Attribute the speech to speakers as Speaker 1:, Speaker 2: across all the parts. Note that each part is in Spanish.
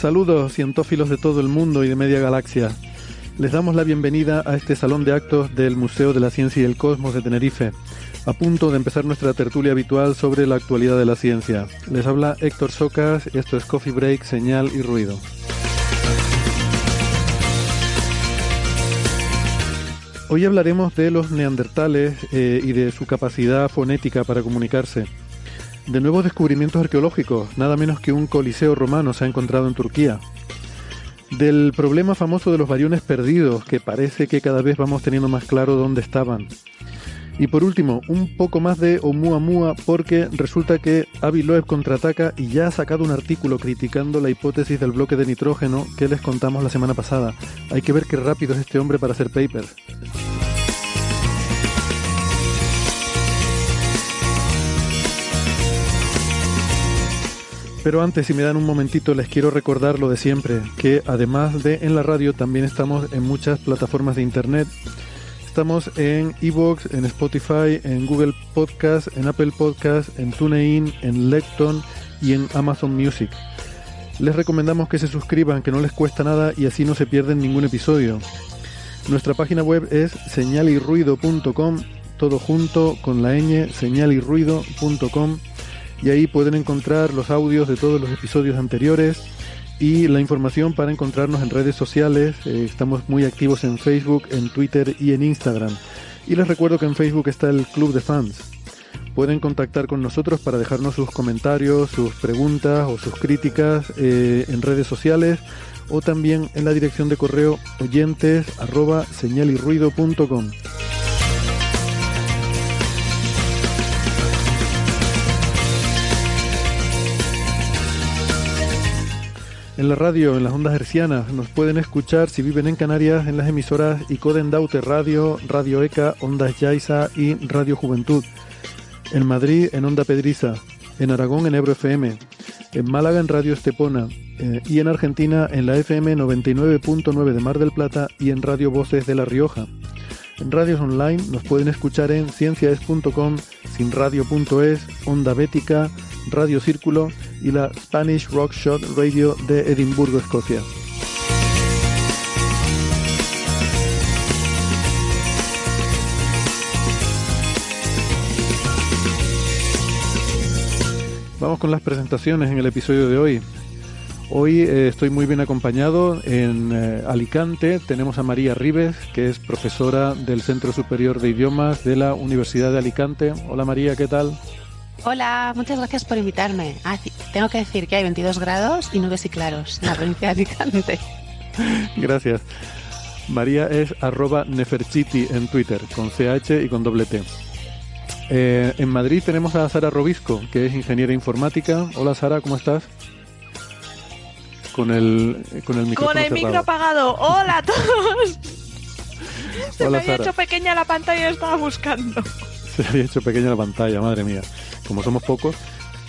Speaker 1: Saludos cientófilos de todo el mundo y de media galaxia. Les damos la bienvenida a este salón de actos del Museo de la Ciencia y el Cosmos de Tenerife, a punto de empezar nuestra tertulia habitual sobre la actualidad de la ciencia. Les habla Héctor Socas, esto es Coffee Break, Señal y Ruido. Hoy hablaremos de los neandertales eh, y de su capacidad fonética para comunicarse. De nuevos descubrimientos arqueológicos, nada menos que un coliseo romano se ha encontrado en Turquía. Del problema famoso de los variones perdidos, que parece que cada vez vamos teniendo más claro dónde estaban. Y por último, un poco más de Oumuamua porque resulta que Avi Loeb contraataca y ya ha sacado un artículo criticando la hipótesis del bloque de nitrógeno que les contamos la semana pasada. Hay que ver qué rápido es este hombre para hacer papers. Pero antes, si me dan un momentito, les quiero recordar lo de siempre, que además de en la radio, también estamos en muchas plataformas de internet. Estamos en Evox, en Spotify, en Google Podcast, en Apple Podcast, en TuneIn, en Lecton y en Amazon Music. Les recomendamos que se suscriban, que no les cuesta nada y así no se pierden ningún episodio. Nuestra página web es señalirruido.com, todo junto con la ñ, señalirruido.com y ahí pueden encontrar los audios de todos los episodios anteriores y la información para encontrarnos en redes sociales. Eh, estamos muy activos en Facebook, en Twitter y en Instagram. Y les recuerdo que en Facebook está el Club de Fans. Pueden contactar con nosotros para dejarnos sus comentarios, sus preguntas o sus críticas eh, en redes sociales o también en la dirección de correo oyentes arroba señalirruido.com. En la radio, en las ondas hercianas, nos pueden escuchar si viven en Canarias en las emisoras Icoden Daute Radio, Radio ECA, Ondas Yaiza y Radio Juventud. En Madrid en Onda Pedriza, en Aragón en Ebro FM, en Málaga en Radio Estepona eh, y en Argentina en la FM 99.9 de Mar del Plata y en Radio Voces de La Rioja. En radios online nos pueden escuchar en ciencias.com, sinradio.es, Onda Bética, Radio Círculo y la Spanish Rock Shot Radio de Edimburgo, Escocia. Vamos con las presentaciones en el episodio de hoy. Hoy eh, estoy muy bien acompañado en eh, Alicante. Tenemos a María Rives, que es profesora del Centro Superior de Idiomas de la Universidad de Alicante. Hola María, ¿qué tal?
Speaker 2: Hola, muchas gracias por invitarme. Ah, tengo que decir que hay 22 grados y nubes y claros en la provincia de Alicante.
Speaker 1: Gracias. María es arroba Neferchiti en Twitter, con CH y con doble T. Eh, en Madrid tenemos a Sara Robisco, que es ingeniera informática. Hola Sara, ¿cómo estás? Con el, con el micrófono
Speaker 3: Con el
Speaker 1: cerrado.
Speaker 3: micro apagado. Hola a todos. Se
Speaker 1: Hola,
Speaker 3: me había
Speaker 1: Sara.
Speaker 3: hecho pequeña la pantalla y estaba buscando.
Speaker 1: Se le había hecho pequeña la pantalla, madre mía. Como somos pocos,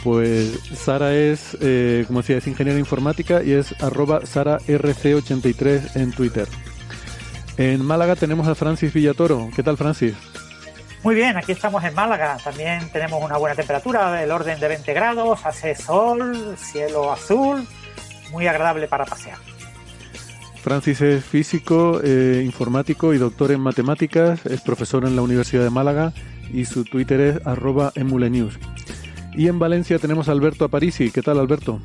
Speaker 1: pues Sara es, eh, como decía, es ingeniera informática y es arroba SaraRC83 en Twitter. En Málaga tenemos a Francis Villatoro. ¿Qué tal, Francis?
Speaker 4: Muy bien, aquí estamos en Málaga. También tenemos una buena temperatura del orden de 20 grados, hace sol, cielo azul, muy agradable para pasear.
Speaker 1: Francis es físico, eh, informático y doctor en matemáticas, es profesor en la Universidad de Málaga y su Twitter es arroba emulenews. Y en Valencia tenemos a Alberto Aparici. ¿Qué tal, Alberto?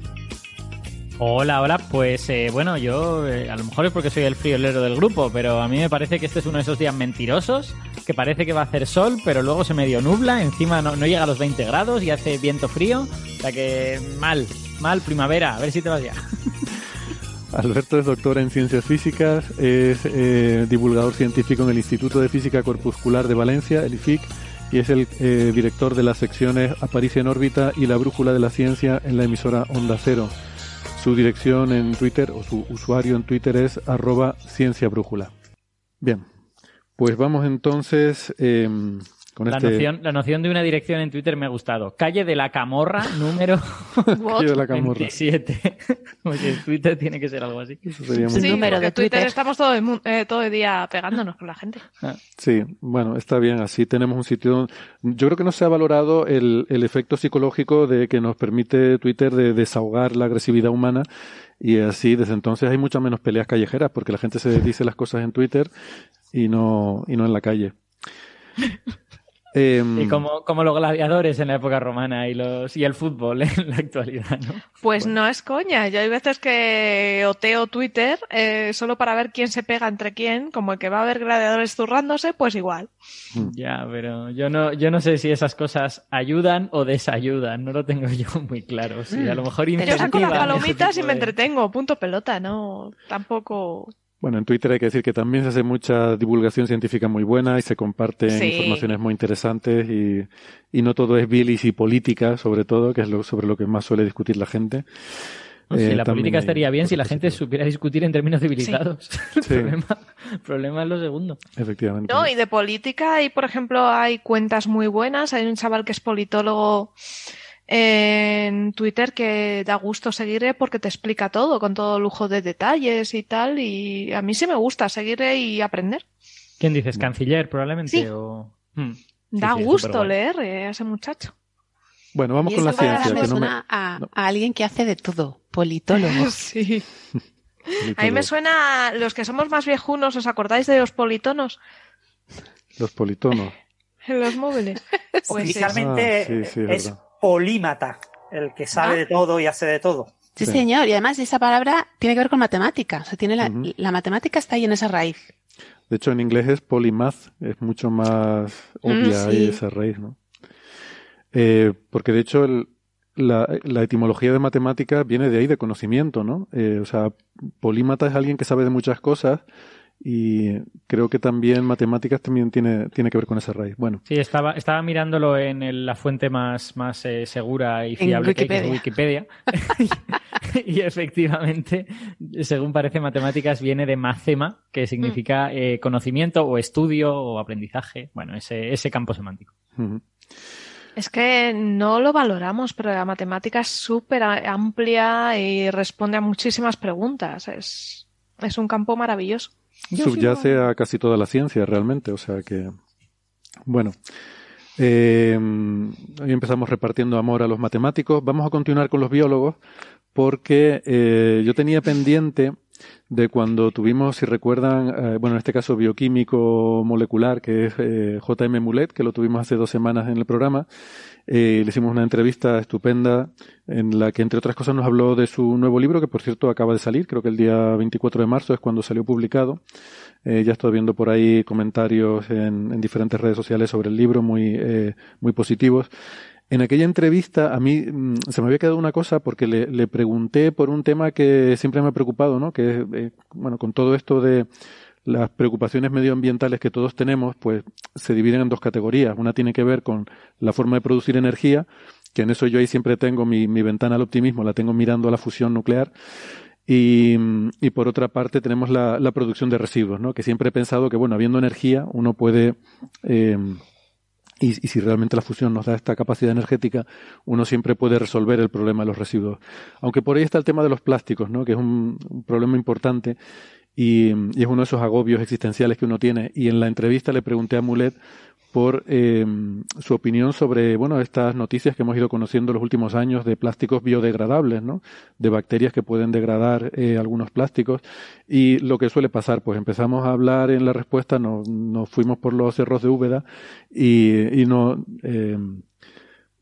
Speaker 5: Hola, hola. Pues eh, bueno, yo eh, a lo mejor es porque soy el friolero del grupo, pero a mí me parece que este es uno de esos días mentirosos, que parece que va a hacer sol, pero luego se medio nubla, encima no, no llega a los 20 grados y hace viento frío. O sea que mal, mal, primavera. A ver si te vas ya.
Speaker 1: Alberto es doctor en ciencias físicas, es eh, divulgador científico en el Instituto de Física Corpuscular de Valencia, el IFIC, y es el eh, director de las secciones Aparicio en órbita y la brújula de la ciencia en la emisora Onda Cero. Su dirección en Twitter o su usuario en Twitter es arroba cienciabrújula. Bien, pues vamos entonces eh, con
Speaker 5: La,
Speaker 1: este...
Speaker 5: noción, la noción de una dirección en Twitter me ha gustado. Calle de la Camorra, número
Speaker 1: Calle de la Camorra.
Speaker 5: 27. Oye, en Twitter tiene que ser algo así.
Speaker 1: Eso sería muy-
Speaker 3: Sí,
Speaker 2: número de
Speaker 3: Twitter,
Speaker 2: Twitter.
Speaker 3: estamos todo el, eh, todo el día pegándonos con la gente.
Speaker 1: Sí, bueno, está bien. Así tenemos un sitio. donde- Yo creo que no se ha valorado el, el efecto psicológico de que nos permite Twitter de desahogar la agresividad humana y así desde entonces hay muchas menos peleas callejeras porque la gente se dice las cosas en Twitter y no y no en la calle. Em,
Speaker 5: Y como, como los gladiadores en la época romana y los y el fútbol en la actualidad, ¿no?
Speaker 3: Pues no es coña. Yo hay veces que oteo Twitter eh, solo para ver quién se pega entre quién, como el que va a ver gladiadores zurrándose, pues igual.
Speaker 5: Ya, pero yo no, yo no sé si esas cosas ayudan o desayudan, no lo tengo yo muy claro. Sí, a lo mejor
Speaker 3: Yo saco las palomitas y me
Speaker 5: de-
Speaker 3: entretengo, punto pelota, no, tampoco.
Speaker 1: Bueno, en Twitter hay que decir que también se hace mucha divulgación científica muy buena y se comparten
Speaker 3: Sí.
Speaker 1: informaciones muy interesantes y, y no todo es bilis y política, sobre todo, que es lo, sobre lo que más suele discutir la gente.
Speaker 5: No, sí,
Speaker 1: Eh,
Speaker 5: la política estaría bien si la gente supiera discutir en términos civilizados. El,
Speaker 1: Sí.
Speaker 5: problema, el problema es lo segundo.
Speaker 1: Efectivamente.
Speaker 3: No, y de política, hay, por ejemplo, hay cuentas muy buenas. Hay un chaval que es politólogo en Twitter que da gusto seguirle porque te explica todo con todo lujo de detalles y tal. Y a mí sí me gusta seguirle y aprender.
Speaker 5: ¿Quién dices? ¿Canciller probablemente?
Speaker 3: Sí.
Speaker 5: O... Hmm.
Speaker 3: Da
Speaker 5: sí,
Speaker 3: gusto leer eh, a ese muchacho.
Speaker 1: Bueno, vamos
Speaker 2: Y
Speaker 1: con la ciencia.
Speaker 2: me
Speaker 1: que no me-
Speaker 2: suena a,
Speaker 1: no.
Speaker 2: a alguien que hace de todo, politólogo.
Speaker 3: sí. A mí me suena, los que somos más viejunos, ¿os acordáis de los politonos
Speaker 1: Los politonos.
Speaker 3: en los móviles? Pues sí.
Speaker 1: Ah, sí, sí, es
Speaker 4: es
Speaker 1: verdad.
Speaker 4: Polímata, el que sabe
Speaker 2: Ah.
Speaker 4: de todo y hace de todo.
Speaker 2: Sí,
Speaker 1: Sí.
Speaker 2: señor. Y además esa palabra tiene que ver con matemática. O sea, tiene la, la matemática está ahí en esa raíz.
Speaker 1: De hecho, en inglés es polymath, es mucho más obvia
Speaker 2: Mm, sí.
Speaker 1: esa raíz, ¿no? Eh, porque de hecho el- la, la etimología de matemática viene de ahí, de conocimiento, ¿no? Eh, o sea, polímata es alguien que sabe de muchas cosas y creo que también matemáticas también tiene, tiene que ver con esa raíz. Bueno,
Speaker 5: Sí, estaba, estaba mirándolo en el- la fuente más, más eh, segura y fiable que hay, que es Wikipedia. y efectivamente, según parece, matemáticas viene de macema, que significa eh, conocimiento o estudio o aprendizaje. Bueno, ese, ese campo semántico.
Speaker 3: Es que no lo valoramos, pero la matemática es súper amplia y responde a muchísimas preguntas. Es, es un campo maravilloso.
Speaker 1: Subyace a casi toda la ciencia realmente, o sea que bueno. Eh, hoy empezamos repartiendo amor a los matemáticos. Vamos a continuar con los biólogos porque eh, yo tenía pendiente de cuando tuvimos, si recuerdan, eh, bueno, en este caso bioquímico molecular, que es eh, JM Mulet, que lo tuvimos hace dos semanas en el programa. Eh, le hicimos una entrevista estupenda en la que, entre otras cosas, nos habló de su nuevo libro, que por cierto acaba de salir, creo que el día 24 de marzo es cuando salió publicado. Eh, ya estoy viendo por ahí comentarios en, en diferentes redes sociales sobre el libro, muy, eh, muy positivos. En aquella entrevista a mí mm, se me había quedado una cosa porque le, le pregunté por un tema que siempre me ha preocupado, ¿no? Que es, eh, bueno, con todo esto de las preocupaciones medioambientales que todos tenemos, pues se dividen en dos categorías. Una tiene que ver con la forma de producir energía, que en eso yo ahí siempre tengo mi, mi ventana al optimismo, la tengo mirando a la fusión nuclear. Y, y por otra parte tenemos la, la producción de residuos, ¿no? Que siempre he pensado que, bueno, habiendo energía, uno puede, eh, y, si realmente la fusión nos da esta capacidad energética, uno siempre puede resolver el problema de los residuos. Aunque por ahí está el tema de los plásticos, ¿no? Que es un, un problema importante y, y es uno de esos agobios existenciales que uno tiene. Y en la entrevista le pregunté a Mulet por eh, su opinión sobre bueno estas noticias que hemos ido conociendo en los últimos años de plásticos biodegradables, ¿no? de bacterias que pueden degradar eh, algunos plásticos y lo que suele pasar, pues empezamos a hablar en la respuesta, nos, nos fuimos por los cerros de Úbeda y, y no eh,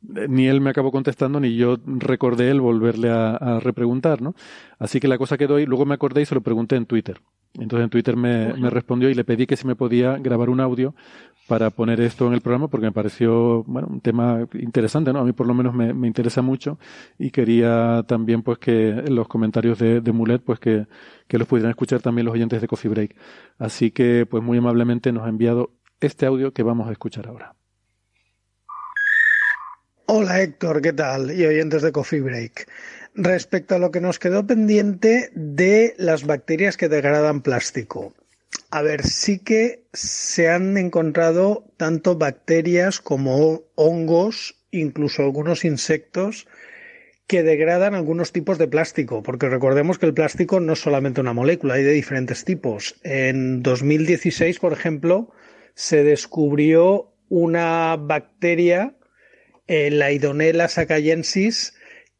Speaker 1: ni él me acabó contestando ni yo recordé el volverle a, a, repreguntar, ¿no? Así que la cosa quedó ahí. Luego me acordé y se lo pregunté en Twitter. Entonces en Twitter me, me, respondió y le pedí que si me podía grabar un audio para poner esto en el programa porque me pareció bueno un tema interesante no a mí por lo menos me, me interesa mucho y quería también pues que los comentarios de, de Mulet pues que, que, los pudieran escuchar también los oyentes de Coffee Break así que pues muy amablemente nos ha enviado este audio que vamos a escuchar ahora
Speaker 6: Hola Héctor, ¿qué tal? Y oyentes de Coffee Break. Respecto a lo que nos quedó pendiente de las bacterias que degradan plástico. A ver, sí que se han encontrado tanto bacterias como hongos, incluso algunos insectos, que degradan algunos tipos de plástico, porque recordemos que el plástico no es solamente una molécula, hay de diferentes tipos. En 2016, por ejemplo, se descubrió una bacteria, eh, la Idonella sacayensis,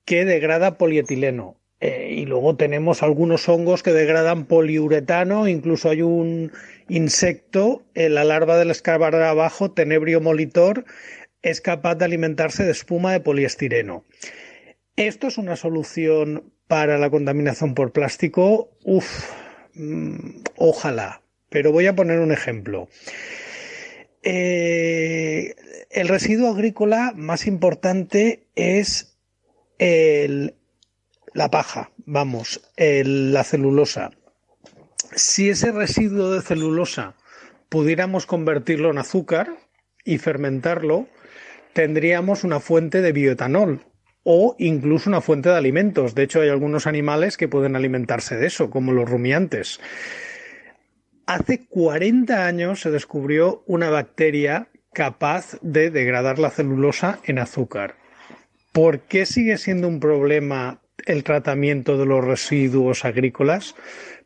Speaker 6: que degrada polietileno. Eh, y luego tenemos algunos hongos que degradan poliuretano, incluso hay un insecto, en la larva del escarabajo, tenebrio molitor, es capaz de alimentarse de espuma de poliestireno. ¿Esto es una solución para la contaminación por plástico? Uf, mmm, ojalá. Pero voy a poner un ejemplo. Eh, el residuo agrícola más importante es el, la paja, vamos, el, la celulosa. Si ese residuo de celulosa pudiéramos convertirlo en azúcar y fermentarlo, tendríamos una fuente de bioetanol o incluso una fuente de alimentos. De hecho, hay algunos animales que pueden alimentarse de eso, como los rumiantes. Hace 40 años se descubrió una bacteria capaz de degradar la celulosa en azúcar. ¿Por qué sigue siendo un problema el tratamiento de los residuos agrícolas?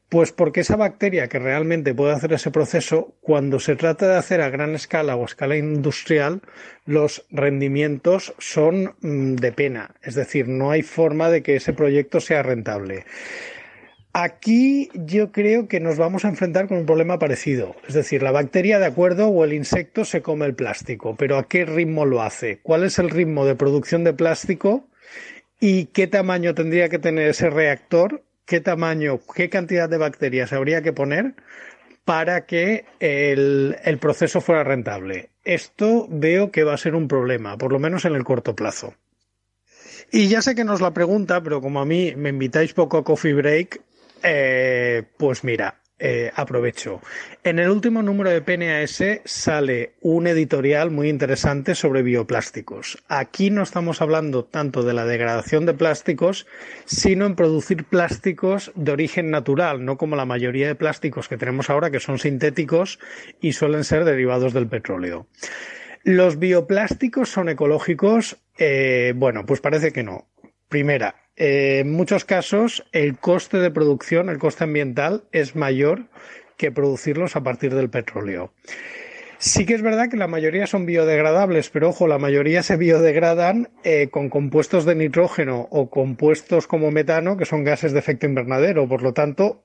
Speaker 6: Pues porque esa bacteria que realmente puede hacer ese proceso, cuando se trata de hacer a gran escala o a escala industrial, los rendimientos son mmm, de pena. Es decir, no hay forma de que ese proyecto sea rentable. Aquí yo creo que nos vamos a enfrentar con un problema parecido. Es decir, la bacteria, de acuerdo, o el insecto se come el plástico, pero ¿a qué ritmo lo hace? ¿Cuál es el ritmo de producción de plástico? ¿Y qué tamaño tendría que tener ese reactor? ¿Qué tamaño, qué cantidad de bacterias habría que poner para que el, el proceso fuera rentable? Esto veo que va a ser un problema, por lo menos en el corto plazo. Y ya sé que nos la pregunta, pero como a mí me invitáis poco a Coffee Break, eh, pues mira, eh, aprovecho. En el último número de PNAS sale un editorial muy interesante sobre bioplásticos. Aquí no estamos hablando tanto de la degradación de plásticos, sino en producir plásticos de origen natural, no como la mayoría de plásticos que tenemos ahora que son sintéticos y suelen ser derivados del petróleo. ¿Los bioplásticos son ecológicos? Eh, bueno, pues parece que no. Primera, eh, en muchos casos el coste de producción, el coste ambiental, es mayor que producirlos a partir del petróleo. Sí que es verdad que la mayoría son biodegradables, pero ojo, la mayoría se biodegradan eh, con compuestos de nitrógeno o compuestos como metano, que son gases de efecto invernadero. Por lo tanto,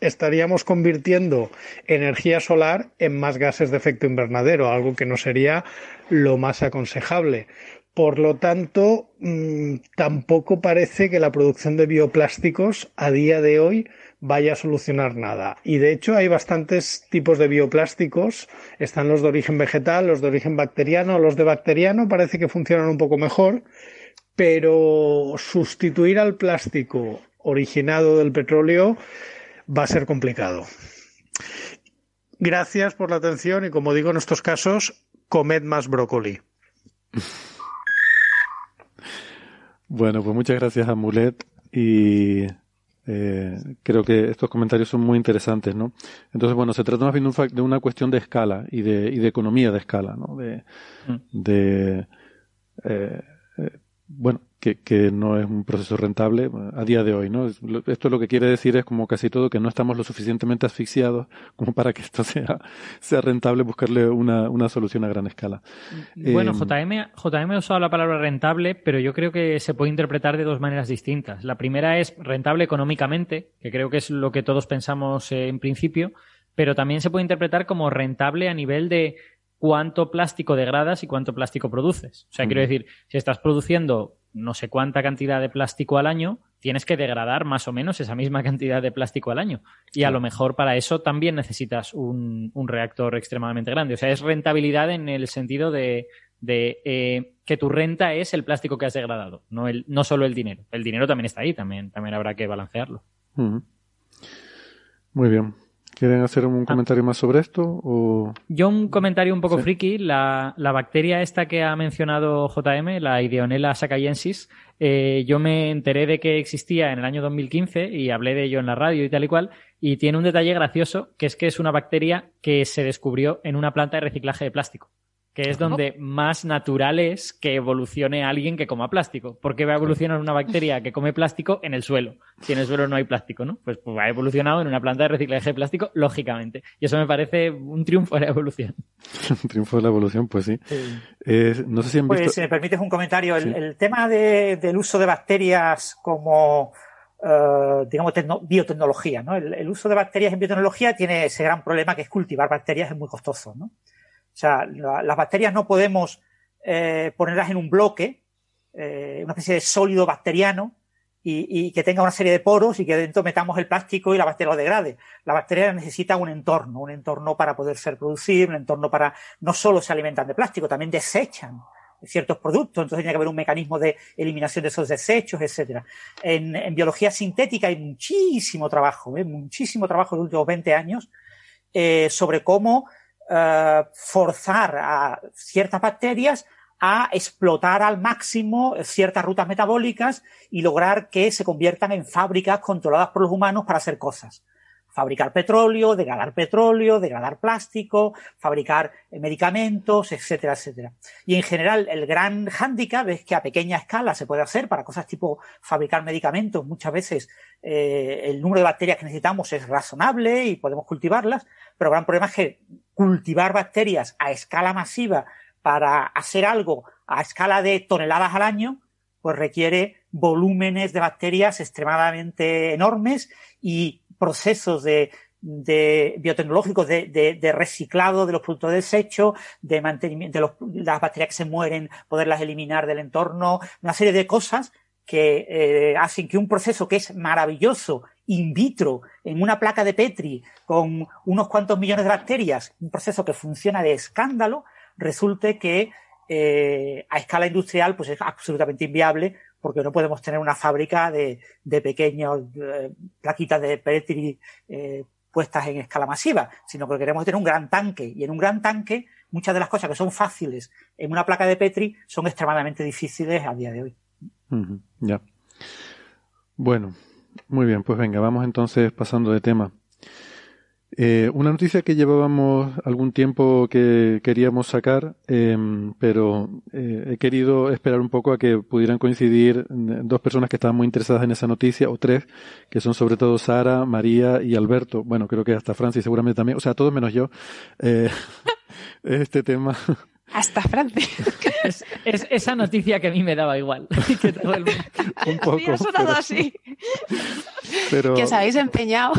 Speaker 6: estaríamos convirtiendo energía solar en más gases de efecto invernadero, algo que no sería lo más aconsejable. Por lo tanto, mmm, tampoco parece que la producción de bioplásticos a día de hoy vaya a solucionar nada. Y de hecho hay bastantes tipos de bioplásticos. Están los de origen vegetal, los de origen bacteriano, los de bacteriano parece que funcionan un poco mejor, pero sustituir al plástico originado del petróleo va a ser complicado. Gracias por la atención y como digo en estos casos, comed más brócoli.
Speaker 1: Bueno, pues muchas gracias a Mulet y eh, creo que estos comentarios son muy interesantes, ¿no? Entonces, bueno, se trata más bien de una cuestión de escala y de, y de economía de escala, ¿no? De, mm. de eh, eh, bueno, que, que, no es un proceso rentable a día de hoy, ¿no? Esto lo que quiere decir es como casi todo que no estamos lo suficientemente asfixiados como para que esto sea, sea rentable buscarle una, una solución a gran escala.
Speaker 5: Bueno, JM, JM ha usado la palabra rentable, pero yo creo que se puede interpretar de dos maneras distintas. La primera es rentable económicamente, que creo que es lo que todos pensamos en principio, pero también se puede interpretar como rentable a nivel de cuánto plástico degradas y cuánto plástico produces. O sea, quiero decir, si estás produciendo no sé cuánta cantidad de plástico al año, tienes que degradar más o menos esa misma cantidad de plástico al año. Y a lo mejor para eso también necesitas un, un, reactor extremadamente grande. O sea, es rentabilidad en el sentido de, de eh, que tu renta es el plástico que has degradado, no, el, no solo el dinero. El dinero también está ahí, también, también habrá que balancearlo.
Speaker 1: Muy bien. ¿Quieren hacer un comentario más sobre esto? O...
Speaker 5: Yo un comentario un poco ¿Sí? friki. La, la, bacteria esta que ha mencionado JM, la Ideonella sacayensis, eh, yo me enteré de que existía en el año 2015 y hablé de ello en la radio y tal y cual. Y tiene un detalle gracioso, que es que es una bacteria que se descubrió en una planta de reciclaje de plástico que es donde más natural es que evolucione alguien que coma plástico. ¿Por qué va a evolucionar una bacteria que come plástico en el suelo? Si en el suelo no hay plástico, ¿no? Pues, pues ha evolucionado en una planta de reciclaje de plástico, lógicamente. Y eso me parece un triunfo de la evolución.
Speaker 1: un triunfo de la evolución, pues sí. sí. Eh, no sé si han visto...
Speaker 4: Pues si me permites un comentario, el, sí. el tema de, del uso de bacterias como... Uh, digamos, biotecnología, ¿no? El, el, uso de bacterias en biotecnología tiene ese gran problema que es cultivar bacterias es muy costoso, ¿no? O sea, la, las bacterias no podemos eh, ponerlas en un bloque, eh, una especie de sólido bacteriano, y, y, que tenga una serie de poros y que dentro metamos el plástico y la bacteria lo degrade. La bacteria necesita un entorno, un entorno para poder ser producir, un entorno para, no solo se alimentan de plástico, también desechan ciertos productos, entonces tiene que haber un mecanismo de eliminación de esos desechos, etcétera. En, en biología sintética hay muchísimo trabajo, ¿eh? muchísimo trabajo de los últimos 20 años eh, sobre cómo Uh, forzar a ciertas bacterias a explotar al máximo ciertas rutas metabólicas y lograr que se conviertan en fábricas controladas por los humanos para hacer cosas. Fabricar petróleo, degradar petróleo, degradar plástico, fabricar medicamentos, etcétera, etcétera. Y en general, el gran hándicap es que a pequeña escala se puede hacer para cosas tipo fabricar medicamentos. Muchas veces eh, el número de bacterias que necesitamos es razonable y podemos cultivarlas, pero el gran problema es que cultivar bacterias a escala masiva para hacer algo a escala de toneladas al año, pues requiere volúmenes de bacterias extremadamente enormes y procesos de, de biotecnológicos de, reciclado de los productos de desecho, de mantenimiento de los, las bacterias que se mueren, poderlas eliminar del entorno, una serie de cosas que eh, hacen que un proceso que es maravilloso in vitro en una placa de Petri con unos cuantos millones de bacterias, un proceso que funciona de escándalo, resulte que eh, a escala industrial pues es absolutamente inviable porque no podemos tener una fábrica de, de pequeñas eh, plaquitas de Petri eh, puestas en escala masiva, sino que queremos tener un gran tanque y en un gran tanque muchas de las cosas que son fáciles en una placa de Petri son extremadamente difíciles a día de hoy.
Speaker 1: Ya. Bueno, muy bien, pues venga, vamos entonces pasando de tema. Eh, una noticia que llevábamos algún tiempo que queríamos sacar, eh, pero eh, he querido esperar un poco a que pudieran coincidir dos personas que estaban muy interesadas en esa noticia, o tres, que son sobre todo Sara, María y Alberto. Bueno, creo que hasta Francis seguramente también, o sea, todos menos yo. Eh, este tema
Speaker 2: hasta Francia.
Speaker 5: Es, es, esa noticia que a mí me daba igual. Que todo el mundo...
Speaker 2: Un poco, sí, ha sonado pero... así. Pero... Que os habéis empeñado.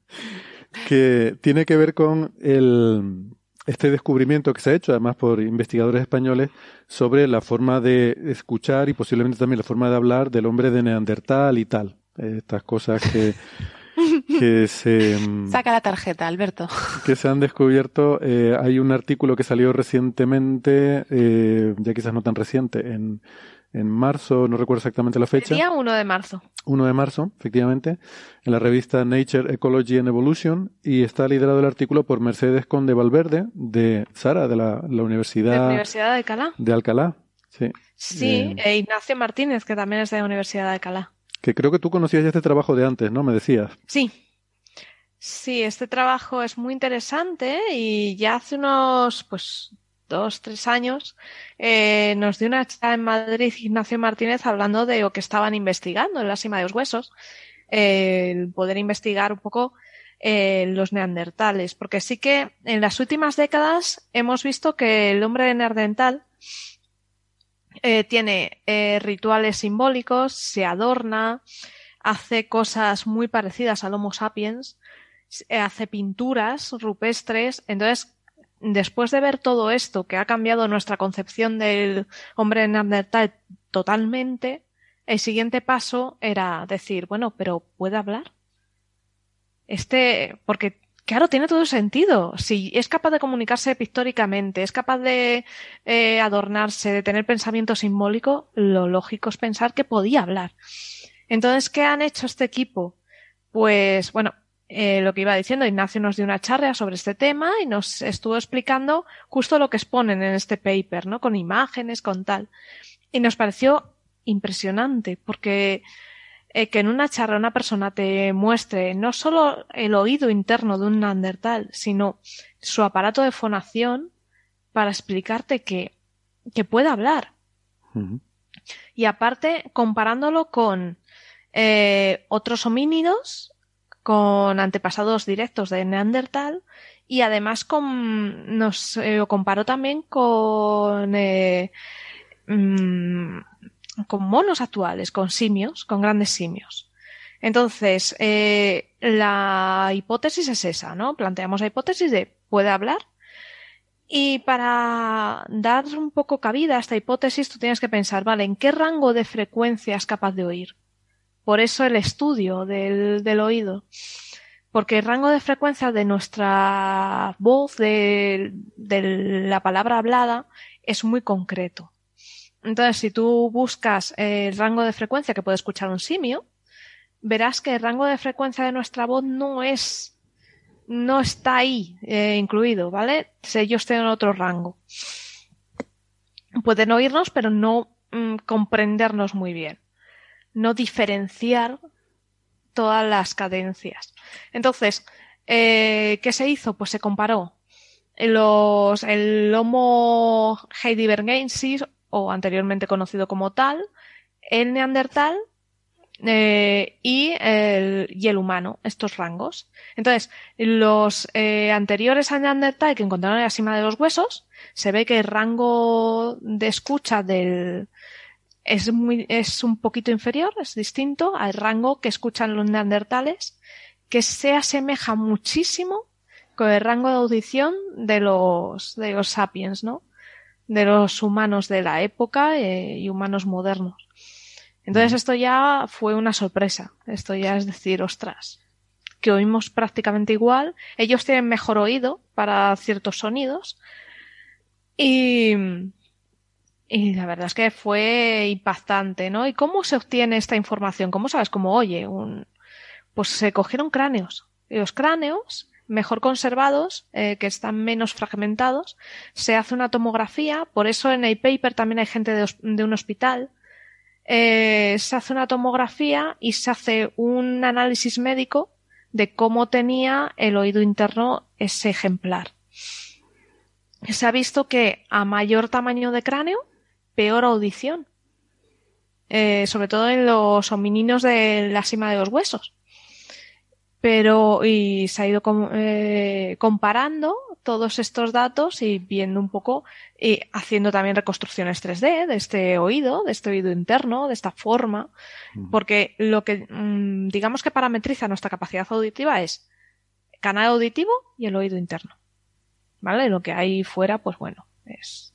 Speaker 1: que tiene que ver con el, este descubrimiento que se ha hecho, además por investigadores españoles, sobre la forma de escuchar y posiblemente también la forma de hablar del hombre de Neandertal y tal. Estas cosas que que se
Speaker 2: saca la tarjeta Alberto
Speaker 1: que se han descubierto eh, hay un artículo que salió recientemente eh, ya quizás no tan reciente en en marzo, no recuerdo exactamente la fecha.
Speaker 3: El día 1 de marzo.
Speaker 1: 1 de marzo, efectivamente, en la revista Nature Ecology and Evolution y está liderado el artículo por Mercedes Conde Valverde de Sara, de la, la Universidad,
Speaker 3: de la Universidad de Alcalá.
Speaker 1: De Alcalá, sí.
Speaker 3: Sí, eh, e Ignacio Martínez, que también es de la Universidad de Alcalá.
Speaker 1: Que creo que tú conocías ya este trabajo de antes, ¿no? Me decías.
Speaker 3: Sí. Sí, este trabajo es muy interesante y ya hace unos, pues, dos, tres años, eh, nos dio una charla en Madrid Ignacio Martínez hablando de lo que estaban investigando en la cima de los huesos, eh, el poder investigar un poco eh, los neandertales, porque sí que en las últimas décadas hemos visto que el hombre neandertal eh, tiene eh, rituales simbólicos, se adorna, hace cosas muy parecidas al Homo sapiens, eh, hace pinturas rupestres. Entonces, después de ver todo esto, que ha cambiado nuestra concepción del hombre neandertal totalmente, el siguiente paso era decir, bueno, pero ¿puede hablar? Este, porque Claro, tiene todo sentido. Si es capaz de comunicarse pictóricamente, es capaz de eh, adornarse, de tener pensamiento simbólico, lo lógico es pensar que podía hablar. Entonces, ¿qué han hecho este equipo? Pues, bueno, eh, lo que iba diciendo, Ignacio nos dio una charla sobre este tema y nos estuvo explicando justo lo que exponen en este paper, ¿no? Con imágenes, con tal. Y nos pareció impresionante, porque eh, que en una charla una persona te muestre no solo el oído interno de un neandertal, sino su aparato de fonación para explicarte que, que puede hablar. Y aparte, comparándolo con eh, otros homínidos, con antepasados directos de Neandertal, y además con, nos eh, comparó también con eh, mm, con monos actuales, con simios, con grandes simios. Entonces, eh, la hipótesis es esa, ¿no? Planteamos la hipótesis de puede hablar. Y para dar un poco cabida a esta hipótesis, tú tienes que pensar, vale, ¿en qué rango de frecuencia es capaz de oír? Por eso el estudio del, oído. Porque el rango de frecuencia de nuestra voz, de la palabra hablada, es muy concreto. Entonces, si tú buscas el rango de frecuencia que puede escuchar un simio, verás que el rango de frecuencia de nuestra voz no es, no está ahí eh, incluido, ¿vale? Ellos tienen otro rango. Pueden oírnos, pero no mm, comprendernos muy bien. No diferenciar todas las cadencias. Entonces, eh, ¿qué se hizo? Pues se comparó los, el Homo heidelbergensis o anteriormente conocido como tal, el neandertal eh, y, el, y, el, humano, estos rangos. Entonces, los eh, anteriores al neandertal que encontraron en la cima de los huesos, se ve que el rango de escucha del es muy es un poquito inferior, es distinto al rango que escuchan los neandertales, que se asemeja muchísimo con el rango de audición de los de los sapiens, ¿no? De los humanos de la época eh, y humanos modernos. Entonces esto ya fue una sorpresa. Esto ya es decir, ostras, que oímos prácticamente igual. Ellos tienen mejor oído para ciertos sonidos. Y, y la verdad es que fue impactante, ¿no? ¿Y cómo se obtiene esta información? ¿Cómo sabes cómo oye? Un... Pues se cogieron cráneos. Y los cráneos mejor conservados, eh, que están menos fragmentados, se hace una tomografía, por eso en el paper también hay gente de, un hospital, eh, se hace una tomografía y se hace un análisis médico de cómo tenía el oído interno ese ejemplar. Se ha visto que a mayor tamaño de cráneo, peor audición. Eh, sobre todo en los homininos de la cima de los huesos pero y se ha ido eh, comparando todos estos datos y viendo un poco y haciendo también reconstrucciones 3D de este oído, de este oído interno, de esta forma, porque lo que mm, digamos que parametriza nuestra capacidad auditiva es canal auditivo y el oído interno. ¿Vale? Lo que hay fuera, pues bueno, es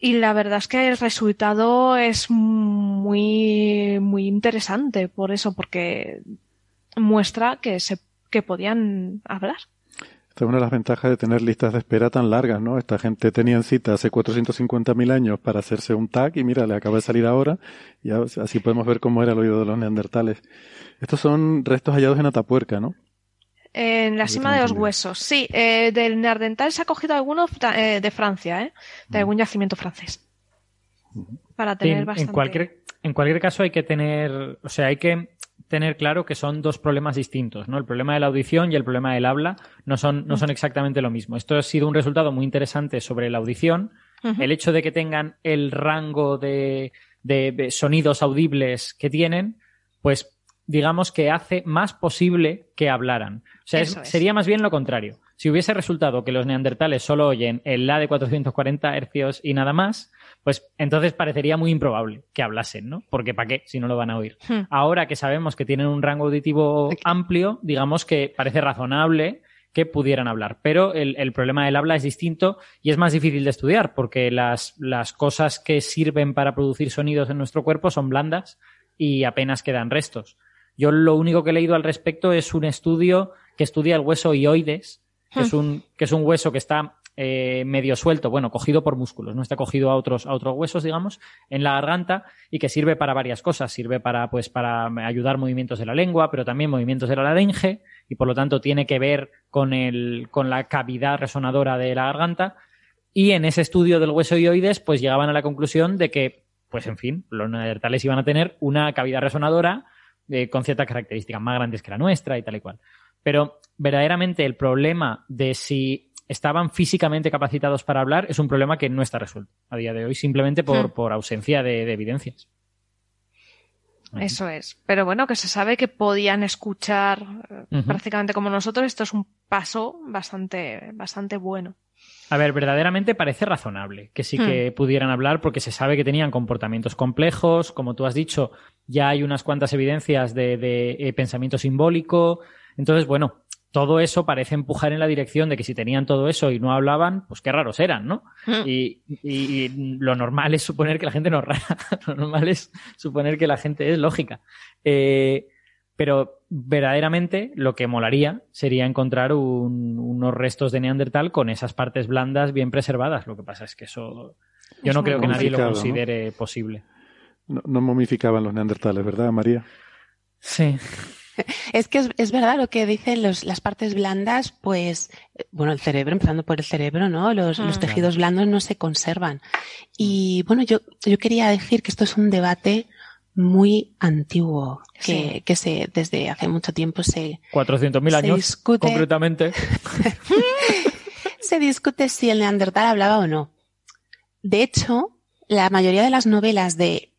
Speaker 3: y la verdad es que el resultado es muy, muy interesante por eso, porque muestra que, se, que podían hablar.
Speaker 1: Esta es una de las ventajas de tener listas de espera tan largas, ¿no? Esta gente tenía en cita hace 450.000 años para hacerse un tag y mira, le acaba de salir ahora y así podemos ver cómo era el oído de los neandertales. Estos son restos hallados en Atapuerca, ¿no?
Speaker 3: En la cima de los huesos, sí. Eh, del neandertal se ha cogido alguno eh, de Francia, ¿eh? De algún yacimiento francés. Para tener bastante...
Speaker 5: En cualquier, en cualquier caso hay que tener, o sea, hay que tener claro que son dos problemas distintos, ¿no? El problema de la audición y el problema del habla no son, no son exactamente lo mismo. Esto ha sido un resultado muy interesante sobre la audición. El hecho de que tengan el rango de, de sonidos audibles que tienen, pues digamos que hace más posible que hablaran. O sea,
Speaker 3: es.
Speaker 5: sería más bien lo contrario. Si hubiese resultado que los neandertales solo oyen el La de 440 hercios y nada más, pues entonces parecería muy improbable que hablasen, ¿no? Porque ¿para qué si no lo van a oír?
Speaker 3: Hmm.
Speaker 5: Ahora que sabemos que tienen un rango auditivo amplio, digamos que parece razonable que pudieran hablar. Pero el, el problema del habla es distinto y es más difícil de estudiar porque las, las cosas que sirven para producir sonidos en nuestro cuerpo son blandas y apenas quedan restos. Yo lo único que he leído al respecto es un estudio que estudia el hueso ioides, que, es, un, que es un hueso que está eh, medio suelto, bueno, cogido por músculos, no está cogido a otros, a otros huesos, digamos, en la garganta y que sirve para varias cosas. Sirve para, pues, para ayudar movimientos de la lengua, pero también movimientos de la laringe y por lo tanto tiene que ver con, el, con la cavidad resonadora de la garganta. Y en ese estudio del hueso ioides, pues llegaban a la conclusión de que, pues en fin, los neandertales iban a tener una cavidad resonadora eh, con ciertas características más grandes que la nuestra y tal y cual. Pero verdaderamente el problema de si estaban físicamente capacitados para hablar es un problema que no está resuelto a día de hoy, simplemente por,
Speaker 3: Hmm.
Speaker 5: por ausencia de, de evidencias.
Speaker 3: Eso es. Pero bueno, que se sabe que podían escuchar eh, prácticamente como nosotros. Esto es un paso bastante, bastante bueno.
Speaker 5: A ver, verdaderamente parece razonable que sí que pudieran hablar porque se sabe que tenían comportamientos complejos, como tú has dicho, ya hay unas cuantas evidencias de, de, eh, pensamiento simbólico. Entonces, bueno, todo eso parece empujar en la dirección de que si tenían todo eso y no hablaban, pues qué raros eran, ¿no? Y, y- y lo normal es suponer que la gente no es rara, lo normal es suponer que la gente es lógica. Eh, pero verdaderamente lo que molaría sería encontrar un- unos restos de Neandertal con esas partes blandas bien preservadas. Lo que pasa es que eso yo
Speaker 1: Es
Speaker 5: no creo que nadie lo considere posible.
Speaker 1: No, no momificaban los neandertales, ¿verdad, María?
Speaker 5: Sí.
Speaker 2: Es que es, es verdad lo que dicen los, las partes blandas, pues, eh, bueno, el cerebro, empezando por el cerebro, ¿no? Los, los
Speaker 3: Mm.
Speaker 2: tejidos blandos no se conservan. Y bueno, yo, yo quería decir que esto es un debate muy antiguo, que,
Speaker 3: Sí.
Speaker 2: que se, desde hace mucho tiempo se,
Speaker 5: 400.000
Speaker 2: Se
Speaker 5: años,
Speaker 2: discute-
Speaker 5: concretamente.
Speaker 2: se discute si el neandertal hablaba o no. De hecho, la mayoría de las novelas de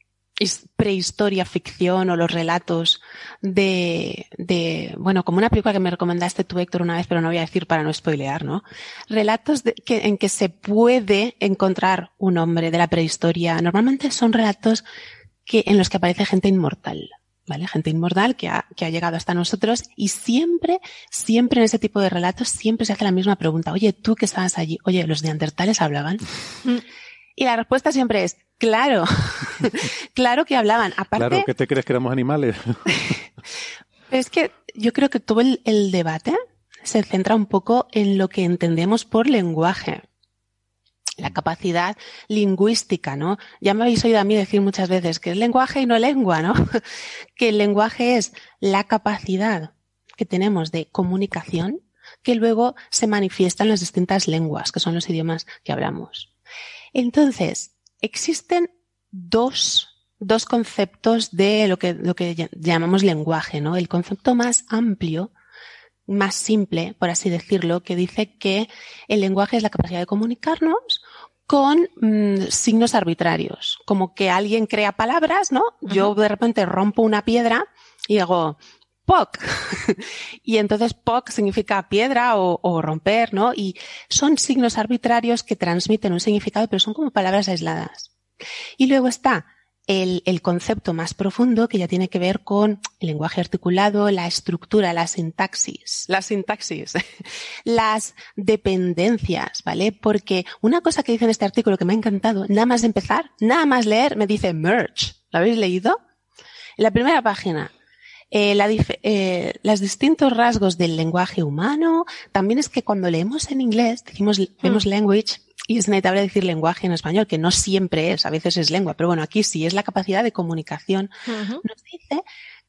Speaker 2: prehistoria, ficción o los relatos de, de, bueno, como una película que me recomendaste tú, Héctor, una vez, pero no voy a decir para no spoilear, ¿no? Relatos que, en que se puede encontrar un hombre de la prehistoria. Normalmente son relatos que, en los que aparece gente inmortal. ¿Vale? Gente inmortal que ha, que ha llegado hasta nosotros y siempre, siempre en ese tipo de relatos, siempre se hace la misma pregunta. Oye, tú que estabas allí, oye, ¿los neandertales hablaban? Y la respuesta siempre es, claro, claro que hablaban. Aparte,
Speaker 1: Claro, ¿qué te crees que éramos animales?
Speaker 2: es que yo creo que todo el, el debate se centra un poco en lo que entendemos por lenguaje. La capacidad lingüística, ¿no? Ya me habéis oído a mí decir muchas veces que es lenguaje y no lengua, ¿no? que el lenguaje es la capacidad que tenemos de comunicación que luego se manifiesta en las distintas lenguas, que son los idiomas que hablamos. Entonces, existen dos, dos conceptos de lo que, lo que ll- llamamos lenguaje, ¿no? El concepto más amplio, más simple, por así decirlo, que dice que el lenguaje es la capacidad de comunicarnos con mm, signos arbitrarios, como que alguien crea palabras, ¿no? Yo de repente rompo una piedra y hago POC. y entonces POC significa piedra o, o romper, ¿no? Y son signos arbitrarios que transmiten un significado, pero son como palabras aisladas. Y luego está el, el concepto más profundo que ya tiene que ver con el lenguaje articulado, la estructura, la sintaxis, la sintaxis, las dependencias, ¿vale? Porque una cosa que dice en este artículo que me ha encantado, nada más empezar, nada más leer, me dice merge. ¿Lo habéis leído? En la primera página, eh, la eh, los distintos rasgos del lenguaje humano. También es que cuando leemos en inglés, decimos, vemos language y es inevitable decir lenguaje en español, que no siempre es, a veces es lengua, pero bueno, aquí sí es la capacidad de comunicación. Nos dice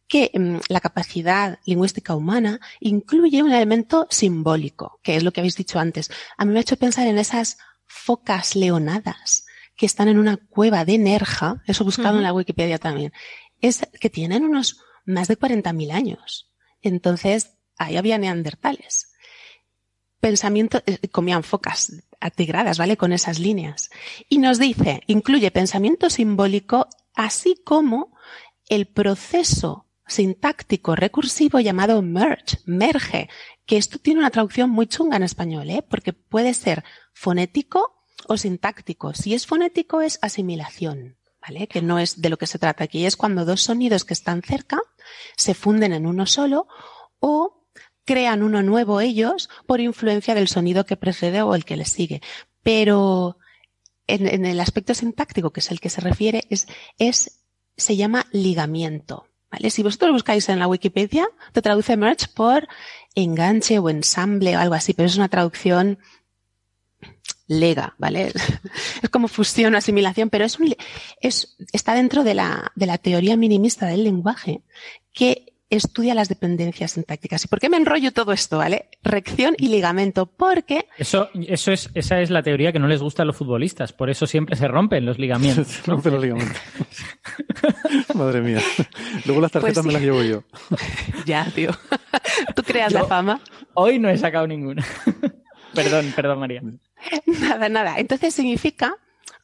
Speaker 2: que mm, la capacidad lingüística humana incluye un elemento simbólico, que es lo que habéis dicho antes. A mí me ha hecho pensar en esas focas leonadas que están en una cueva de Nerja, eso buscado en la Wikipedia también, es que tienen unos más de 40.000 años. Entonces, ahí había neandertales. Pensamiento, eh, comían focas atigradas, ¿vale? Con esas líneas. Y nos dice, incluye pensamiento simbólico, así como el proceso sintáctico recursivo llamado merge, merge, que esto tiene una traducción muy chunga en español, ¿eh? porque puede ser fonético o sintáctico. Si es fonético es asimilación, ¿vale? Que no es de lo que se trata aquí, es cuando dos sonidos que están cerca se funden en uno solo o crean uno nuevo ellos por influencia del sonido que precede o el que le sigue. Pero en, en el aspecto sintáctico, que es el que se refiere, es, es, se llama ligamiento. ¿Vale? Si vosotros buscáis en la Wikipedia, te traduce merge por enganche o ensamble o algo así, pero es una traducción lega, ¿vale? Es como fusión o asimilación, pero es un, es, está dentro de la, de la teoría minimista del lenguaje que estudia las dependencias sintácticas. ¿Y por qué me enrollo todo esto, vale? Rección y ligamento, porque...
Speaker 5: Eso, eso es, esa es la teoría que no les gusta a los futbolistas, por eso siempre se rompen los ligamentos.
Speaker 1: se rompen los ligamentos. Madre mía. Luego las tarjetas
Speaker 2: Pues sí.
Speaker 1: me las llevo yo.
Speaker 2: ya, tío. Tú creas la fama.
Speaker 5: Hoy no he sacado ninguna. perdón, perdón, María.
Speaker 2: Nada, nada. Entonces significa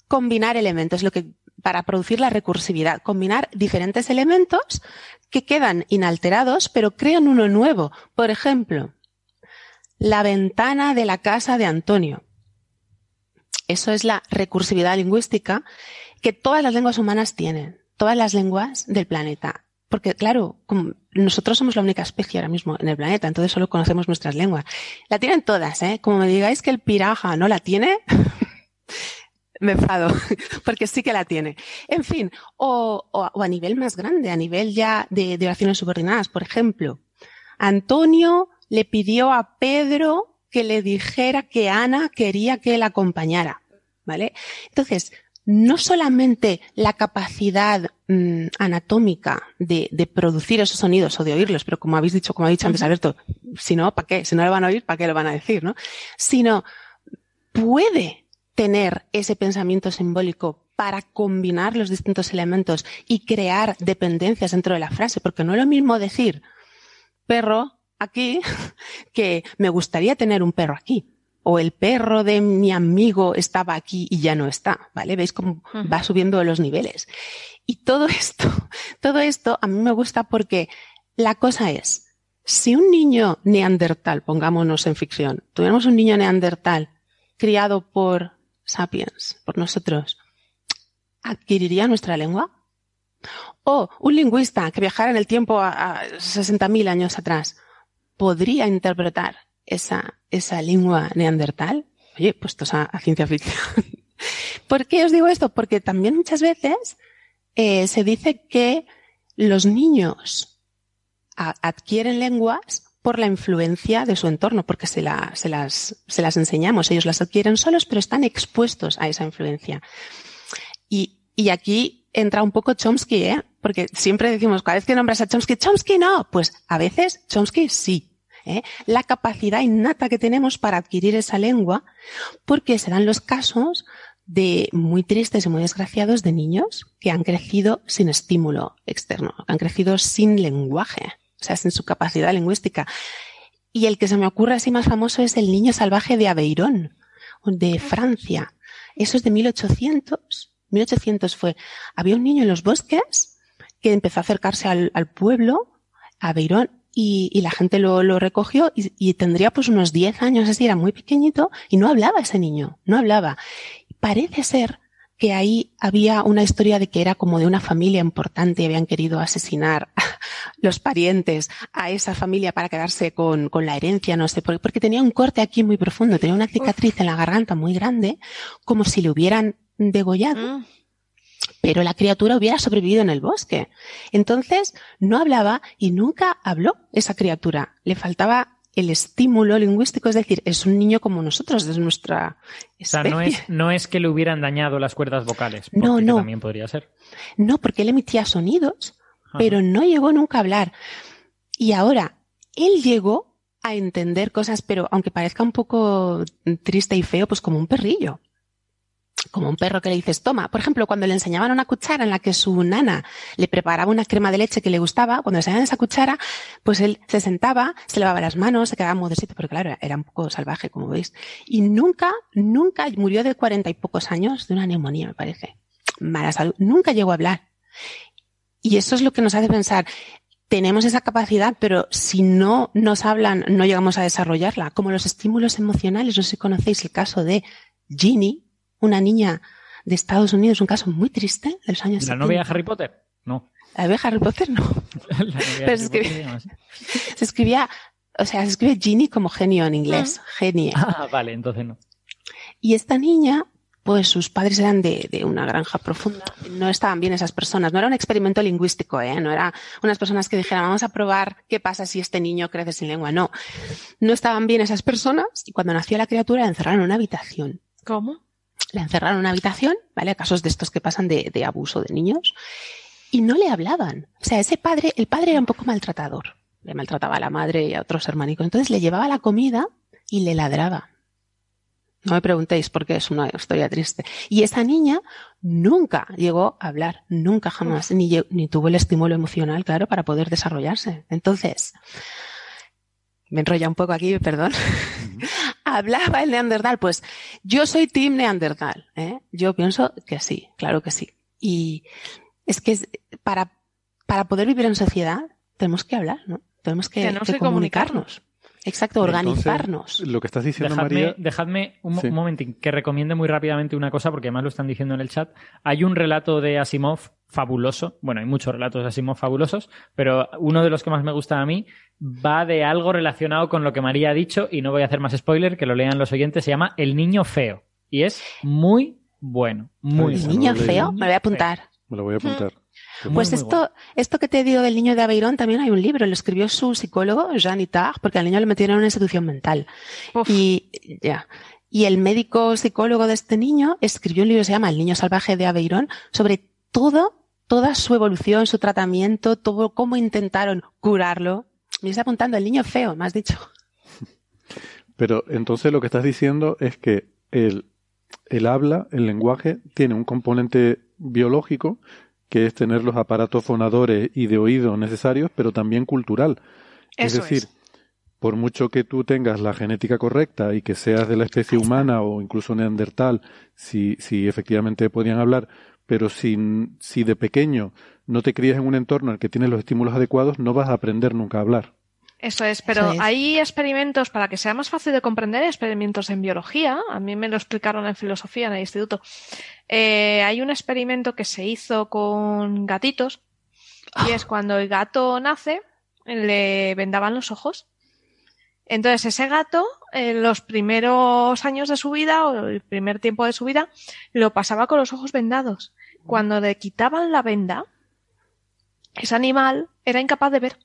Speaker 2: combinar elementos, lo que para producir la recursividad, combinar diferentes elementos que quedan inalterados, pero crean uno nuevo. Por ejemplo, la ventana de la casa de Antonio. Eso es la recursividad lingüística que todas las lenguas humanas tienen, todas las lenguas del planeta. Porque, claro, como nosotros somos la única especie ahora mismo en el planeta, entonces solo conocemos nuestras lenguas. La tienen todas, ¿eh? Como me digáis que el piraja no la tiene, me enfado, porque sí que la tiene. En fin, o, o- o a nivel más grande, a nivel ya de, de oraciones subordinadas. Por ejemplo, Antonio le pidió a Pedro que le dijera que Ana quería que él acompañara, ¿vale? Entonces, no solamente la capacidad mm, anatómica de, de producir esos sonidos o de oírlos, pero como habéis dicho, como ha dicho antes Alberto, si no, ¿para qué? Si no lo van a oír, ¿para qué lo van a decir, no? Sino puede tener ese pensamiento simbólico para combinar los distintos elementos y crear dependencias dentro de la frase, porque no es lo mismo decir perro aquí que me gustaría tener un perro aquí. O el perro de mi amigo estaba aquí y ya no está, ¿vale? ¿Veis cómo va subiendo los niveles? Y todo esto, todo esto a mí me gusta porque la cosa es, si un niño neandertal, pongámonos en ficción, tuviéramos un niño neandertal criado por sapiens, por nosotros, ¿adquiriría nuestra lengua? O un lingüista que viajara en el tiempo a, a 60.000 años atrás, ¿podría interpretar esa, esa lengua neandertal? Oye, puestos a, a ciencia ficción. ¿Por qué os digo esto? Porque también muchas veces eh, se dice que los niños adquieren lenguas por la influencia de su entorno, porque se, la- se las, se las enseñamos. Ellos las adquieren solos, pero están expuestos a esa influencia. Y, y aquí entra un poco Chomsky, ¿eh? Porque siempre decimos, cada vez que nombras a Chomsky, Chomsky no. Pues a veces Chomsky sí. ¿Eh? La capacidad innata que tenemos para adquirir esa lengua, porque se dan los casos de muy tristes y muy desgraciados de niños que han crecido sin estímulo externo, que han crecido sin lenguaje, o sea, sin su capacidad lingüística. Y el que se me ocurre así más famoso es el niño salvaje de Aveyron, de Francia. Eso es de 1800. 1800 fue, había un niño en los bosques que empezó a acercarse al, al pueblo, a Aveyron, y, y la gente lo, lo recogió y, y tendría pues unos 10 años así, era muy pequeñito y no hablaba ese niño, no hablaba. Parece ser que ahí había una historia de que era como de una familia importante y habían querido asesinar los parientes a esa familia para quedarse con, con la herencia, no sé, porque, porque tenía un corte aquí muy profundo, tenía una cicatriz en la garganta muy grande, como si le hubieran degollado, pero la criatura hubiera sobrevivido en el bosque. Entonces, no hablaba y nunca habló esa criatura. Le faltaba el estímulo lingüístico, es decir, es un niño como nosotros, es nuestra
Speaker 5: O sea,
Speaker 2: especie.
Speaker 5: no es, no es que le hubieran dañado las cuerdas vocales.
Speaker 2: No,
Speaker 5: porque
Speaker 2: no.
Speaker 5: También podría ser.
Speaker 2: No, porque él emitía sonidos, pero no llegó nunca a hablar. Y ahora, él llegó a entender cosas, pero aunque parezca un poco triste y feo, pues como un perrillo. Como un perro que le dices, toma. Por ejemplo, cuando le enseñaban una cuchara en la que su nana le preparaba una crema de leche que le gustaba, cuando le enseñaban esa cuchara, pues él se sentaba, se lavaba las manos, se quedaba modosito, pero claro, era un poco salvaje, como veis. Y nunca, nunca murió de cuarenta y pocos años de una neumonía, me parece. Mala salud. Nunca llegó a hablar. Y eso es lo que nos hace pensar, tenemos esa capacidad, pero si no nos hablan, no llegamos a desarrollarla. Como los estímulos emocionales, no sé si conocéis el caso de Ginny, una niña de Estados Unidos, un caso muy triste de los años
Speaker 5: ¿La novia de Harry Potter? No.
Speaker 2: ¿La novia de Harry Potter? No. Pero se escribía, se escribía, o sea, se escribe Ginny como genio en inglés. Genie.
Speaker 5: Ah, vale, entonces no.
Speaker 2: Y esta niña, pues sus padres eran de, de, una granja profunda. No estaban bien esas personas. No era un experimento lingüístico, ¿eh? No era unas personas que dijeran, vamos a probar qué pasa si este niño crece sin lengua. No. No estaban bien esas personas y cuando nació la criatura la encerraron en una habitación.
Speaker 3: ¿Cómo?
Speaker 2: La encerraron en una habitación, ¿vale? Casos de estos que pasan de, abuso de niños. Y no le hablaban. O sea, ese padre, el padre era un poco maltratador. Le maltrataba a la madre y a otros hermanicos. Entonces le llevaba la comida y le ladraba. No me preguntéis porque es una historia triste. Y esa niña nunca llegó a hablar, nunca jamás, ni, ni, tuvo el estímulo emocional, claro, para poder desarrollarse. Entonces, me enrolla un poco aquí, perdón. ¿Hablaba el neandertal? Pues yo soy team neandertal. ¿eh? Yo pienso que sí, claro que sí. Y es que para, para poder vivir en sociedad tenemos que hablar, ¿no? Tenemos que,
Speaker 3: tenemos
Speaker 2: que
Speaker 3: que
Speaker 2: comunicarnos. Exacto, organizarnos.
Speaker 1: Entonces, lo que estás diciendo,
Speaker 5: dejadme,
Speaker 1: María.
Speaker 5: Dejadme un,
Speaker 1: Sí.
Speaker 5: un que recomiende muy rápidamente una cosa, porque además lo están diciendo en el chat. Hay un relato de Asimov fabuloso. Bueno, hay muchos relatos de Asimov fabulosos, pero uno de los que más me gusta a mí va de algo relacionado con lo que María ha dicho, y no voy a hacer más spoiler, que lo lean los oyentes. Se llama El niño feo. Y es muy bueno. Muy
Speaker 2: El
Speaker 5: bueno.
Speaker 2: niño feo, me lo voy a apuntar.
Speaker 1: Me lo voy a apuntar.
Speaker 2: Pues
Speaker 5: muy
Speaker 2: esto,
Speaker 5: bueno.
Speaker 2: esto que te digo del niño de Aveirón, también hay un libro, lo escribió su psicólogo, Jean Itard, porque al niño lo metieron en una institución mental.
Speaker 3: Uf.
Speaker 2: Y ya. Y el médico psicólogo de este niño escribió un libro que se llama El niño salvaje de Aveirón sobre todo, toda su evolución, su tratamiento, todo cómo intentaron curarlo. Me está apuntando el niño feo, me has dicho.
Speaker 1: Pero entonces lo que estás diciendo es que el, el habla, el lenguaje, tiene un componente biológico, que es tener los aparatos fonadores y de oído necesarios, pero también cultural. es decir,
Speaker 3: es.
Speaker 1: por mucho que tú tengas la genética correcta y que seas de la especie humana o incluso neandertal, si, si efectivamente podían hablar, pero si, si de pequeño no te crías en un entorno en el que tienes los estímulos adecuados, no vas a aprender nunca a hablar.
Speaker 3: Eso es, pero
Speaker 2: Eso es.
Speaker 3: hay experimentos para que sea más fácil de comprender, experimentos en biología. A mí me lo explicaron en filosofía en el instituto. Eh, hay un experimento que se hizo con gatitos y es cuando el gato nace, le vendaban los ojos. Entonces ese gato, en los primeros años de su vida o el primer tiempo de su vida, lo pasaba con los ojos vendados. Cuando le quitaban la venda, ese animal era incapaz de ver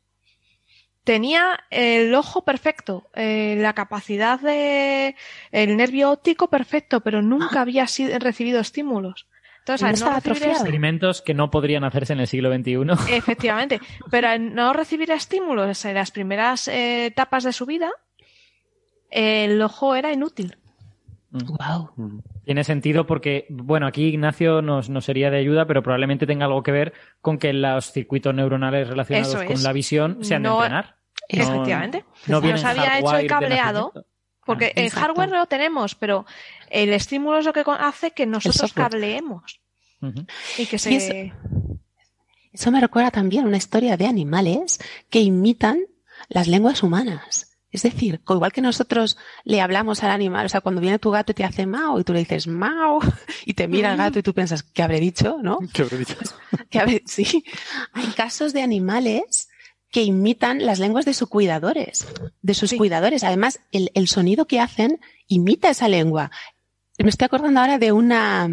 Speaker 3: tenía el ojo perfecto, eh, la capacidad de el nervio óptico perfecto, pero nunca había sido, recibido estímulos. Entonces,
Speaker 2: No
Speaker 3: al
Speaker 2: estaba
Speaker 3: recibir
Speaker 5: Experimentos que no podrían hacerse en el siglo XXI.
Speaker 3: efectivamente, pero al no recibir estímulos en las primeras eh, etapas de su vida, el ojo era inútil.
Speaker 2: Wow.
Speaker 5: Tiene sentido porque, bueno, aquí Ignacio nos, nos sería de ayuda, pero probablemente tenga algo que ver con que los circuitos neuronales relacionados con la visión se han de entrenar. No-
Speaker 3: Efectivamente.
Speaker 5: No,
Speaker 3: Nos había hecho el cableado. Porque
Speaker 5: Ah,
Speaker 3: el
Speaker 2: Exacto.
Speaker 3: hardware lo tenemos, pero el estímulo es lo que hace que nosotros cableemos y que
Speaker 2: Y
Speaker 3: se...
Speaker 2: eso- Eso me recuerda también una historia de animales que imitan las lenguas humanas. Es decir, igual que nosotros le hablamos al animal, o sea, cuando viene tu gato y te hace mao y tú le dices mao y te mira el gato y tú piensas, ¿qué habré dicho? ¿No?
Speaker 1: ¿Qué habré dicho?
Speaker 2: Que habré- sí. Hay casos de animales que imitan las lenguas de sus cuidadores, de sus
Speaker 3: Sí.
Speaker 2: cuidadores. Además, el, el sonido que hacen imita esa lengua. Me estoy acordando ahora de una,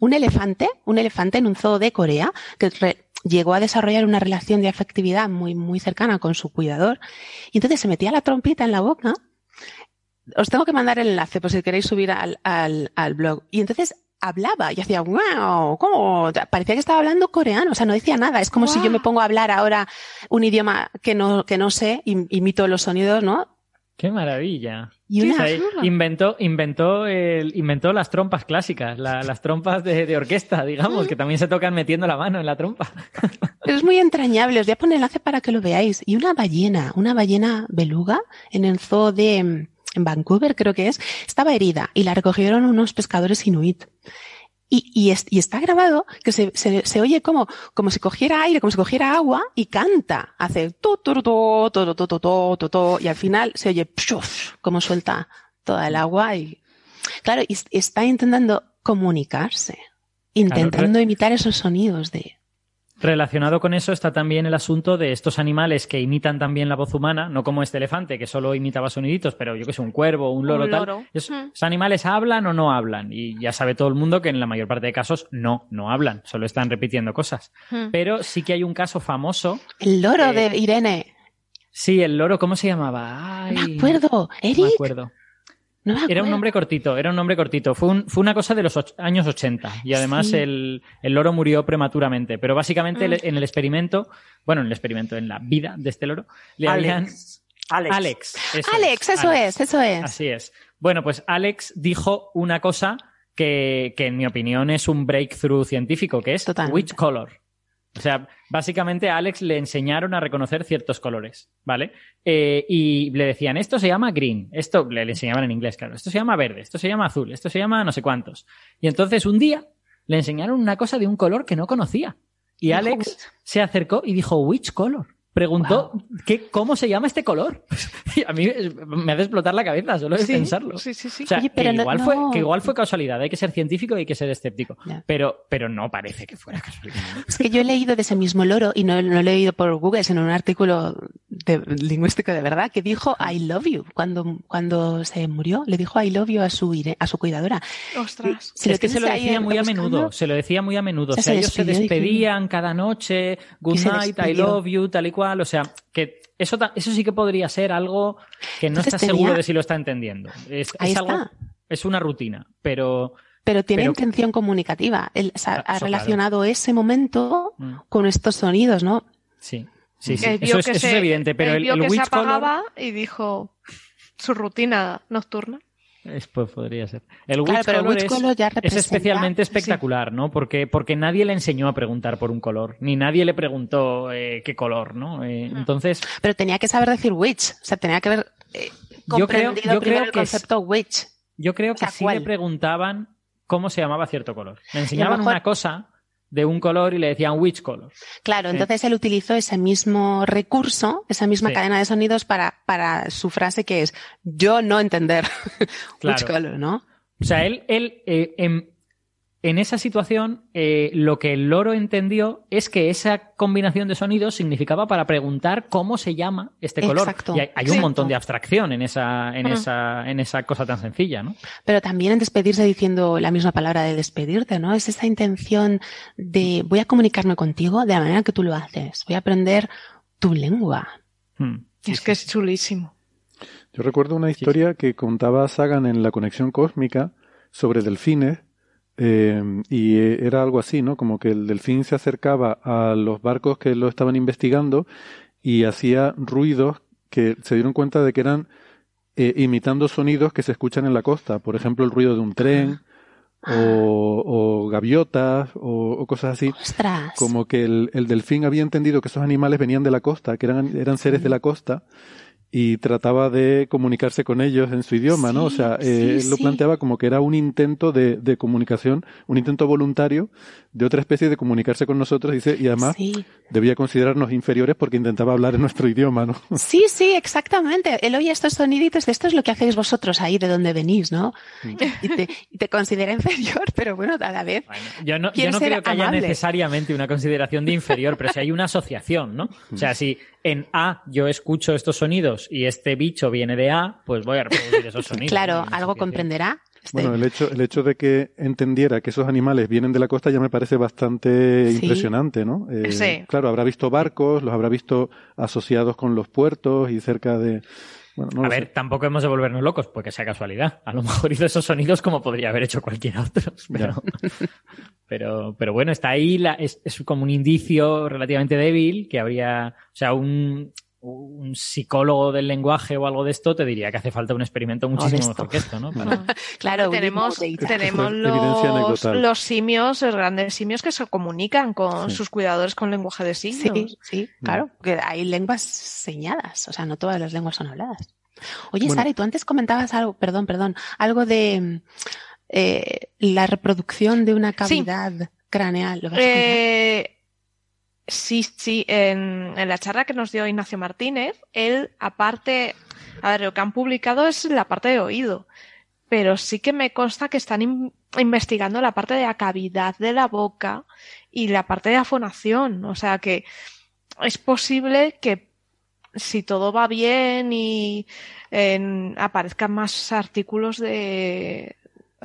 Speaker 2: un elefante, un elefante en un zoo de Corea, que re- llegó a desarrollar una relación de afectividad muy, muy cercana con su cuidador. Y entonces se metía la trompita en la boca. Os tengo que mandar el enlace por si queréis subir al, al, al blog. Y entonces hablaba y hacía wow, ¿cómo? Parecía que estaba hablando coreano, o sea, no decía nada. Es como si yo me pongo a hablar ahora un idioma que no, que no sé, im- imito los sonidos, ¿no?
Speaker 5: ¡Qué maravilla!
Speaker 2: Y una
Speaker 5: O sea,
Speaker 3: chula.
Speaker 5: inventó, inventó, el, inventó las trompas clásicas, la- las trompas de, de orquesta, digamos, que también se tocan metiendo la mano en la trompa.
Speaker 2: Es muy entrañable, os voy a poner enlace para que lo veáis. Y una ballena, una ballena beluga en el zoo de mm, en Vancouver, creo que es, estaba herida y la recogieron unos pescadores inuit. Y, y, es- y está grabado que se, se, se oye como, como si cogiera aire, como si cogiera agua y canta. Hace tu, tu, tu, tu, tu, tu, tu, tu, tu, tu, y al final se oye pshuf, como suelta toda el agua y, claro, y está intentando comunicarse, intentando imitar esos sonidos de,
Speaker 5: Relacionado con eso está también el asunto de estos animales que imitan también la voz humana, no como este elefante que solo imitaba soniditos, pero yo que sé, un cuervo, un loro,
Speaker 3: Un
Speaker 5: tal. Es-
Speaker 3: Mm.
Speaker 5: ¿Esos animales hablan o no hablan? Y ya sabe todo el mundo que en la mayor parte de casos no, no hablan, solo están repitiendo cosas.
Speaker 3: Mm.
Speaker 5: Pero sí que hay un caso famoso.
Speaker 2: el loro
Speaker 5: Eh,
Speaker 2: de Irene.
Speaker 5: Sí, el loro, ¿cómo se llamaba? Ay,
Speaker 2: me acuerdo.
Speaker 5: no me
Speaker 2: Eric.
Speaker 5: acuerdo.
Speaker 2: No
Speaker 5: Era un nombre cortito, era un nombre cortito. Fue, un- fue una cosa de los och- años 80 y además
Speaker 2: Sí.
Speaker 5: el, el loro murió prematuramente. Pero básicamente
Speaker 3: Mm.
Speaker 5: el- en el experimento, bueno, en el experimento, en la vida de este loro, le habían...
Speaker 4: Alex. Alex.
Speaker 5: Alex. eso
Speaker 2: Alex,
Speaker 5: es,
Speaker 2: eso
Speaker 5: Alex.
Speaker 2: es, eso es.
Speaker 5: Así es. Bueno, pues Alex dijo una cosa que, que en mi opinión es un breakthrough científico, que es
Speaker 2: Totalmente.
Speaker 5: which color. O sea, básicamente a Alex le enseñaron a reconocer ciertos colores, ¿vale? Eh, y le decían, esto se llama green, esto le, le enseñaban en inglés, claro, esto se llama verde, esto se llama azul, esto se llama no sé cuántos. Y entonces un día le enseñaron una cosa de un color que no conocía. Y Alex se acercó y dijo, which color? Preguntó ¿qué, cómo se llama este color. Y a mí me hace explotar la cabeza solo de
Speaker 3: Sí,
Speaker 5: pensarlo.
Speaker 3: sí, sí, sí.
Speaker 5: O sea,
Speaker 2: Oye, pero
Speaker 5: que, igual
Speaker 2: no-
Speaker 5: Fue, que igual fue casualidad, hay que ser científico y hay que ser escéptico. Pero, pero no parece que fuera casualidad.
Speaker 2: Es que yo he leído de ese mismo loro, y no, no lo he leído por Google, sino en un artículo de, lingüístico de verdad, que dijo I love you cuando, cuando se murió. Le dijo I love you a su, a su cuidadora.
Speaker 3: Ostras.
Speaker 2: Si
Speaker 5: es que se lo decía muy a menudo, se lo decía muy a menudo.
Speaker 2: O sea,
Speaker 5: O sea,
Speaker 2: se
Speaker 5: ellos se despedían cada noche, good night, I love you, tal y cual. O sea, que eso, eso sí que podría ser algo que no
Speaker 2: Entonces
Speaker 5: está seguro
Speaker 2: tenía-
Speaker 5: de si lo está entendiendo. Es,
Speaker 2: Ahí
Speaker 5: es algo-
Speaker 2: está.
Speaker 5: es una rutina, pero
Speaker 2: Pero tiene
Speaker 5: Pero-
Speaker 2: intención comunicativa. Él o sea,
Speaker 5: Ah,
Speaker 2: ha relacionado ese momento
Speaker 5: Mm.
Speaker 2: con estos sonidos, ¿no?
Speaker 5: sí. Sí, sí. Eso, es,
Speaker 3: que
Speaker 5: eso es
Speaker 3: se-
Speaker 5: evidente, pero
Speaker 3: él
Speaker 5: el,
Speaker 3: vio
Speaker 5: el
Speaker 3: que se
Speaker 5: witch color-
Speaker 3: apagaba y dijo su rutina nocturna.
Speaker 5: Es- pues podría ser. El
Speaker 2: Claro,
Speaker 5: witch
Speaker 2: pero el
Speaker 5: color
Speaker 2: witch
Speaker 5: es,
Speaker 2: color ya
Speaker 5: es
Speaker 2: representa-
Speaker 5: especialmente espectacular, ¿no? Porque, porque nadie le enseñó a preguntar por un color, ni nadie le preguntó eh, qué color, ¿no? Eh,
Speaker 3: Mm.
Speaker 5: entonces,
Speaker 2: Pero tenía que saber decir witch. O sea, tenía que haber eh,
Speaker 5: Yo creo- yo
Speaker 2: primero
Speaker 5: creo
Speaker 2: el
Speaker 5: que
Speaker 2: concepto witch.
Speaker 5: yo creo que
Speaker 2: O sea,
Speaker 5: sí
Speaker 2: ¿cuál?
Speaker 5: le preguntaban cómo se llamaba cierto color. Le enseñaban
Speaker 2: mejor-
Speaker 5: una cosa de un color y le decían which color.
Speaker 2: Claro,
Speaker 5: Sí.
Speaker 2: entonces él utilizó ese mismo recurso, esa misma
Speaker 5: Sí.
Speaker 2: cadena de sonidos para, para su frase que es yo no entender
Speaker 5: Claro.
Speaker 2: which color, ¿no?
Speaker 5: O sea, él, él eh, en, en esa situación, eh, lo que el loro entendió es que esa combinación de sonidos significaba para preguntar cómo se llama este color.
Speaker 2: Exacto,
Speaker 5: Y hay, hay un
Speaker 2: exacto.
Speaker 5: montón de abstracción en esa, en esa, en esa cosa tan sencilla, ¿no?
Speaker 2: Pero también en despedirse diciendo la misma palabra de despedirte, ¿no? Es esa intención de voy a comunicarme contigo de la manera que tú lo haces. Voy a aprender tu lengua.
Speaker 5: Hmm. Sí,
Speaker 3: es
Speaker 5: sí.
Speaker 3: que es chulísimo.
Speaker 1: Yo recuerdo una historia que contaba Sagan en La Conexión Cósmica sobre delfines eh, y era algo así, ¿no? Como que el delfín se acercaba a los barcos que lo estaban investigando y hacía ruidos que se dieron cuenta de que eran eh, imitando sonidos que se escuchan en la costa. Por ejemplo, el ruido de un tren o, o gaviotas o, o cosas así.
Speaker 2: ¡Ostras!
Speaker 1: Como que el, el delfín había entendido que esos animales venían de la costa, que eran, eran seres de la costa, y trataba de comunicarse con ellos en su idioma, ¿no? O sea,
Speaker 2: sí,
Speaker 1: eh, él lo
Speaker 2: sí.
Speaker 1: planteaba como que era un intento de, de comunicación, un intento voluntario de otra especie de comunicarse con nosotros, dice, y además
Speaker 2: Sí.
Speaker 1: debía considerarnos inferiores porque intentaba hablar en nuestro idioma, ¿no?
Speaker 2: Sí, sí, exactamente. Él oye estos soniditos de esto es lo que hacéis vosotros ahí de donde venís, ¿no?
Speaker 5: Mm.
Speaker 2: Y te, y te considera inferior, pero bueno, a la vez.
Speaker 5: Bueno, yo no, yo no
Speaker 2: ser
Speaker 5: creo que haya necesariamente una consideración de inferior, pero si hay una asociación, ¿no? O sea, si en A yo escucho estos sonidos y este bicho viene de A, pues voy a reproducir esos sonidos.
Speaker 2: Claro, algo comprenderá. Este-
Speaker 1: Bueno, el hecho, el hecho de que entendiera que esos animales vienen de la costa ya me parece bastante
Speaker 2: Sí.
Speaker 1: impresionante, ¿no? Eh,
Speaker 3: Sí.
Speaker 1: Claro, habrá visto barcos, los habrá visto asociados con los puertos y cerca de... Bueno, no
Speaker 5: A ver,
Speaker 1: sé.
Speaker 5: tampoco hemos de volvernos locos, porque sea casualidad. A lo mejor hizo esos sonidos como podría haber hecho cualquier otro. Pero, pero, pero bueno, está ahí, la- es, es como un indicio relativamente débil que habría, o sea, un, un psicólogo del lenguaje o algo de esto te diría que hace falta un experimento muchísimo mejor que esto, ¿no?
Speaker 2: Claro,
Speaker 3: tenemos, tenemos los, los simios, los grandes simios que se comunican con
Speaker 1: Sí.
Speaker 3: sus cuidadores con lenguaje de signos.
Speaker 2: Sí, sí, claro, porque hay lenguas señadas, o sea, no todas las lenguas son habladas. Oye,
Speaker 1: Bueno.
Speaker 2: Sara, y tú antes comentabas algo, perdón, perdón, algo de eh, la reproducción de una cavidad craneal. ¿Lo vas a contar?
Speaker 3: Eh, sí, sí, en, la charla que nos dio Ignacio Martínez, él, aparte, a ver, lo que han publicado es la parte de oído, pero sí que me consta que están in- investigando la parte de la cavidad de la boca y la parte de la fonación, o sea que es posible que si todo va bien y aparezcan más artículos de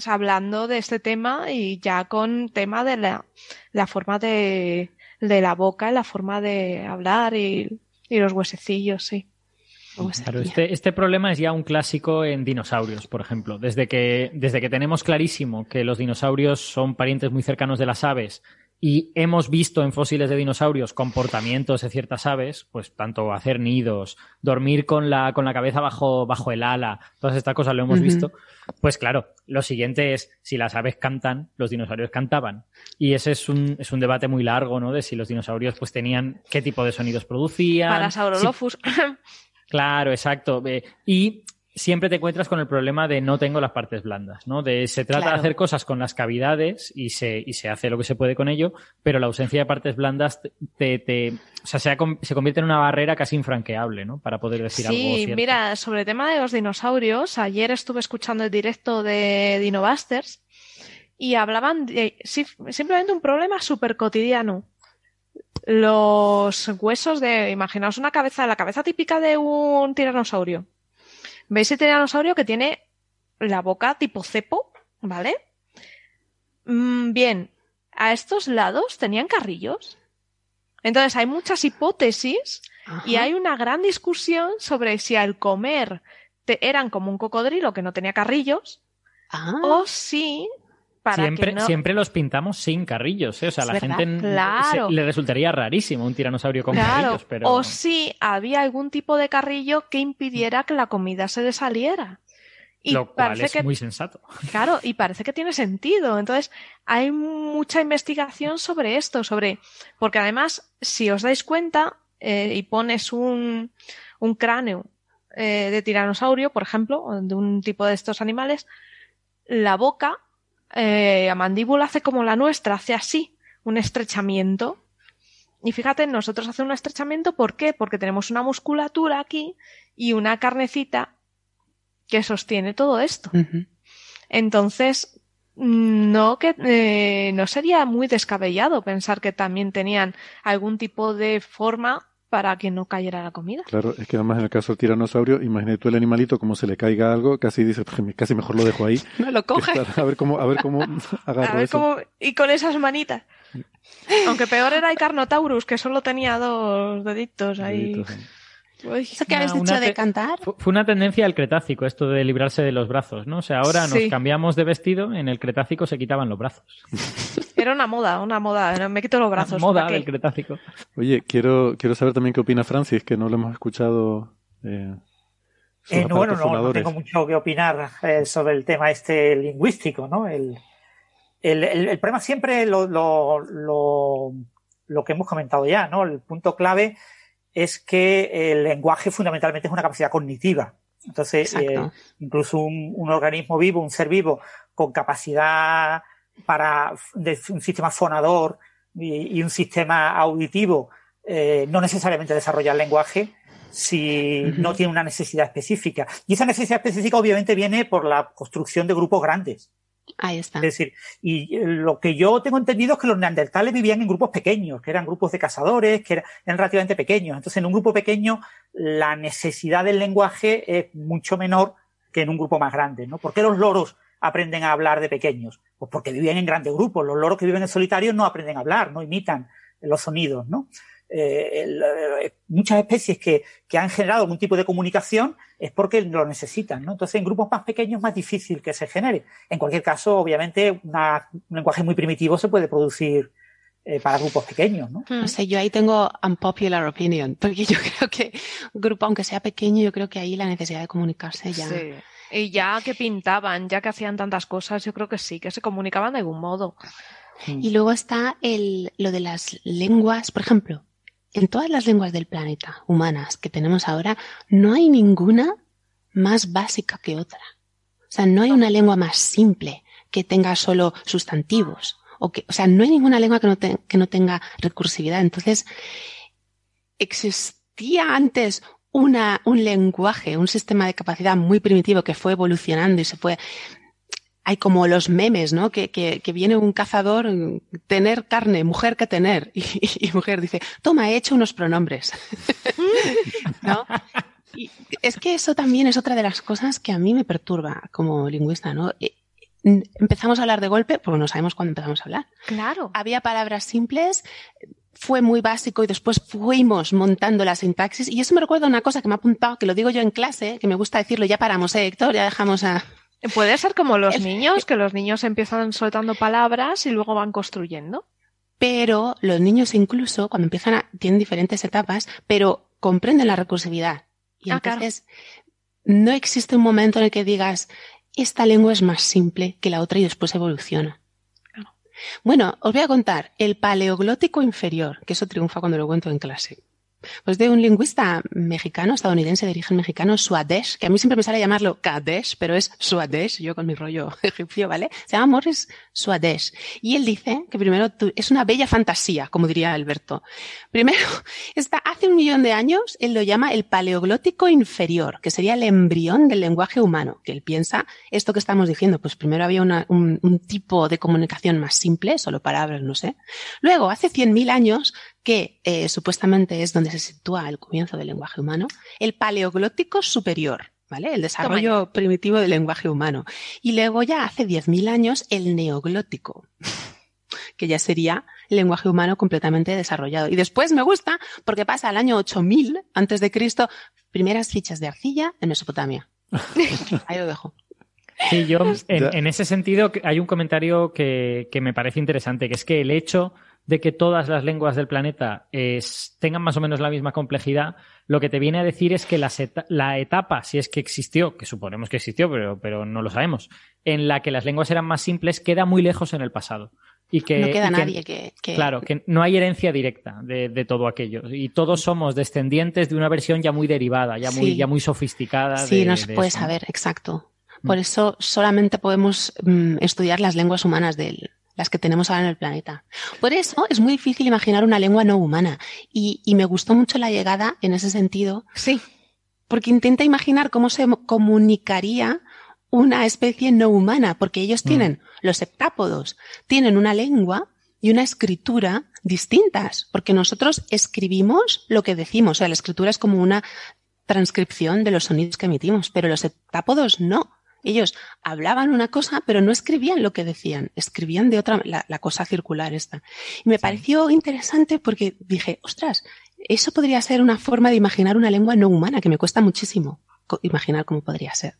Speaker 3: hablando de este tema y ya con tema de la, la forma de, de la boca, la forma de hablar y, y los huesecillos, sí.
Speaker 5: Claro, este, este problema es ya un clásico en dinosaurios, por ejemplo. Desde que, desde que tenemos clarísimo que los dinosaurios son parientes muy cercanos de las aves y hemos visto en fósiles de dinosaurios comportamientos de ciertas aves, pues tanto hacer nidos, dormir con la, con la cabeza bajo, bajo el ala, todas estas cosas lo hemos visto. Pues claro, lo siguiente es, si las aves cantan, los dinosaurios cantaban. Y ese es un, es un debate muy largo, ¿no? De si los dinosaurios pues tenían, qué tipo de sonidos producían.
Speaker 3: Para
Speaker 5: si-
Speaker 3: Saurolophus.
Speaker 5: Claro, exacto. Y siempre te encuentras con el problema de no tengo las partes blandas, ¿no? De se trata
Speaker 2: Claro.
Speaker 5: de hacer cosas con las cavidades y se, y se hace lo que se puede con ello, pero la ausencia de partes blandas te, te, o sea, se, ha se convierte en una barrera casi infranqueable, ¿no? Para poder decir algo
Speaker 3: Sí, mira, sobre el tema de los dinosaurios, ayer estuve escuchando el directo de Dinobusters y hablaban de sí, simplemente un problema súper cotidiano. Los huesos de, imaginaos una cabeza, la cabeza típica de un tiranosaurio. ¿Veis el tiranosaurio que tiene la boca tipo cepo? ¿Vale? Mm, bien, a estos lados tenían carrillos. Entonces hay muchas hipótesis y hay una gran discusión sobre si al comer te- eran como un cocodrilo que no tenía carrillos
Speaker 2: Ah,
Speaker 3: o si para
Speaker 5: Siempre,
Speaker 3: no...
Speaker 5: siempre los pintamos sin carrillos, ¿eh? O sea, la
Speaker 2: verdad,
Speaker 5: gente
Speaker 3: claro.
Speaker 5: se- le resultaría rarísimo un tiranosaurio con
Speaker 3: Claro,
Speaker 5: carrillos, pero...
Speaker 3: o si había algún tipo de carrillo que impidiera que la comida se le saliera. Y
Speaker 5: lo cual
Speaker 3: parece
Speaker 5: es
Speaker 3: que
Speaker 5: muy sensato.
Speaker 3: Claro, y parece que tiene sentido. Entonces, hay mucha investigación sobre esto, sobre. Porque además, si os dais cuenta eh, y pones un, un cráneo eh, de tiranosaurio, por ejemplo, de un tipo de estos animales, la boca, eh, la mandíbula hace como la nuestra, hace así, un estrechamiento. Y fíjate, nosotros hacemos un estrechamiento, ¿por qué? Porque tenemos una musculatura aquí y una carnecita que sostiene todo esto. Entonces, no que eh, no sería muy descabellado pensar que también tenían algún tipo de forma para que no cayera la comida.
Speaker 1: Claro, es que además en el caso del tiranosaurio, imagínate tú el animalito como se le caiga algo, casi dices, "Pues, casi mejor lo dejo ahí.
Speaker 2: No lo coge.
Speaker 1: estar- a ver cómo, a ver cómo agarro
Speaker 3: A ver
Speaker 1: eso.
Speaker 3: cómo y con esas manitas. Aunque peor era el Carnotaurus, que solo tenía dos deditos ahí.
Speaker 1: Deditos, ¿eh?
Speaker 3: Uy,
Speaker 2: ¿Eso que habéis dicho de cantar?
Speaker 5: Fu- Fue una tendencia del Cretácico, esto de librarse de los brazos, ¿no? O sea, ahora nos cambiamos de vestido, en el Cretácico se quitaban los brazos.
Speaker 3: Era una moda, una moda. Me quito los brazos.
Speaker 5: Moda
Speaker 3: ¿para qué?
Speaker 5: del Cretácico.
Speaker 1: Oye, quiero, quiero saber también qué opina Francis, que no lo hemos escuchado. Eh,
Speaker 4: Eh, no, bueno, no, no tengo mucho que opinar eh, sobre el tema este lingüístico, ¿no? El, el, el- el problema siempre lo, lo, lo, lo que hemos comentado ya, ¿no? El punto clave es que el lenguaje fundamentalmente es una capacidad cognitiva. Entonces, eh, incluso un, un organismo vivo, un ser vivo, con capacidad para de un sistema fonador y, y un sistema auditivo, eh, no necesariamente desarrolla el lenguaje si no tiene una necesidad específica. Y esa necesidad específica obviamente viene por la construcción de grupos grandes.
Speaker 2: Ahí está.
Speaker 4: Es decir, y eh, lo que yo tengo entendido es que los neandertales vivían en grupos pequeños, que eran grupos de cazadores, que eran, eran relativamente pequeños. Entonces, en un grupo pequeño, la necesidad del lenguaje es mucho menor que en un grupo más grande, ¿no? ¿Por qué los loros aprenden a hablar de pequeños? Pues porque vivían en grandes grupos. Los loros que viven en solitario no aprenden a hablar, no imitan los sonidos, ¿no? Eh, el, eh, muchas especies que, que han generado algún tipo de comunicación es porque lo necesitan, ¿no? Entonces, en grupos más pequeños es más difícil que se genere. En cualquier caso, obviamente, una- un lenguaje muy primitivo se puede producir eh, para grupos pequeños, ¿no?
Speaker 2: No sé, yo ahí tengo unpopular opinion, porque yo creo que grupo, aunque sea pequeño, yo creo que ahí la necesidad de comunicarse ya.
Speaker 3: Sí. Y ya que pintaban, ya que hacían tantas cosas, yo creo que sí, que se comunicaban de algún modo.
Speaker 2: Y luego está el, lo de las lenguas, por ejemplo, en todas las lenguas del planeta humanas que tenemos ahora, no hay ninguna más básica que otra. O sea, no hay una lengua más simple que tenga solo sustantivos. O, que, o sea, no hay ninguna lengua que no, que no tenga recursividad. Entonces, existía antes una, un lenguaje, un sistema de capacidad muy primitivo que fue evolucionando y se fue hay como los memes, ¿no? Que, que, que viene un cazador, tener carne, mujer que tener. Y, y mujer dice, toma, he hecho unos pronombres. ¿No? Y es que eso también es otra de las cosas que a mí me perturba como lingüista, ¿no? Eh, Empezamos a hablar de golpe, porque no sabemos cuándo empezamos a hablar.
Speaker 3: Claro.
Speaker 2: Había palabras simples, fue muy básico y después fuimos montando la sintaxis. Y eso me recuerda a una cosa que me ha apuntado, que lo digo yo en clase, que me gusta decirlo, ya paramos, ¿eh, Héctor? Ya dejamos a...
Speaker 3: Puede ser como los niños, que los niños empiezan soltando palabras y luego van construyendo.
Speaker 2: Pero los niños incluso, cuando empiezan a, tienen diferentes etapas, pero comprenden la recursividad. Y
Speaker 3: Ah, claro.
Speaker 2: entonces no existe un momento en el que digas, esta lengua es más simple que la otra y después evoluciona. Bueno, os voy a contar el paleoglótico inferior, que eso triunfa cuando lo cuento en clase. Pues de un lingüista mexicano, estadounidense de origen mexicano, Swadesh, que a mí siempre me sale llamarlo Kadesh, pero es Swadesh, yo con mi rollo egipcio, ¿vale? Se llama Morris Swadesh. Y él dice que primero es una bella fantasía, como diría Alberto. Primero, está, hace un millón de años, él lo llama el paleoglótico inferior, que sería el embrión del lenguaje humano, que él piensa esto que estamos diciendo, pues primero había un, un tipo de comunicación más simple, solo palabras, no sé. Luego, hace 100.000 años, que eh, supuestamente es donde se sitúa el comienzo del lenguaje humano, el paleoglótico superior, ¿vale? El desarrollo primitivo del lenguaje humano. Y luego ya hace 10.000 años el neoglótico, que ya sería el lenguaje humano completamente desarrollado. Y después me gusta porque pasa al año 8000 antes de Cristo, primeras fichas de arcilla en Mesopotamia. Ahí lo dejo.
Speaker 5: Sí, yo en, ese sentido hay un comentario que, que me parece interesante, que es que el hecho de que todas las lenguas del planeta es- tengan más o menos la misma complejidad, lo que te viene a decir es que la etapa, si es que existió, que suponemos que existió, pero, pero no lo sabemos, en la que las lenguas eran más simples, queda muy lejos en el pasado. Y que,
Speaker 2: no queda
Speaker 5: y
Speaker 2: nadie que, que-
Speaker 5: Claro, que no hay herencia directa de, de todo aquello. Y todos somos descendientes de una versión ya muy derivada, ya muy,
Speaker 2: Sí.
Speaker 5: ya muy sofisticada.
Speaker 2: Sí,
Speaker 5: de-
Speaker 2: no se
Speaker 5: de
Speaker 2: puede
Speaker 5: eso.
Speaker 2: saber, exacto. Por eso solamente podemos mm, estudiar las lenguas humanas de las que tenemos ahora en el planeta. Por eso es muy difícil imaginar una lengua no humana. Y, y me gustó mucho la llegada en ese sentido.
Speaker 3: Sí.
Speaker 2: Porque intenta imaginar cómo se comunicaría una especie no humana, porque ellos tienen, los heptápodos, tienen una lengua y una escritura distintas, porque nosotros escribimos lo que decimos, o sea, la escritura es como una transcripción de los sonidos que emitimos, pero los heptápodos no. Ellos hablaban una cosa, pero no escribían lo que decían, escribían de otra, la, la cosa circular esta. Y me pareció interesante porque dije, ostras, eso podría ser una forma de imaginar una lengua no humana, que me cuesta muchísimo co- imaginar cómo podría ser.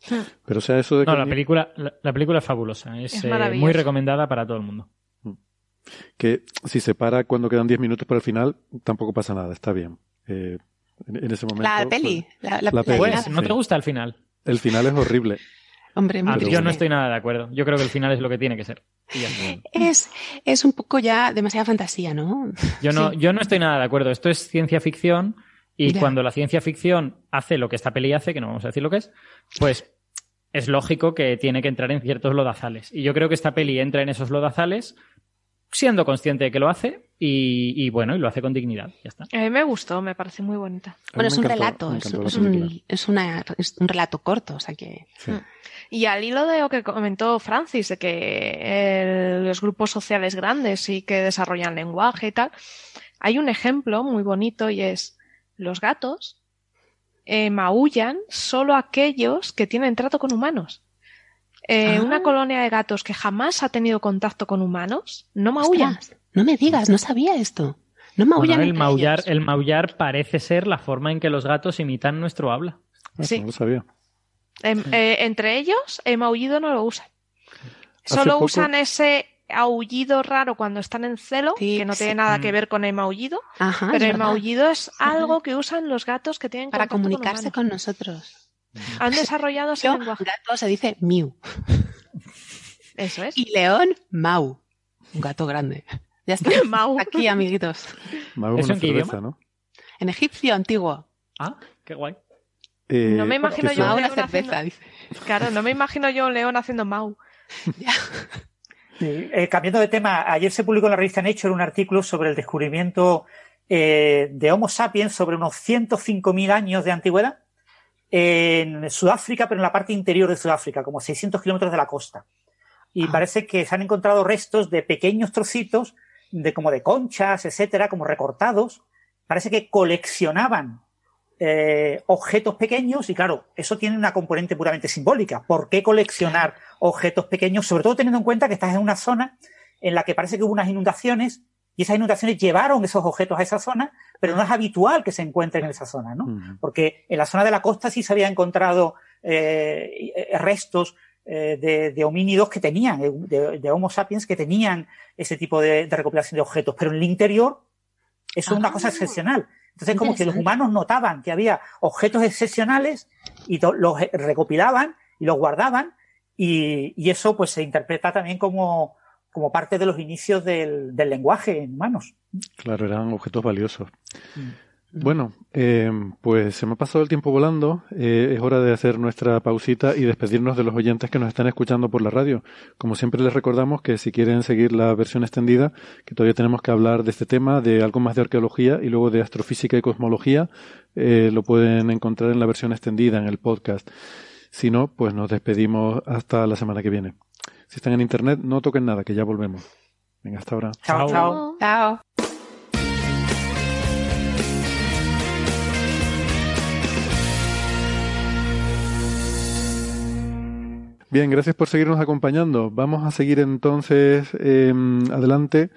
Speaker 1: Pero o sea, eso de
Speaker 5: No,
Speaker 1: que,
Speaker 5: la película, la, la película es fabulosa. Es,
Speaker 3: Es
Speaker 5: eh, muy recomendada para todo el mundo.
Speaker 1: que si se para cuando quedan 10 minutos para el final, tampoco pasa nada, está bien. Eh, en, en ese momento.
Speaker 2: La peli,
Speaker 1: pues,
Speaker 2: la, la-
Speaker 1: la peli.
Speaker 5: Pues. ¿no te gusta el final?
Speaker 1: El final es horrible.
Speaker 2: Hombre,
Speaker 5: Ah, yo no estoy nada de acuerdo. Yo creo que el final es lo que tiene que ser. Y ya está.
Speaker 2: Es, es un poco ya demasiada fantasía, ¿no?
Speaker 5: Yo no,
Speaker 2: Sí.
Speaker 5: yo no estoy nada de acuerdo. Esto es ciencia ficción y
Speaker 2: Ya.
Speaker 5: cuando la ciencia ficción hace lo que esta peli hace, que no vamos a decir lo que es, pues es lógico que tiene que entrar en ciertos lodazales. Y yo creo que esta peli entra en esos lodazales siendo consciente de que lo hace y, y bueno, y lo hace con dignidad. Ya está.
Speaker 3: A mí me gustó, me parece muy bonita.
Speaker 2: Bueno, es un
Speaker 1: encantó,
Speaker 2: relato, es, un, es, una, es un relato corto, o sea que...
Speaker 1: Sí.
Speaker 3: Y al hilo de lo que comentó Francis, de que los grupos sociales grandes sí que desarrollan lenguaje y tal, hay un ejemplo muy bonito y es los gatos eh, maullan solo aquellos que tienen trato con humanos. Eh,
Speaker 2: Ah.
Speaker 3: Una colonia de gatos que jamás ha tenido contacto con humanos no maullan.
Speaker 2: Ostras, no me digas, no sabía esto. No maullan
Speaker 5: Bueno, el maullar,
Speaker 2: ellos.
Speaker 5: el maullar parece ser la forma en que los gatos imitan nuestro habla.
Speaker 1: Ah,
Speaker 3: Sí.
Speaker 1: No lo sabía.
Speaker 3: Em- eh, entre ellos, el maullido no lo usan. Solo
Speaker 1: poco-
Speaker 3: usan ese aullido raro cuando están en celo,
Speaker 2: Sí,
Speaker 3: que no
Speaker 2: sí.
Speaker 3: tiene nada que
Speaker 5: Mm.
Speaker 3: ver con el maullido,
Speaker 2: Ajá,
Speaker 3: pero el maullido es algo que usan los gatos que tienen
Speaker 2: Para
Speaker 3: con
Speaker 2: comunicarse con nosotros.
Speaker 3: Han desarrollado ese
Speaker 2: Yo,
Speaker 3: lenguaje.
Speaker 2: gato se dice miu.
Speaker 3: Eso es.
Speaker 2: Y león, mau. Un gato grande. Ya está.
Speaker 3: Mau.
Speaker 2: Aquí, amiguitos.
Speaker 5: ¿Eso
Speaker 1: una
Speaker 5: en qué
Speaker 1: cerveza,
Speaker 5: idioma?
Speaker 1: ¿no?
Speaker 2: En egipcio antiguo.
Speaker 5: Ah, qué guay.
Speaker 1: Eh,
Speaker 3: No me imagino yo un
Speaker 2: una
Speaker 3: león haciendo-
Speaker 2: cerveza, dice.
Speaker 3: Claro, no me imagino yo un león haciendo mau.
Speaker 4: Eh, cambiando de tema, ayer se publicó en la revista Nature un artículo sobre el descubrimiento eh, de Homo sapiens sobre unos 105.000 años de antigüedad en Sudáfrica, pero en la parte interior de Sudáfrica, como 600 kilómetros de la costa. Y
Speaker 2: Ah.
Speaker 4: parece que se han encontrado restos de pequeños trocitos de como de conchas, etcétera, como recortados. Parece que coleccionaban eh, objetos pequeños y claro, eso tiene una componente puramente simbólica. ¿Por qué coleccionar objetos pequeños? Sobre todo teniendo en cuenta que estás en una zona en la que parece que hubo unas inundaciones y esas inundaciones llevaron esos objetos a esa zona, pero no es habitual que se encuentren en esa zona, ¿no? Porque en la zona de la costa sí se había encontrado eh, restos eh, de, de homínidos que tenían, eh, de, de Homo sapiens que tenían ese tipo de, de recopilación de objetos, pero en el interior eso es una
Speaker 2: Ah.
Speaker 4: cosa excepcional. Entonces, como que los humanos notaban que había objetos excepcionales y los eh, recopilaban y los guardaban, y, y eso pues se interpreta también como, como parte de los inicios del, del lenguaje en humanos.
Speaker 1: Claro, eran objetos valiosos. Bueno, eh, pues se me ha pasado el tiempo volando. Eh, es hora de hacer nuestra pausita y despedirnos de los oyentes que nos están escuchando por la radio. Como siempre les recordamos que si quieren seguir la versión extendida, que todavía tenemos que hablar de este tema, de algo más de arqueología y luego de astrofísica y cosmología, eh, lo pueden encontrar en la versión extendida, en el podcast. Si no, pues nos despedimos hasta la semana que viene. Si están en internet, no toquen nada, que ya volvemos. Venga, hasta ahora.
Speaker 4: Chao,
Speaker 5: Chao.
Speaker 4: chao.
Speaker 1: Bien, gracias por seguirnos acompañando. Vamos a seguir entonces eh, adelante.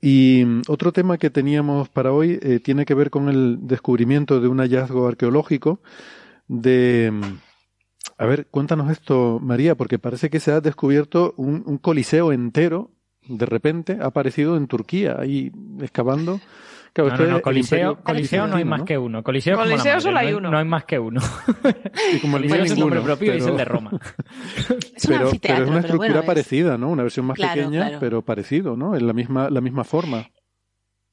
Speaker 1: Y mm, otro tema que teníamos para hoy eh, tiene que ver con el descubrimiento de un hallazgo arqueológico de... mm, A ver, cuéntanos esto, María, porque parece que se ha descubierto un, un coliseo entero, de repente, ha aparecido en Turquía, ahí excavando. Claro,
Speaker 5: No, no, no,
Speaker 1: es
Speaker 5: Coliseo,
Speaker 1: Imperio
Speaker 5: Coliseo no hay más que uno. Coliseo, es
Speaker 3: Coliseo
Speaker 5: madre,
Speaker 3: solo hay
Speaker 5: no
Speaker 3: uno.
Speaker 5: No hay más que uno.
Speaker 1: Y como el
Speaker 5: es el nombre propio y es
Speaker 1: pero-
Speaker 5: el de Roma.
Speaker 2: Es un
Speaker 1: pero, pero es una estructura
Speaker 2: bueno, es-
Speaker 1: parecida, ¿no? Una versión más
Speaker 2: Claro,
Speaker 1: pequeña,
Speaker 2: claro.
Speaker 1: pero parecido, ¿no? En la misma, la misma forma.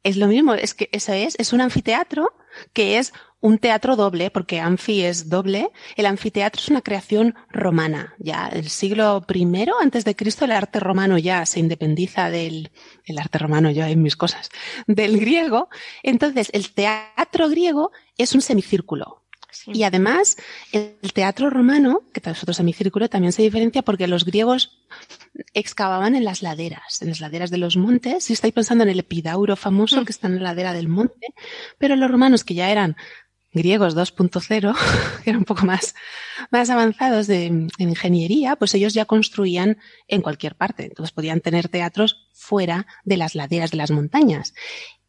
Speaker 2: Es lo mismo, es que eso es, es un anfiteatro que es un teatro doble, porque anfi es doble. El anfiteatro es una creación romana. Ya el siglo I antes de Cristo el arte romano ya se independiza del el arte romano yo en mis cosas del griego. Entonces el teatro griego es un semicírculo.
Speaker 3: Sí.
Speaker 2: Y además, el teatro romano, que es otro semicírculo, también se diferencia porque los griegos excavaban en las laderas, en las laderas de los montes. Si estáis pensando en el epidauro famoso que está en la ladera del monte, pero los romanos, que ya eran griegos 2.0, que eran un poco más, más avanzados de, en ingeniería, pues ellos ya construían en cualquier parte. Entonces podían tener teatros fuera de las laderas de las montañas.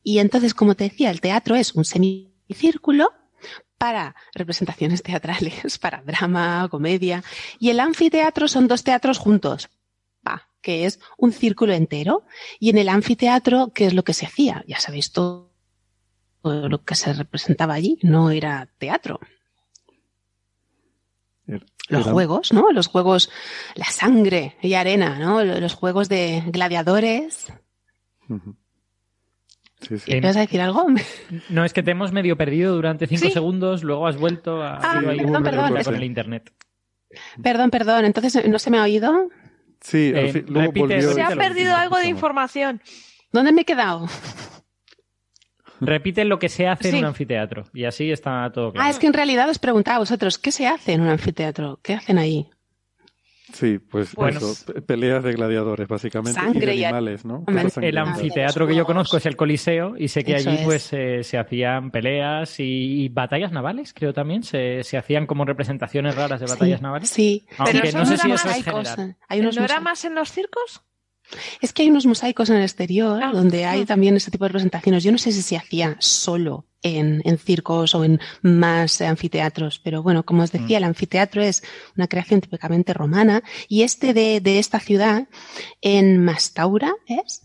Speaker 2: Y entonces, como te decía, el teatro es un semicírculo para representaciones teatrales, para drama, comedia, y el anfiteatro son dos teatros juntos, va, que es un círculo entero. Y en el anfiteatro, ¿qué es lo que se hacía? Ya sabéis todo lo que se representaba allí, no era teatro.
Speaker 1: Er-
Speaker 2: Los
Speaker 1: era-
Speaker 2: juegos, ¿no? Los juegos, la sangre y arena, ¿no? Los juegos de gladiadores.
Speaker 1: Sí, sí.
Speaker 2: ¿Me vas a decir algo?
Speaker 5: No, es que te hemos medio perdido durante cinco
Speaker 2: Sí.
Speaker 5: segundos, luego has vuelto a
Speaker 2: Ah, perdón,
Speaker 5: un
Speaker 2: perdón,
Speaker 5: con el internet.
Speaker 2: Perdón, perdón. Entonces, ¿no se me ha oído?
Speaker 1: Sí, al
Speaker 5: Eh,
Speaker 1: fin- luego
Speaker 5: repite,
Speaker 1: volvió.
Speaker 3: Se ha perdido algo de información.
Speaker 2: ¿Dónde me he quedado?
Speaker 5: Repite lo que se hace en un anfiteatro y así está todo claro.
Speaker 2: Ah, es que en realidad os preguntaba a vosotros, ¿qué se hace en un anfiteatro? ¿Qué hacen ahí?
Speaker 1: Sí, pues
Speaker 5: Bueno.
Speaker 1: eso, pe- peleas de gladiadores, básicamente, y
Speaker 2: Sangre
Speaker 1: de
Speaker 2: y-
Speaker 1: animales, ¿no?
Speaker 5: El anfiteatro que yo conozco es el Coliseo y sé que
Speaker 2: Eso
Speaker 5: allí
Speaker 2: es.
Speaker 5: pues eh, se hacían peleas y, y batallas navales, creo también. Se, se hacían como representaciones raras de batallas
Speaker 2: sí,
Speaker 5: navales.
Speaker 2: Sí,
Speaker 5: Aunque
Speaker 3: Pero
Speaker 5: no sé si
Speaker 3: era
Speaker 5: eso es general.
Speaker 2: Hay unos
Speaker 3: ¿No era más en los circos?
Speaker 2: Es que hay unos mosaicos en el exterior
Speaker 3: Ah,
Speaker 2: donde hay
Speaker 3: ah.
Speaker 2: también ese tipo de representaciones. Yo no sé si se hacía solo en, en, circos o en más anfiteatros. Pero bueno, como os decía, el anfiteatro es una creación típicamente romana y este de, de esta ciudad, en Mastaura, es,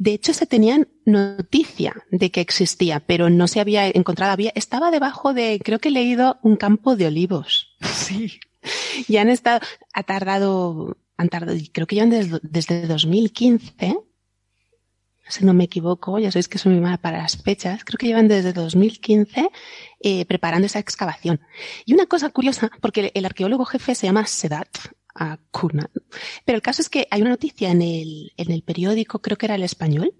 Speaker 2: de hecho, se tenían noticia de que existía, pero no se había encontrado. Había, estaba debajo de, creo que he leído, un campo de olivos.
Speaker 7: Sí.
Speaker 2: Y han estado, ha tardado, tardado, creo que llevan desde, desde 2015, si no me equivoco, ya sabéis que soy muy mala para las fechas, creo que llevan desde 2015 eh, preparando esa excavación. Y una cosa curiosa, porque el, arqueólogo jefe se llama Sedat, a Kurnan. Pero el caso es que hay una noticia en el, en el periódico, creo que era el español,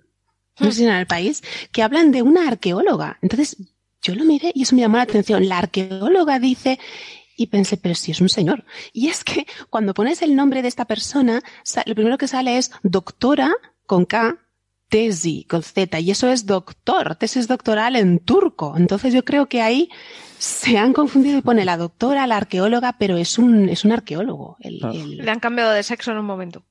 Speaker 2: no sé si era el país, que hablan de una arqueóloga. Entonces, yo lo miré y eso me llamó la atención. La arqueóloga dice, y pensé, pero si es un señor. Y es que cuando pones el nombre de esta persona, lo primero que sale es doctora con K, tesi con Z, y eso es doctor, tesis doctoral en turco. Entonces yo creo que ahí se han confundido y pone la doctora, la arqueóloga, pero es un, es un arqueólogo. El,
Speaker 1: Ah.
Speaker 2: el-
Speaker 3: Le han cambiado de sexo en un momento.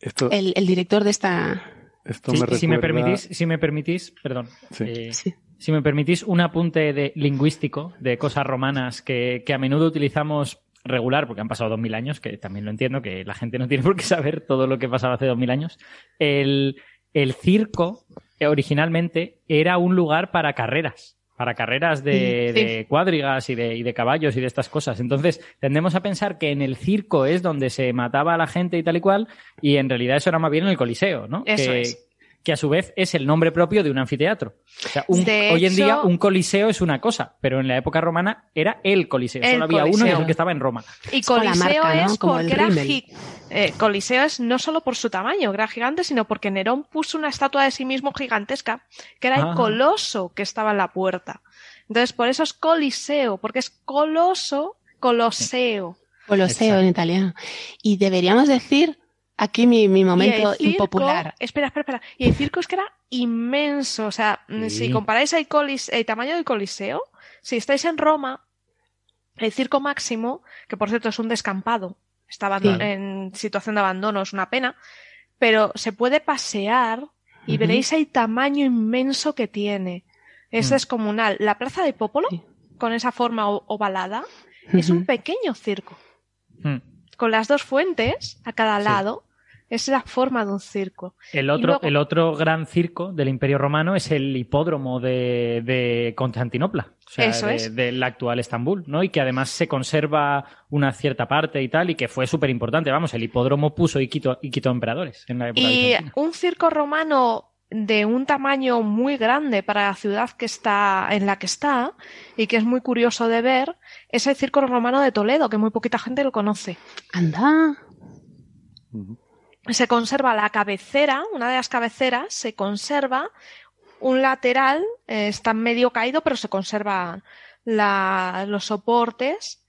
Speaker 1: Esto,
Speaker 2: el- el director de esta.
Speaker 1: esto
Speaker 5: Si,
Speaker 1: me
Speaker 5: si me
Speaker 1: recuerda-
Speaker 5: permitís, si me permitís, perdón.
Speaker 1: Sí.
Speaker 5: eh, Si me permitís un apunte de lingüístico de cosas romanas que, que a menudo utilizamos regular, porque han pasado dos mil años, que también lo entiendo, que la gente no tiene por qué saber todo lo que pasaba hace dos mil años. El, el circo eh, originalmente era un lugar para carreras. Para carreras de,
Speaker 3: Sí.
Speaker 5: de cuadrigas y de, y de caballos y de estas cosas. Entonces, tendemos a pensar que en el circo es donde se mataba a la gente y tal y cual, y en realidad eso era más bien en el Coliseo, ¿no?
Speaker 3: Eso
Speaker 5: que,
Speaker 3: es.
Speaker 5: Que a su vez es el nombre propio de un anfiteatro. O sea, un- hoy en día un coliseo es una cosa, pero en la época romana era el coliseo.
Speaker 3: El
Speaker 5: Solo había uno y es el que estaba en Roma.
Speaker 3: Y Coliseo
Speaker 2: marca, ¿no?
Speaker 3: es
Speaker 2: Como
Speaker 3: porque
Speaker 2: el
Speaker 3: era eh, Coliseo es no solo por su tamaño, que era gigante, sino porque Nerón puso una estatua de sí mismo gigantesca, que era
Speaker 5: Ah.
Speaker 3: el coloso que estaba en la puerta. Entonces, por eso es Coliseo, porque es coloso, coloseo.
Speaker 2: Coloseo
Speaker 5: Exacto.
Speaker 2: en italiano. Y deberíamos decir aquí mi, momento
Speaker 3: circo-
Speaker 2: impopular.
Speaker 3: Espera, espera, espera. Y el circo es que era inmenso. O sea, mm,
Speaker 5: Sí.
Speaker 3: si comparáis el, colis- el tamaño del Coliseo, si estáis en Roma, el circo máximo, que por cierto es un descampado, está
Speaker 2: Sí.
Speaker 3: en situación de abandono, es una pena, pero se puede pasear y
Speaker 2: Ujú.
Speaker 3: veréis el tamaño inmenso que tiene. Es
Speaker 5: Mm.
Speaker 3: descomunal. La plaza de Popolo,
Speaker 2: Sí.
Speaker 3: con esa forma ovalada, es un pequeño circo
Speaker 5: Hmm.
Speaker 3: con las dos fuentes a cada
Speaker 5: Sí.
Speaker 3: lado. Es la forma de un circo.
Speaker 5: El otro,
Speaker 3: luego-
Speaker 5: el otro gran circo del Imperio Romano es el hipódromo de, de Constantinopla, o sea,
Speaker 3: Eso
Speaker 5: de,
Speaker 3: es.
Speaker 5: del actual Estambul, ¿no? Y que además se conserva una cierta parte y tal, y que fue súper importante. Vamos, el hipódromo puso y quitó, y quitó emperadores en la época
Speaker 3: Y
Speaker 5: bizantina.
Speaker 3: un circo romano de un tamaño muy grande para la ciudad que está en la que está y que es muy curioso de ver es el circo romano de Toledo que muy poquita gente lo conoce.
Speaker 2: Anda.
Speaker 3: Se conserva la cabecera, una de las cabeceras se conserva un lateral eh, está medio caído pero se conservan la- los soportes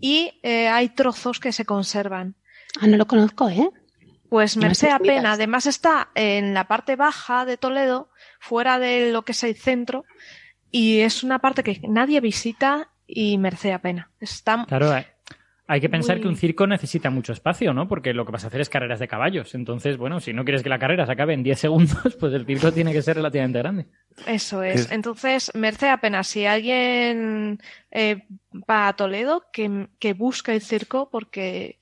Speaker 3: y eh, hay trozos que se conservan.
Speaker 2: Ah, no lo conozco, ¿eh?
Speaker 3: Pues
Speaker 2: No
Speaker 3: merece
Speaker 2: esas
Speaker 3: la pena. Además está en la parte baja de Toledo, fuera de lo que es el centro, y es una parte que nadie visita y merece la pena. Está
Speaker 5: Claro, hay que pensar
Speaker 3: Muy-
Speaker 5: que un circo necesita mucho espacio, ¿no? Porque lo que vas a hacer es carreras de caballos. Entonces, bueno, si no quieres que la carrera se acabe en 10 segundos, pues el circo tiene que ser relativamente grande.
Speaker 3: eso es.
Speaker 1: Es-
Speaker 3: Entonces merece la pena. Si alguien eh, va a Toledo, que, que busque el circo porque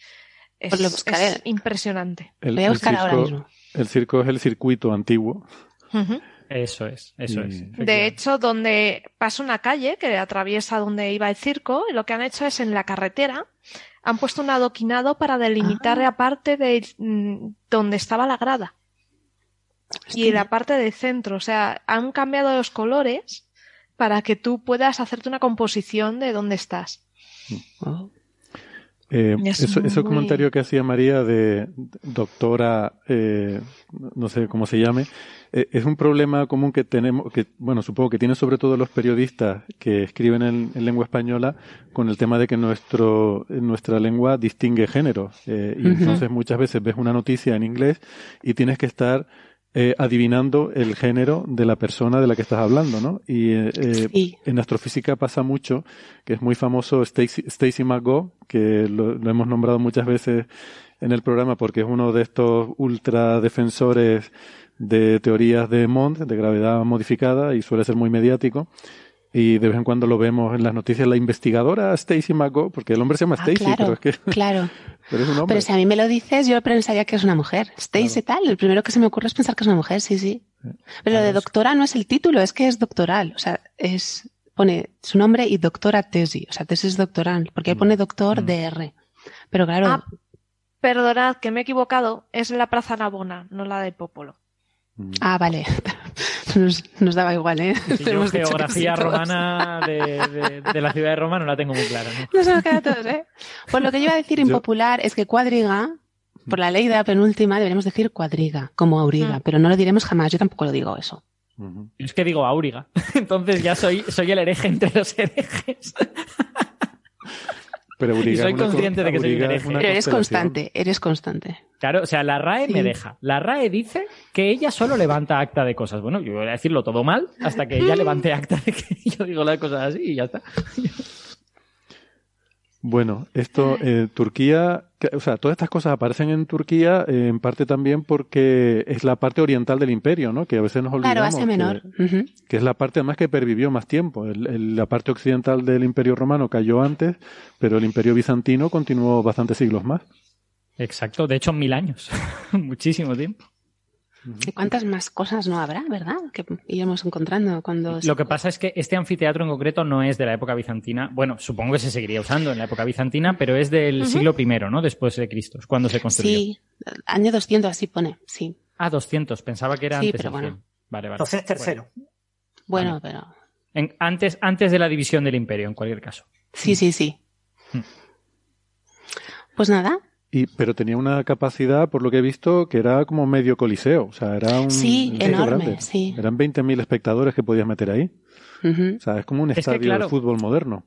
Speaker 3: es,
Speaker 2: Pues lo buscaré.
Speaker 3: es impresionante.
Speaker 1: El,
Speaker 2: Voy a
Speaker 1: el
Speaker 2: buscar ahora
Speaker 1: circo,
Speaker 2: mismo.
Speaker 1: el circo es el circuito antiguo.
Speaker 5: Eso es, eso
Speaker 1: Y-
Speaker 5: es.
Speaker 3: De hecho, donde pasa una calle que atraviesa donde iba el circo, y lo que han hecho es en la carretera han puesto un adoquinado para delimitar
Speaker 2: Ah.
Speaker 3: la parte de mm, donde estaba la grada y la parte del centro. O sea, han cambiado los colores para que tú puedas hacerte una composición de dónde estás.
Speaker 2: Oh.
Speaker 1: Eh,
Speaker 3: Es
Speaker 1: eso, ese comentario que hacía María de doctora, eh, no sé cómo se llame, eh, es un problema común que tenemos, que bueno, supongo que tienen sobre todo los periodistas que escriben en, en lengua española con el tema de que nuestro, nuestra lengua distingue géneros. y entonces muchas veces ves una noticia en inglés y tienes que estar eh, adivinando el género de la persona de la que estás hablando, ¿no? Y eh, eh,
Speaker 2: Sí.
Speaker 1: en astrofísica pasa mucho, que es muy famoso Stacy, Stacy McGo, que lo, lo hemos nombrado muchas veces en el programa porque es uno de estos ultra defensores de teorías de Mond, de gravedad modificada, y suele ser muy mediático. Y de vez en cuando lo vemos en las noticias, la investigadora Stacy McGo, porque el hombre se llama
Speaker 2: Ah,
Speaker 1: Stacy,
Speaker 2: claro,
Speaker 1: pero es que
Speaker 2: claro.
Speaker 1: pero es un hombre.
Speaker 2: Pero si a mí me lo dices, yo pensaría que es una mujer. Stacy tal, el primero que se me ocurre es pensar que es una mujer, sí, sí. Pero lo de doctora no es el título, es que es doctoral. O sea, es pone su nombre y doctora tesis, o sea, tesis doctoral, porque ahí pone doctor DR. Pero claro,
Speaker 3: Ah, perdonad que me he equivocado, es la Plaza Navona, no la de Popolo.
Speaker 2: ah, vale. Nos, nos daba igual, ¿eh?
Speaker 5: Sí, yo
Speaker 2: Hemos
Speaker 5: geografía romana de, de- de la ciudad de Roma no la tengo muy clara. ¿no?
Speaker 2: Nos queda todos, ¿eh? Pues lo que yo iba a decir impopular es que cuadriga, por la ley de la penúltima, deberíamos decir cuadriga, como auriga,
Speaker 3: Mm.
Speaker 2: pero no lo diremos jamás, yo tampoco lo digo eso.
Speaker 1: Ujú.
Speaker 5: Es que digo auriga. Entonces ya soy, soy el hereje entre los herejes.
Speaker 1: Pero
Speaker 5: Y soy consciente de que soy
Speaker 1: una
Speaker 2: Pero eres constante, eres constante.
Speaker 5: Claro, o sea, la RAE
Speaker 2: Sí.
Speaker 5: me deja. La RAE dice que ella solo levanta acta de cosas. Bueno, yo voy a decirlo todo mal hasta que ella levante acta de que yo digo las cosas así y ya está.
Speaker 1: Bueno, esto, eh, Turquía, que- o sea, todas estas cosas aparecen en Turquía eh, en parte también porque es la parte oriental del imperio, ¿no? Que a veces nos olvidamos.
Speaker 2: Claro, Asia
Speaker 1: que-
Speaker 2: Menor. Ujú.
Speaker 1: que es la parte además que pervivió más tiempo. El- el- la parte occidental del Imperio Romano cayó antes, pero el Imperio Bizantino continuó bastantes siglos más.
Speaker 5: Exacto, de hecho mil años. Muchísimo tiempo.
Speaker 2: ¿Y cuántas más cosas no habrá, verdad? Que iremos encontrando cuando...
Speaker 5: Lo que pasa es que este anfiteatro en concreto no es de la época bizantina. Bueno, supongo que se seguiría usando en la época bizantina, pero es del siglo I, ¿no? Después de Cristo, es cuando se construyó.
Speaker 2: Sí, año 200 así pone, sí.
Speaker 5: Ah, 200, pensaba que era
Speaker 2: Sí,
Speaker 5: antes
Speaker 2: pero bueno.
Speaker 5: 100. Vale, vale.
Speaker 4: Entonces, tercero.
Speaker 2: Bueno, pero...
Speaker 5: En- antes, antes de la división del imperio, en cualquier caso.
Speaker 2: Sí, sí, sí.
Speaker 5: Hmm.
Speaker 2: Pues nada,
Speaker 1: Y, pero tenía una capacidad, por lo que he visto, que era como medio coliseo. O sea, era un
Speaker 2: Sí,
Speaker 1: un
Speaker 2: enorme,
Speaker 1: grande.
Speaker 2: sí.
Speaker 1: Eran 20.000 espectadores que podías meter ahí. O sea, es como un
Speaker 5: Es que,
Speaker 1: estadio
Speaker 5: claro,
Speaker 1: de fútbol moderno.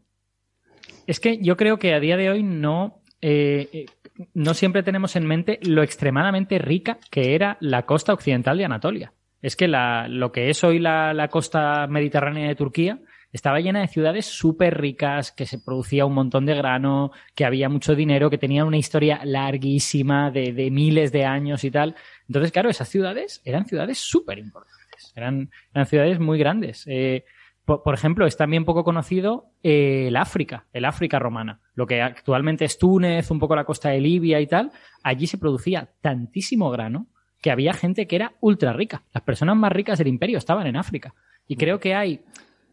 Speaker 5: Es que yo creo que a día de hoy no, eh, eh, no siempre tenemos en mente lo extremadamente rica que era la costa occidental de Anatolia. Es que la, lo que es hoy la, la costa mediterránea de Turquía estaba llena de ciudades súper ricas, que se producía un montón de grano, que había mucho dinero, que tenían una historia larguísima de, de miles de años y tal. Entonces, claro, esas ciudades eran ciudades súper importantes. Eran, eran ciudades muy grandes. Eh, por, por ejemplo, es también poco conocido eh, el África, el África romana. Lo que actualmente es Túnez, un poco la costa de Libia y tal. Allí se producía tantísimo grano que había gente que era ultra rica. Las personas más ricas del imperio estaban en África. Y creo que hay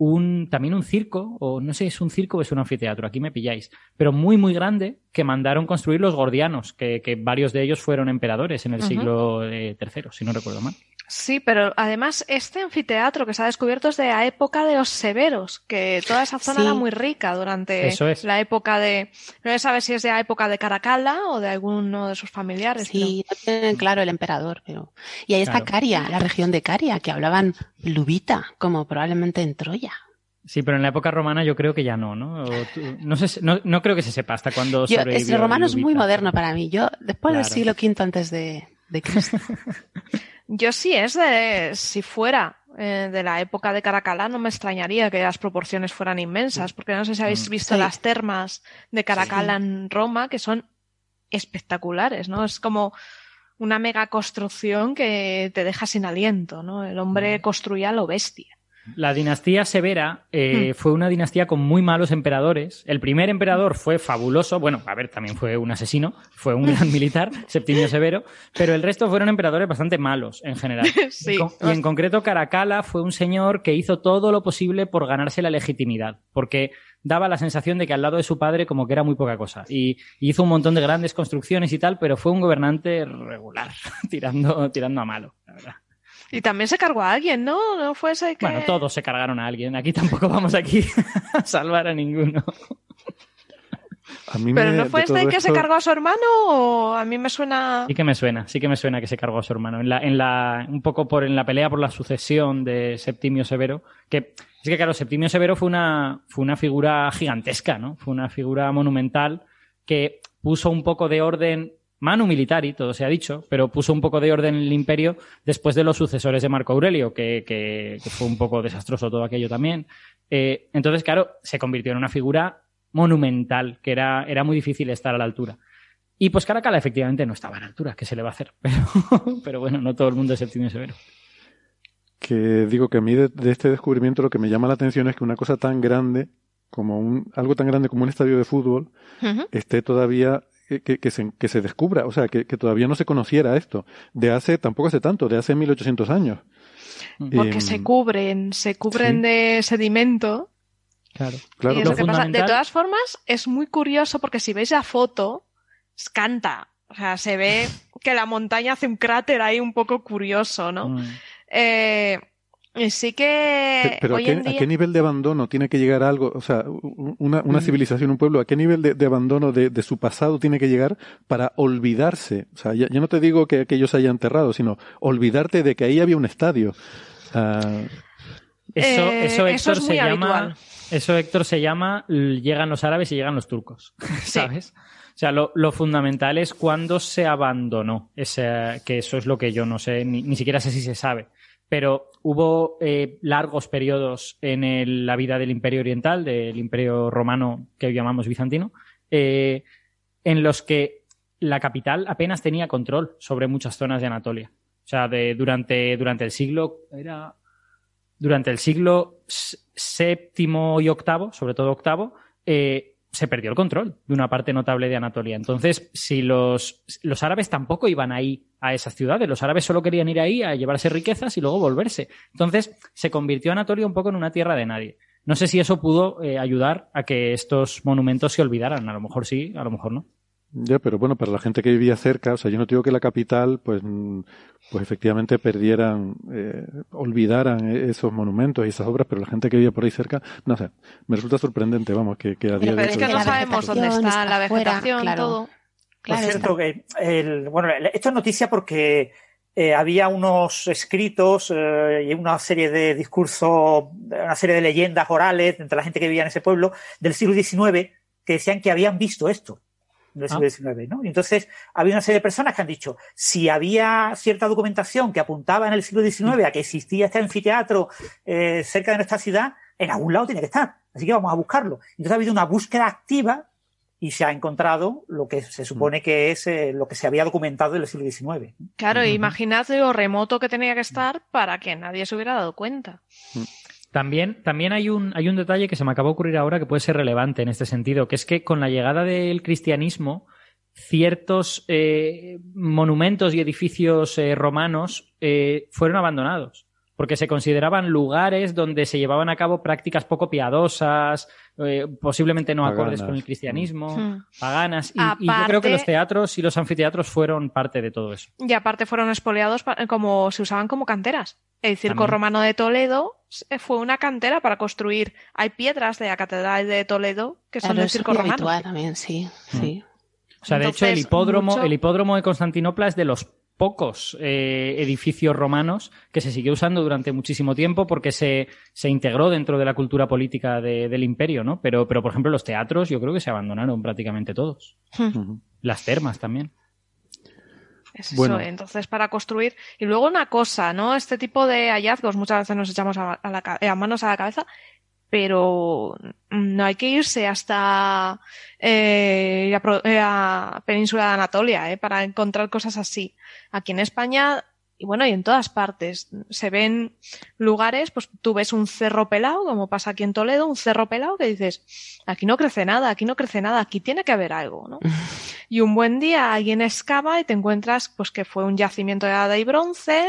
Speaker 5: un, también un circo, o no sé, es un circo o es un anfiteatro, aquí me pilláis, pero muy, muy grande que mandaron construir los gordianos, que, que varios de ellos fueron emperadores en el siglo eh, III, si no recuerdo mal.
Speaker 3: Sí, pero además este anfiteatro que se ha descubierto es de la época de los severos, que toda esa zona
Speaker 2: Sí.
Speaker 3: era muy rica durante
Speaker 5: Eso es.
Speaker 3: la época de... No se sabe si es de la época de Caracalla o de alguno de sus familiares.
Speaker 2: sí, no tienen claro el emperador, pero... Y ahí está
Speaker 5: Claro.
Speaker 2: Caria, la región de Caria, que hablaban lubita, como probablemente en Troya.
Speaker 5: Sí, pero en la época romana yo creo que ya no, ¿no? Tú- no, sé, no, no creo que se sepa hasta cuándo
Speaker 2: Yo, ese romano es muy moderno para mí. Yo, después del siglo V antes de, de Cristo.
Speaker 3: Yo sí es de... Si fuera eh, de la época de Caracalla no me extrañaría que las proporciones fueran inmensas, porque no sé si habéis
Speaker 5: Mm.
Speaker 3: visto
Speaker 2: Sí.
Speaker 3: las termas de Caracalla
Speaker 2: Sí.
Speaker 3: en Roma, que son espectaculares, ¿no? Es como una mega construcción que te deja sin aliento, ¿no? El hombre
Speaker 5: Mm.
Speaker 3: construía lo bestia.
Speaker 5: La dinastía severa eh,
Speaker 3: Hmm.
Speaker 5: fue una dinastía con muy malos emperadores. El primer emperador fue fabuloso, bueno, a ver, también fue un asesino, fue un gran militar, Septimio Severo, pero el resto fueron emperadores bastante malos en general.
Speaker 3: Sí.
Speaker 5: Y en concreto Caracalla fue un señor que hizo todo lo posible por ganarse la legitimidad, porque daba la sensación de que al lado de su padre como que era muy poca cosa. Y, y hizo un montón de grandes construcciones y tal, pero fue un gobernante regular, tirando, tirando a malo, la verdad.
Speaker 3: Y también se cargó a alguien, ¿no? No fue ese que...
Speaker 5: Bueno, todos se cargaron a alguien. Aquí tampoco vamos aquí a salvar a ninguno.
Speaker 1: A mí
Speaker 3: ¿Pero
Speaker 1: me-
Speaker 3: no fue este que se cargó a su hermano o a mí me suena...
Speaker 5: Sí que me suena, sí que me suena que se cargó a su hermano. En la, en la, un poco por en la pelea por la sucesión de Septimio Severo, que es que claro, Septimio Severo fue una, fue una figura gigantesca, ¿no? Fue una figura monumental que puso un poco de orden, manu militari, todo se ha dicho, pero puso un poco de orden en el imperio después de los sucesores de Marco Aurelio, que, que- que fue un poco desastroso todo aquello también. Eh, entonces, claro, se convirtió en una figura monumental, que era, era muy difícil estar a la altura. Y pues Caracalla efectivamente no estaba a la altura, ¿qué se le va a hacer? Pero, pero bueno, no todo el mundo es Septimio Severo.
Speaker 1: que digo que a mí de, de este descubrimiento lo que me llama la atención es que una cosa tan grande como un, algo tan grande como un estadio de fútbol esté todavía que, se, que se descubra, o sea, que, que todavía no se conociera esto. De hace, tampoco hace tanto, de hace 1800 años.
Speaker 3: Porque
Speaker 1: Em,
Speaker 3: se cubren, se cubren
Speaker 1: sí.
Speaker 3: de sedimento.
Speaker 5: Claro.
Speaker 1: Claro,
Speaker 3: y es
Speaker 1: claro.
Speaker 3: lo que pasa. De todas formas, es muy curioso porque si veis la foto, es- canta. O sea, se ve que la montaña hace un cráter ahí un poco curioso, ¿no?
Speaker 5: Mm.
Speaker 3: Eh, sí que
Speaker 1: Pe- Pero ¿a qué,
Speaker 3: en
Speaker 1: a
Speaker 3: día...
Speaker 1: qué nivel de abandono tiene que llegar algo? O sea, una, una
Speaker 5: Mm.
Speaker 1: civilización, un pueblo, ¿a qué nivel de, de abandono de, de su pasado tiene que llegar para olvidarse? O sea, ya, ya no te digo que aquellos se haya enterrado, sino olvidarte de que ahí había un estadio.
Speaker 5: Eso,
Speaker 3: Eh,
Speaker 5: eso,
Speaker 3: eso
Speaker 5: Héctor,
Speaker 3: es
Speaker 5: se llama.
Speaker 3: habitual.
Speaker 5: Eso, Héctor, se llama. Llegan los árabes y llegan los turcos. ¿Sabes? O sea, lo, lo fundamental es cuándo se abandonó. Ese, que eso es lo que yo no sé, ni, ni siquiera sé si se sabe. Pero hubo eh, largos periodos en la vida del Imperio Oriental, del Imperio Romano que hoy llamamos bizantino, eh, en los que la capital apenas tenía control sobre muchas zonas de Anatolia. O sea, de, durante, durante el siglo. Era durante el siglo séptimo y octavo, sobre todo eh, se perdió el control de una parte notable de Anatolia. Entonces, si los, los árabes tampoco iban ahí a esas ciudades, los árabes solo querían ir ahí a llevarse riquezas y luego volverse. Entonces, se convirtió Anatolia un poco en una tierra de nadie. No sé si eso pudo eh, ayudar a que estos monumentos se olvidaran. A lo mejor sí, a lo mejor no.
Speaker 1: Ya, pero bueno, para la gente que vivía cerca, o sea, yo no digo que la capital, pues, mm, pues efectivamente perdieran, eh, olvidaran e- esos monumentos y esas obras, pero la gente que vivía por ahí cerca, no sé, me resulta sorprendente, vamos, que, que a día
Speaker 2: Pero
Speaker 1: de
Speaker 3: es
Speaker 1: hoy
Speaker 3: que
Speaker 1: todo
Speaker 3: no sabemos dónde
Speaker 2: vegetación
Speaker 3: está la
Speaker 2: está fuera,
Speaker 3: vegetación,
Speaker 2: claro.
Speaker 3: todo.
Speaker 4: Por
Speaker 2: Claro,
Speaker 4: cierto, que el, bueno, esto es noticia porque eh, había unos escritos eh, y una serie de discursos, una serie de leyendas orales entre la gente que vivía en ese pueblo del siglo XIX que decían que habían visto esto del siglo
Speaker 5: Ah.
Speaker 4: XIX, ¿no? Y entonces había una serie de personas que han dicho, si había cierta documentación que apuntaba en el siglo XIX a que existía este anfiteatro eh, cerca de nuestra ciudad, en algún lado tiene que estar. Así que vamos a buscarlo. Entonces ha habido una búsqueda activa y se ha encontrado lo que se supone que es eh, lo que se había documentado en el siglo XIX.
Speaker 3: Claro, imaginad lo remoto que tenía que estar para que nadie se hubiera dado cuenta.
Speaker 5: También, también hay, un, hay un detalle que se me acaba de ocurrir ahora que puede ser relevante en este sentido, que es que con la llegada del cristianismo, ciertos eh, monumentos y edificios eh, romanos eh, fueron abandonados, porque se consideraban lugares donde se llevaban a cabo prácticas poco piadosas, eh, posiblemente no acordes con el cristianismo,
Speaker 3: Hmm.
Speaker 5: paganas. Y, y yo creo que los teatros y los anfiteatros fueron parte de todo eso.
Speaker 3: Y aparte fueron expoliados pa- como se usaban como canteras. El circo
Speaker 5: También.
Speaker 3: romano de Toledo eh, fue una cantera para construir. Hay piedras de la catedral de Toledo que son
Speaker 2: Claro,
Speaker 3: del circo romano.
Speaker 2: también, sí, sí.
Speaker 5: O sea, de hecho, el
Speaker 3: Entonces,
Speaker 5: hipódromo,
Speaker 3: mucho-
Speaker 5: el hipódromo de Constantinopla es de los pocos eh, edificios romanos que se siguió usando durante muchísimo tiempo porque se, se integró dentro de la cultura política de- del imperio, ¿no? Pero, pero, por ejemplo, los teatros yo creo que se abandonaron prácticamente todos.
Speaker 1: Ujú.
Speaker 5: Las termas también.
Speaker 3: Es eso,
Speaker 1: Bueno.
Speaker 3: entonces para construir. Y luego una cosa, ¿no? Este tipo de hallazgos muchas veces nos echamos a, a la ca- a manos a la cabeza, pero no hay que irse hasta eh, la, eh, la península de Anatolia eh, para encontrar cosas así. Aquí en España, y bueno, y en todas partes, se ven lugares, pues tú ves un cerro pelado, como pasa aquí en Toledo, un cerro pelado que dices, aquí no crece nada, aquí no crece nada, aquí tiene que haber algo, ¿no? Y un buen día alguien excava y te encuentras pues que fue un yacimiento de edad y bronce,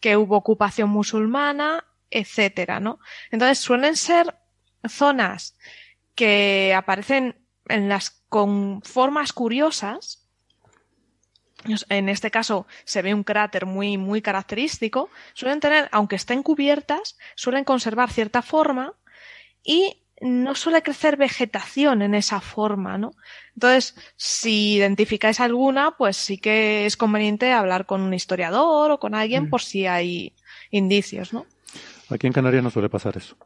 Speaker 3: que hubo ocupación musulmana, etcétera, ¿no? Entonces suelen ser zonas que aparecen en las con formas curiosas. En este caso se ve un cráter muy, muy característico. Suelen tener, aunque estén cubiertas, suelen conservar cierta forma y no suele crecer vegetación en esa forma, ¿no? Entonces, si identificáis alguna, pues sí que es conveniente hablar con un historiador o con alguien
Speaker 1: Mm.
Speaker 3: por si hay indicios, ¿no?
Speaker 1: Aquí en Canarias no suele pasar eso.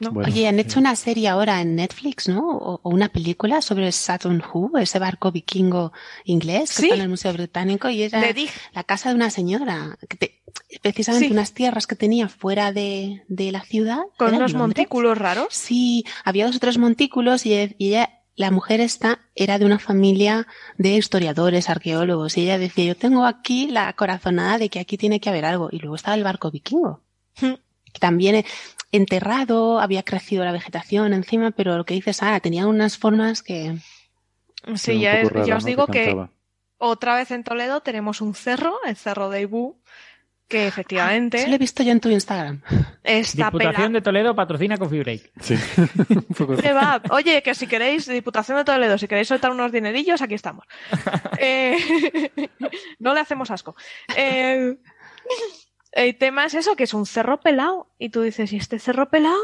Speaker 3: No.
Speaker 1: Bueno,
Speaker 2: Oye, han hecho una serie ahora en Netflix, ¿no? O, o una película sobre Saturn Who, ese barco vikingo inglés que
Speaker 3: Sí.
Speaker 2: está en el Museo Británico y era
Speaker 3: Le dije,
Speaker 2: la casa de una señora, que te- precisamente
Speaker 3: Sí.
Speaker 2: unas tierras que tenía fuera de, de la ciudad.
Speaker 3: con
Speaker 2: ¿Era en
Speaker 3: unos montículos raros.
Speaker 2: Sí, había dos o tres montículos y, y ella, la mujer esta era de una familia de historiadores, arqueólogos y ella decía, yo tengo aquí la corazonada de que aquí tiene que haber algo y luego estaba el barco vikingo. También eh, enterrado, había crecido la vegetación encima, pero lo que dices, ah, tenía unas formas que...
Speaker 3: Sí, ya, es, ya os digo que, otra vez en Toledo tenemos un cerro, el cerro de Ibú, que efectivamente.
Speaker 2: Ah, sí, lo he visto yo en tu Instagram.
Speaker 3: Esta
Speaker 5: Diputación de Toledo patrocina Coffee Break.
Speaker 1: Sí.
Speaker 3: va? Oye, que si queréis, Diputación de Toledo, si queréis soltar unos dinerillos, aquí estamos. Eh, no le hacemos asco. Eh, el tema es eso, que es un cerro pelado. Y tú dices, ¿y este cerro pelado?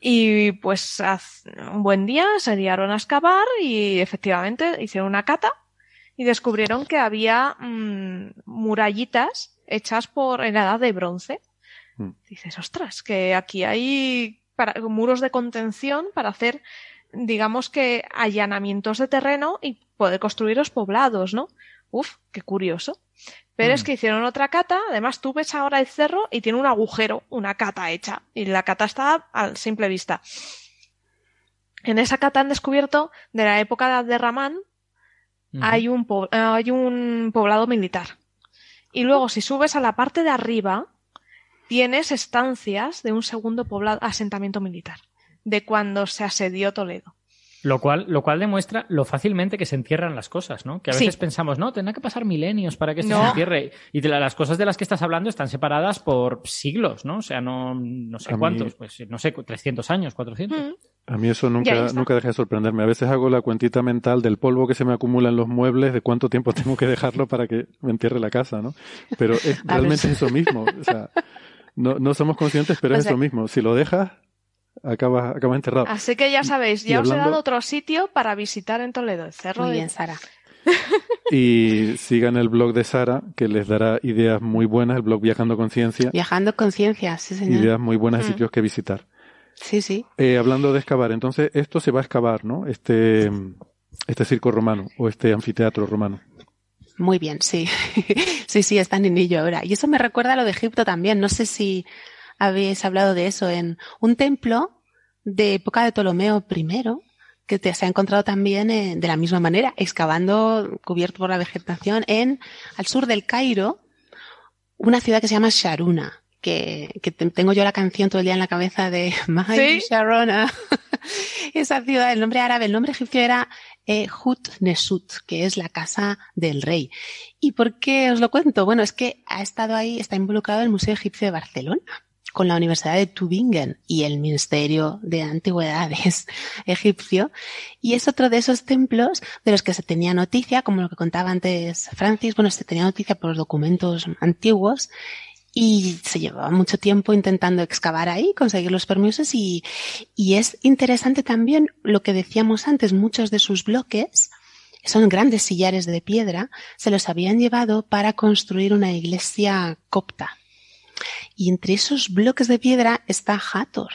Speaker 3: Y pues un buen día se liaron a excavar y efectivamente hicieron una cata y descubrieron que había mm, murallitas hechas por en la edad de bronce. Mm. Dices, ostras, que aquí hay muros de contención para hacer, digamos que, allanamientos de terreno y poder construir los poblados, ¿no? Uf, qué curioso. Pero es mm. que hicieron otra cata, además tú ves ahora el cerro y tiene un agujero, una cata hecha, y la cata está a simple vista. En esa cata han descubierto de la época de Ramán hay, un hay un poblado militar. Y luego, si subes a la parte de arriba, tienes estancias de un segundo poblado, asentamiento militar, de cuando se asedió Toledo.
Speaker 5: Lo cual, lo cual demuestra lo fácilmente que se entierran las cosas, ¿no? Que a veces pensamos, no, tendrá que pasar milenios para que esto se entierre. Y las cosas de las que estás hablando están separadas por siglos, ¿no? O sea, no, no sé cuántos, pues no sé, 300 años, 400. Mm.
Speaker 1: A mí eso nunca, nunca deja de sorprenderme. A veces hago la cuentita mental del polvo que se me acumula en los muebles, de cuánto tiempo tengo que dejarlo para que me entierre la casa, ¿no? Pero es realmente eso mismo. O sea, no, no somos conscientes, pero es eso mismo. Si lo dejas, acaba, acaba enterrado.
Speaker 3: Así que ya sabéis, ya os he dado otro sitio para visitar en Toledo, el Cerro
Speaker 2: Muy bien, Sara.
Speaker 1: Y sigan el blog de Sara, que les dará ideas muy buenas, el blog Viajando Conciencia.
Speaker 2: Viajando Conciencia, sí, señor.
Speaker 1: Ideas muy buenas de mm. sitios que visitar.
Speaker 2: Sí, sí.
Speaker 1: Eh, hablando de excavar, entonces esto se va a excavar, ¿no? Este, este circo romano o este anfiteatro romano.
Speaker 2: Muy bien, sí. sí, sí, están en ello ahora. Y eso me recuerda a lo de Egipto también. No sé si habéis hablado de eso en un templo de época de Ptolomeo I, que te, se ha encontrado también eh, de la misma manera, excavando, cubierto por la vegetación, en al sur del Cairo, una ciudad que se llama Sharuna, que, que tengo yo la canción todo el día en la cabeza de My Sharona. Esa ciudad, el nombre árabe, el nombre egipcio era eh, Hut Nesut, que es la casa del rey. ¿Y por qué os lo cuento? Bueno, es que ha estado ahí, está involucrado el Museo Egipcio de Barcelona con la Universidad de Tübingen y el Ministerio de Antigüedades egipcio. Y es otro de esos templos de los que se tenía noticia, como lo que contaba antes Francis, bueno, se tenía noticia por los documentos antiguos y se llevaba mucho tiempo intentando excavar ahí, conseguir los permisos. Y, y es interesante también lo que decíamos antes, muchos de sus bloques son grandes sillares de piedra, se los habían llevado para construir una iglesia copta y entre esos bloques de piedra está Hathor.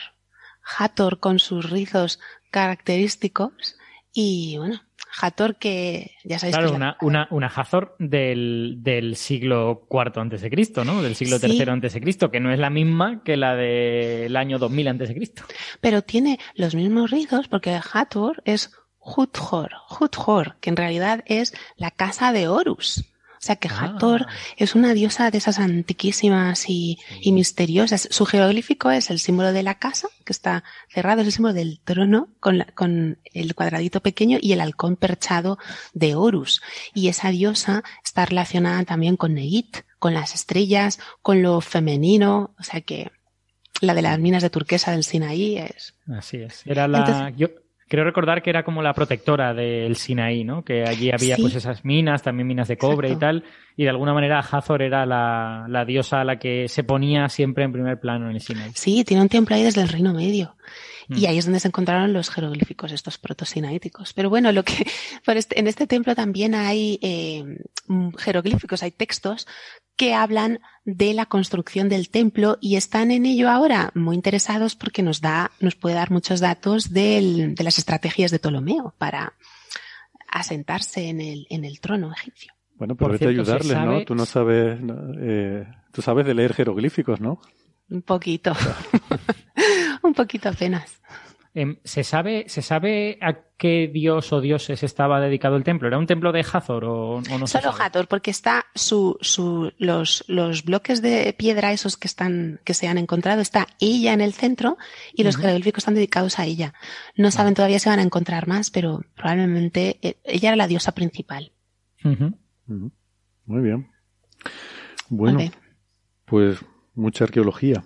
Speaker 2: Hathor con sus rizos característicos y bueno, Hathor que ya sabéis
Speaker 5: claro,
Speaker 2: que
Speaker 5: una, una, una Hathor del, del siglo IV antes de Cristo, ¿no? Del siglo III antes de Cristo, que no es la misma que la del año 2000 antes de Cristo.
Speaker 2: Pero tiene los mismos rizos porque Hathor es Huthor, Huthor, que en realidad es la casa de Horus. O sea que Hathor ah. es una diosa de esas antiquísimas y, misteriosas. Su jeroglífico es el símbolo de la casa, que está cerrado, es el símbolo del trono con, con el cuadradito pequeño y el halcón perchado de Horus. Y esa diosa está relacionada también con Negit, con las estrellas, con lo femenino. O sea que la de las minas de turquesa del Sinaí es.
Speaker 5: Así es. Era la. Creo recordar que era como la protectora del Sinaí, ¿no? Que allí había pues esas minas, también minas de cobre y tal, y de alguna manera Hazor era la, la, diosa a la que se ponía siempre en primer plano en el Sinaí.
Speaker 2: Sí, tiene un templo ahí desde el Reino Medio. Y mm. ahí es donde se encontraron los jeroglíficos, estos protosinaíticos. Pero bueno, lo que este, en este templo también hay eh, jeroglíficos, hay textos que hablan de la construcción del templo y están en ello ahora muy interesados porque nos da, nos puede dar muchos datos de las estrategias de Ptolomeo para asentarse en el, en el trono egipcio.
Speaker 1: Bueno, por vete ayudarles, ¿no? Tú no sabes, eh, tú sabes de leer jeroglíficos, ¿no?
Speaker 2: Un poquito. Un poquito apenas.
Speaker 5: Em, ¿se, sabe, ¿Se sabe a qué dios o dioses estaba dedicado el templo? ¿Era un templo de Hathor o, o no se
Speaker 2: Solo? Hathor, porque está su, su, los, los bloques de piedra esos que están, que se han encontrado, está ella en el centro y los jeroglíficos están dedicados a ella. No saben todavía si van a encontrar más, pero probablemente eh, ella era la diosa principal.
Speaker 1: Muy bien. Bueno, pues mucha arqueología.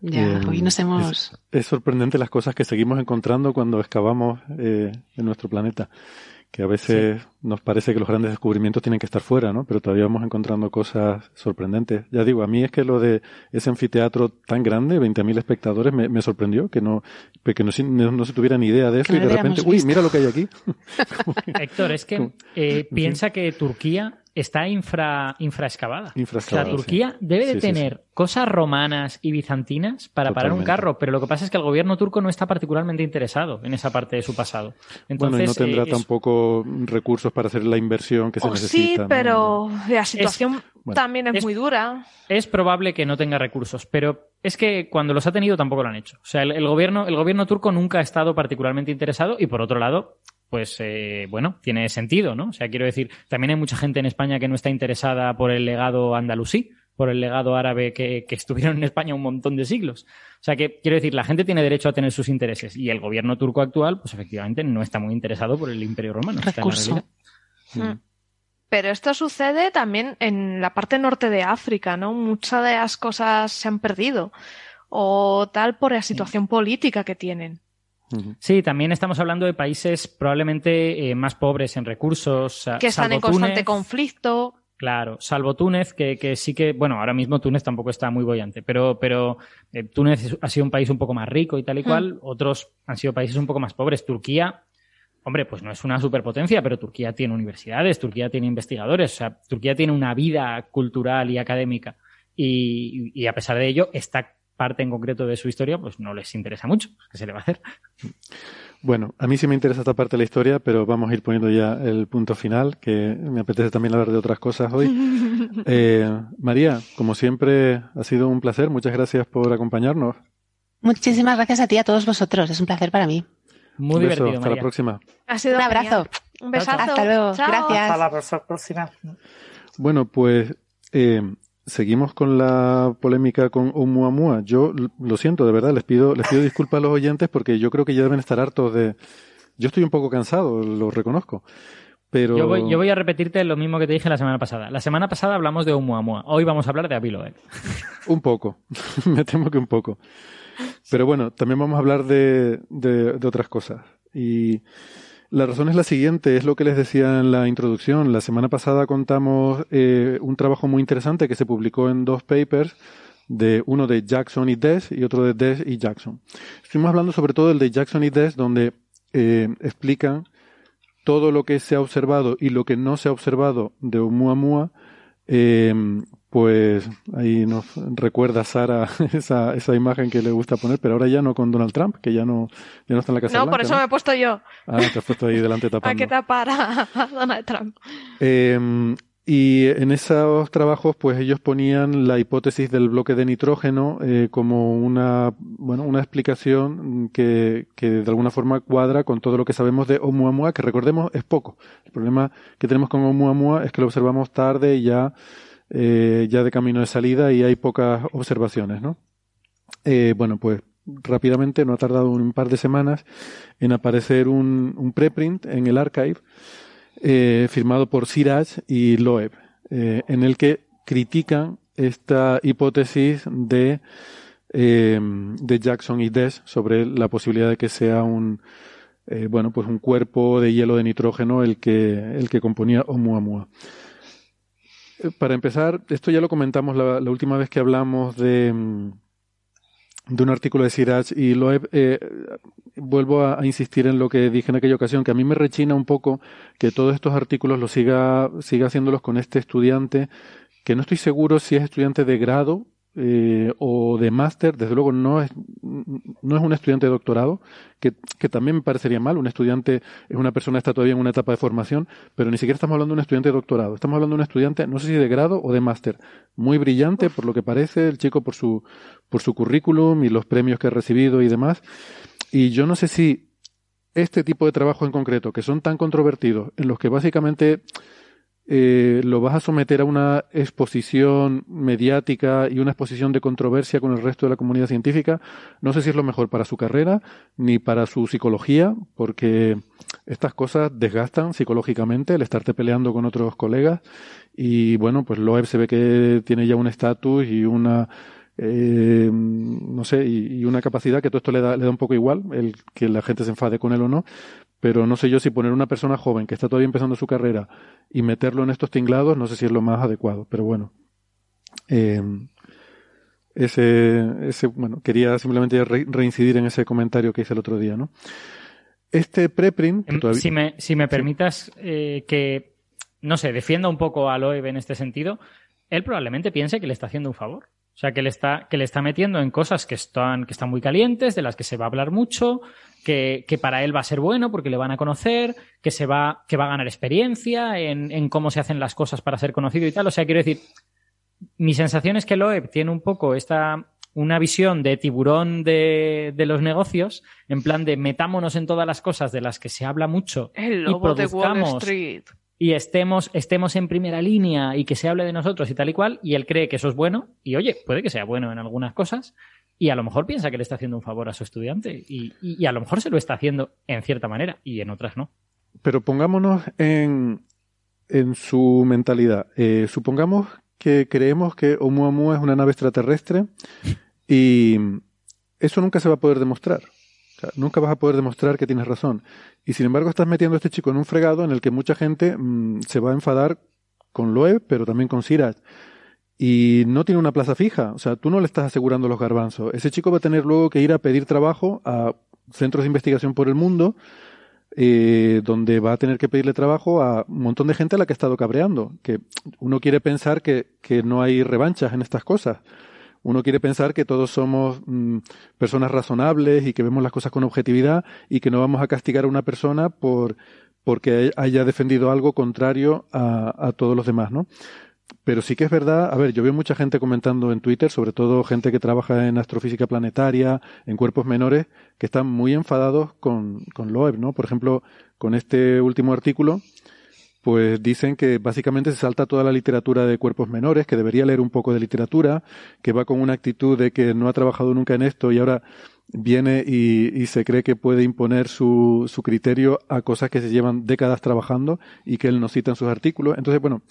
Speaker 2: Ya,
Speaker 1: Eh,
Speaker 2: hoy nos hemos...
Speaker 1: Es, es sorprendente las cosas que seguimos encontrando cuando excavamos eh, en nuestro planeta. Que a veces nos parece que los grandes descubrimientos tienen que estar fuera, ¿no? Pero todavía vamos encontrando cosas sorprendentes. Ya digo, a mí es que lo de ese anfiteatro tan grande, 20.000 espectadores, me, me sorprendió que no, que no, se- no- no se tuviera ni idea de eso
Speaker 2: Que
Speaker 1: y de repente, uy,
Speaker 2: visto".
Speaker 1: mira lo que hay aquí.
Speaker 5: Héctor, es que eh, piensa que Turquía está infra, infraexcavada.
Speaker 1: Infraexcavada,
Speaker 5: o sea, Turquía
Speaker 1: sí.
Speaker 5: debe de
Speaker 1: Sí, sí,
Speaker 5: tener cosas romanas y bizantinas para parar un carro, pero lo que pasa es que el gobierno turco no está particularmente interesado en esa parte de su pasado. Entonces,
Speaker 1: bueno, y no tendrá
Speaker 5: eh, es-
Speaker 1: tampoco recursos para hacer la inversión que se
Speaker 3: Oh, sí,
Speaker 1: necesita. ¿no?
Speaker 3: pero la situación
Speaker 1: bueno.
Speaker 3: también es,
Speaker 5: Es-
Speaker 3: muy dura.
Speaker 5: Es probable que no tenga recursos, pero es que cuando los ha tenido tampoco lo han hecho. O sea, el, el gobierno, el gobierno turco nunca ha estado particularmente interesado y por otro lado, pues eh, bueno, tiene sentido, ¿no? O sea, quiero decir, también hay mucha gente en España que no está interesada por el legado andalusí, por el legado árabe que, que estuvieron en España un montón de siglos. O sea, que quiero decir, la gente tiene derecho a tener sus intereses y el gobierno turco actual, pues efectivamente no está muy interesado por el Imperio Romano. Esta es la
Speaker 2: Recurso.
Speaker 5: realidad.
Speaker 3: Mm. Pero esto sucede también en la parte norte de África, ¿no? Muchas de las cosas se han perdido. O tal por la situación política que tienen.
Speaker 5: Sí, también estamos hablando de países probablemente eh, más pobres en recursos.
Speaker 3: Que están en constante
Speaker 5: Túnez.
Speaker 3: conflicto.
Speaker 5: Claro, salvo Túnez, que, que sí que, bueno, ahora mismo Túnez tampoco está muy bollante, pero, pero eh, Túnez ha sido un país un poco más rico y tal y
Speaker 3: Hmm.
Speaker 5: cual, otros han sido países un poco más pobres. Turquía, hombre, pues no es una superpotencia, pero Turquía tiene universidades, Turquía tiene investigadores, o sea, Turquía tiene una vida cultural y académica y, y a pesar de ello, esta parte en concreto de su historia, pues no les interesa mucho, ¿qué se le va a hacer?
Speaker 1: Bueno, a mí sí me interesa esta parte de la historia, pero vamos a ir poniendo ya el punto final, que me apetece también hablar de otras cosas hoy. Eh, María, como siempre, ha sido un placer. Muchas gracias por acompañarnos.
Speaker 2: Muchísimas gracias a ti y a todos vosotros. Es un placer para mí.
Speaker 5: Muy
Speaker 1: un beso,
Speaker 5: divertido,
Speaker 1: hasta
Speaker 5: María.
Speaker 1: la próxima.
Speaker 3: Ha sido
Speaker 2: Un abrazo.
Speaker 3: genial. Un besazo.
Speaker 2: Hasta luego.
Speaker 3: Chao.
Speaker 2: Gracias.
Speaker 4: Hasta la próxima- próxima.
Speaker 1: Bueno, pues eh, seguimos con la polémica con Oumuamua. Yo lo siento, de verdad, les pido, les pido disculpas a los oyentes porque yo creo que ya deben estar hartos de. Yo estoy un poco cansado, lo reconozco. Pero
Speaker 5: Yo voy, yo voy a repetirte lo mismo que te dije la semana pasada. La semana pasada hablamos de Oumuamua. Hoy vamos a hablar de Abiloe.
Speaker 1: Un poco, me temo que un poco. Pero bueno, también vamos a hablar de, de, de otras cosas. Y la razón es la siguiente, es lo que les decía en la introducción. La semana pasada contamos eh, un trabajo muy interesante que se publicó en dos papers, de uno de Jackson y Des y otro de Des y Jackson. Estuvimos hablando sobre todo del de Jackson y Des, donde eh, explican todo lo que se ha observado y lo que no se ha observado de Oumuamua, eh, pues ahí nos recuerda Sara esa, esa imagen que le gusta poner, pero ahora ya no con Donald Trump, que ya no, ya no está en la Casa
Speaker 3: No,
Speaker 1: Blanca,
Speaker 3: por eso
Speaker 1: ¿no?
Speaker 3: me he puesto yo.
Speaker 1: Ah, te has puesto ahí delante tapando.
Speaker 3: que tapar a a Donald Trump.
Speaker 1: Eh, y en esos trabajos, pues ellos ponían la hipótesis del bloque de nitrógeno eh, como una, bueno, una explicación que, que de alguna forma cuadra con todo lo que sabemos de Oumuamua, que recordemos es poco. El problema que tenemos con Oumuamua es que lo observamos tarde y ya, eh, ya de camino de salida y hay pocas observaciones, ¿no? Eh, bueno, pues rápidamente, no ha tardado un par de semanas en aparecer un, preprint en el archive eh, firmado por Siraj y Loeb, en el que critican esta hipótesis de, de Jackson y Des sobre la posibilidad de que sea un, bueno, pues un cuerpo de hielo de nitrógeno el que, el que componía Oumuamua. Eh, Para empezar, esto ya lo comentamos la, la última vez que hablamos de, mm, de un artículo de Siraj y Loeb. Eh, vuelvo a, a insistir en lo que dije en aquella ocasión, que a mí me rechina un poco que todos estos artículos los siga, siga haciéndolos con este estudiante, que no estoy seguro si es estudiante de grado eh, o de máster, desde luego no es, no es un estudiante de doctorado, que, que también me parecería mal, un estudiante es una persona que está todavía en una etapa de formación, pero ni siquiera estamos hablando de un estudiante de doctorado, estamos hablando de un estudiante, no sé si de grado o de máster, muy brillante por lo que parece, el chico por su, por su currículum y los premios que ha recibido y demás, Y yo no sé si este tipo de trabajo en concreto, que son tan controvertidos, en los que básicamente eh, lo vas a someter a una exposición mediática y una exposición de controversia con el resto de la comunidad científica, no sé si es lo mejor para su carrera ni para su psicología, porque estas cosas desgastan psicológicamente el estarte peleando con otros colegas. Y bueno, pues Loeb se ve que tiene ya un estatus y una eh, no sé, y, y, una capacidad que todo esto le da, le da un poco igual, el que la gente se enfade con él o no, pero no sé yo si poner una persona joven que está todavía empezando su carrera y meterlo en estos tinglados, no sé si es lo más adecuado, pero bueno. Eh, ese, ese, bueno, quería simplemente re reincidir en ese comentario que hice el otro día, ¿no? Este preprint.
Speaker 5: Todavía... Si me, si me permitas eh, que, no sé, defienda un poco a Loeb en este sentido, él probablemente piense que le está haciendo un favor. O sea, que le está, que le está metiendo en cosas que están, que están muy calientes, de las que se va a hablar mucho, que, que, para él va a ser bueno porque le van a conocer, que se va, que va a ganar experiencia en, en, cómo se hacen las cosas para ser conocido y tal. O sea, quiero decir, mi sensación es que Loeb tiene un poco esta, una visión de tiburón de, de los negocios, en plan de metámonos en todas las cosas de las que se habla mucho
Speaker 3: El lobo
Speaker 5: y produzcamos,
Speaker 3: de Wall Street.
Speaker 5: Y estemos, estemos en primera línea y que se hable de nosotros y tal y cual, y él cree que eso es bueno, y oye, puede que sea bueno en algunas cosas, y a lo mejor piensa que le está haciendo un favor a su estudiante, y, y, a lo mejor se lo está haciendo en cierta manera, y en otras no.
Speaker 1: Pero pongámonos en, en su mentalidad. Eh, supongamos que creemos que Oumuamua es una nave extraterrestre y eso nunca se va a poder demostrar. Nunca vas a poder demostrar que tienes razón. Y sin embargo estás metiendo a este chico en un fregado en el que mucha gente mmm, se va a enfadar con Loeb, pero también con Siraj. Y no tiene una plaza fija. O sea, tú no le estás asegurando los garbanzos. Ese chico va a tener luego que ir a pedir trabajo a centros de investigación por el mundo, eh, donde va a tener que pedirle trabajo a un montón de gente a la que ha estado cabreando. Que uno quiere pensar que, que no hay revanchas en estas cosas. Uno quiere pensar que todos somos mmm, personas razonables y que vemos las cosas con objetividad y que no vamos a castigar a una persona por porque haya defendido algo contrario a, a todos los demás, ¿no? Pero sí que es verdad, a ver, yo veo mucha gente comentando en Twitter, sobre todo gente que trabaja en astrofísica planetaria, en cuerpos menores, que están muy enfadados con, con Loeb, ¿no? Por ejemplo, con este último artículo, pues dicen que básicamente se salta toda la literatura de cuerpos menores, que debería leer un poco de literatura, que va con una actitud de que no ha trabajado nunca en esto y ahora viene y, se cree que puede imponer su, su criterio a cosas que se llevan décadas trabajando y que él no cita en sus artículos. Entonces, bueno,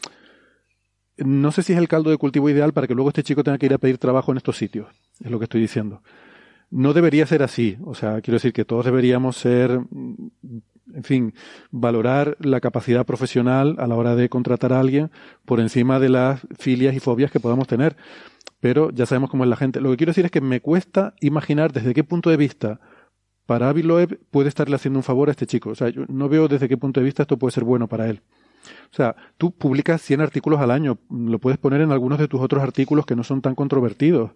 Speaker 1: no sé si es el caldo de cultivo ideal para que luego este chico tenga que ir a pedir trabajo en estos sitios, es lo que estoy diciendo. No debería ser así, o sea, quiero decir que todos deberíamos ser, en fin, valorar la capacidad profesional a la hora de contratar a alguien por encima de las filias y fobias que podamos tener. Pero ya sabemos cómo es la gente. Lo que quiero decir es que me cuesta imaginar desde qué punto de vista para Avi Loeb puede estarle haciendo un favor a este chico. O sea, yo no veo desde qué punto de vista esto puede ser bueno para él. O sea, tú publicas 100 artículos al año, lo puedes poner en algunos de tus otros artículos que no son tan controvertidos.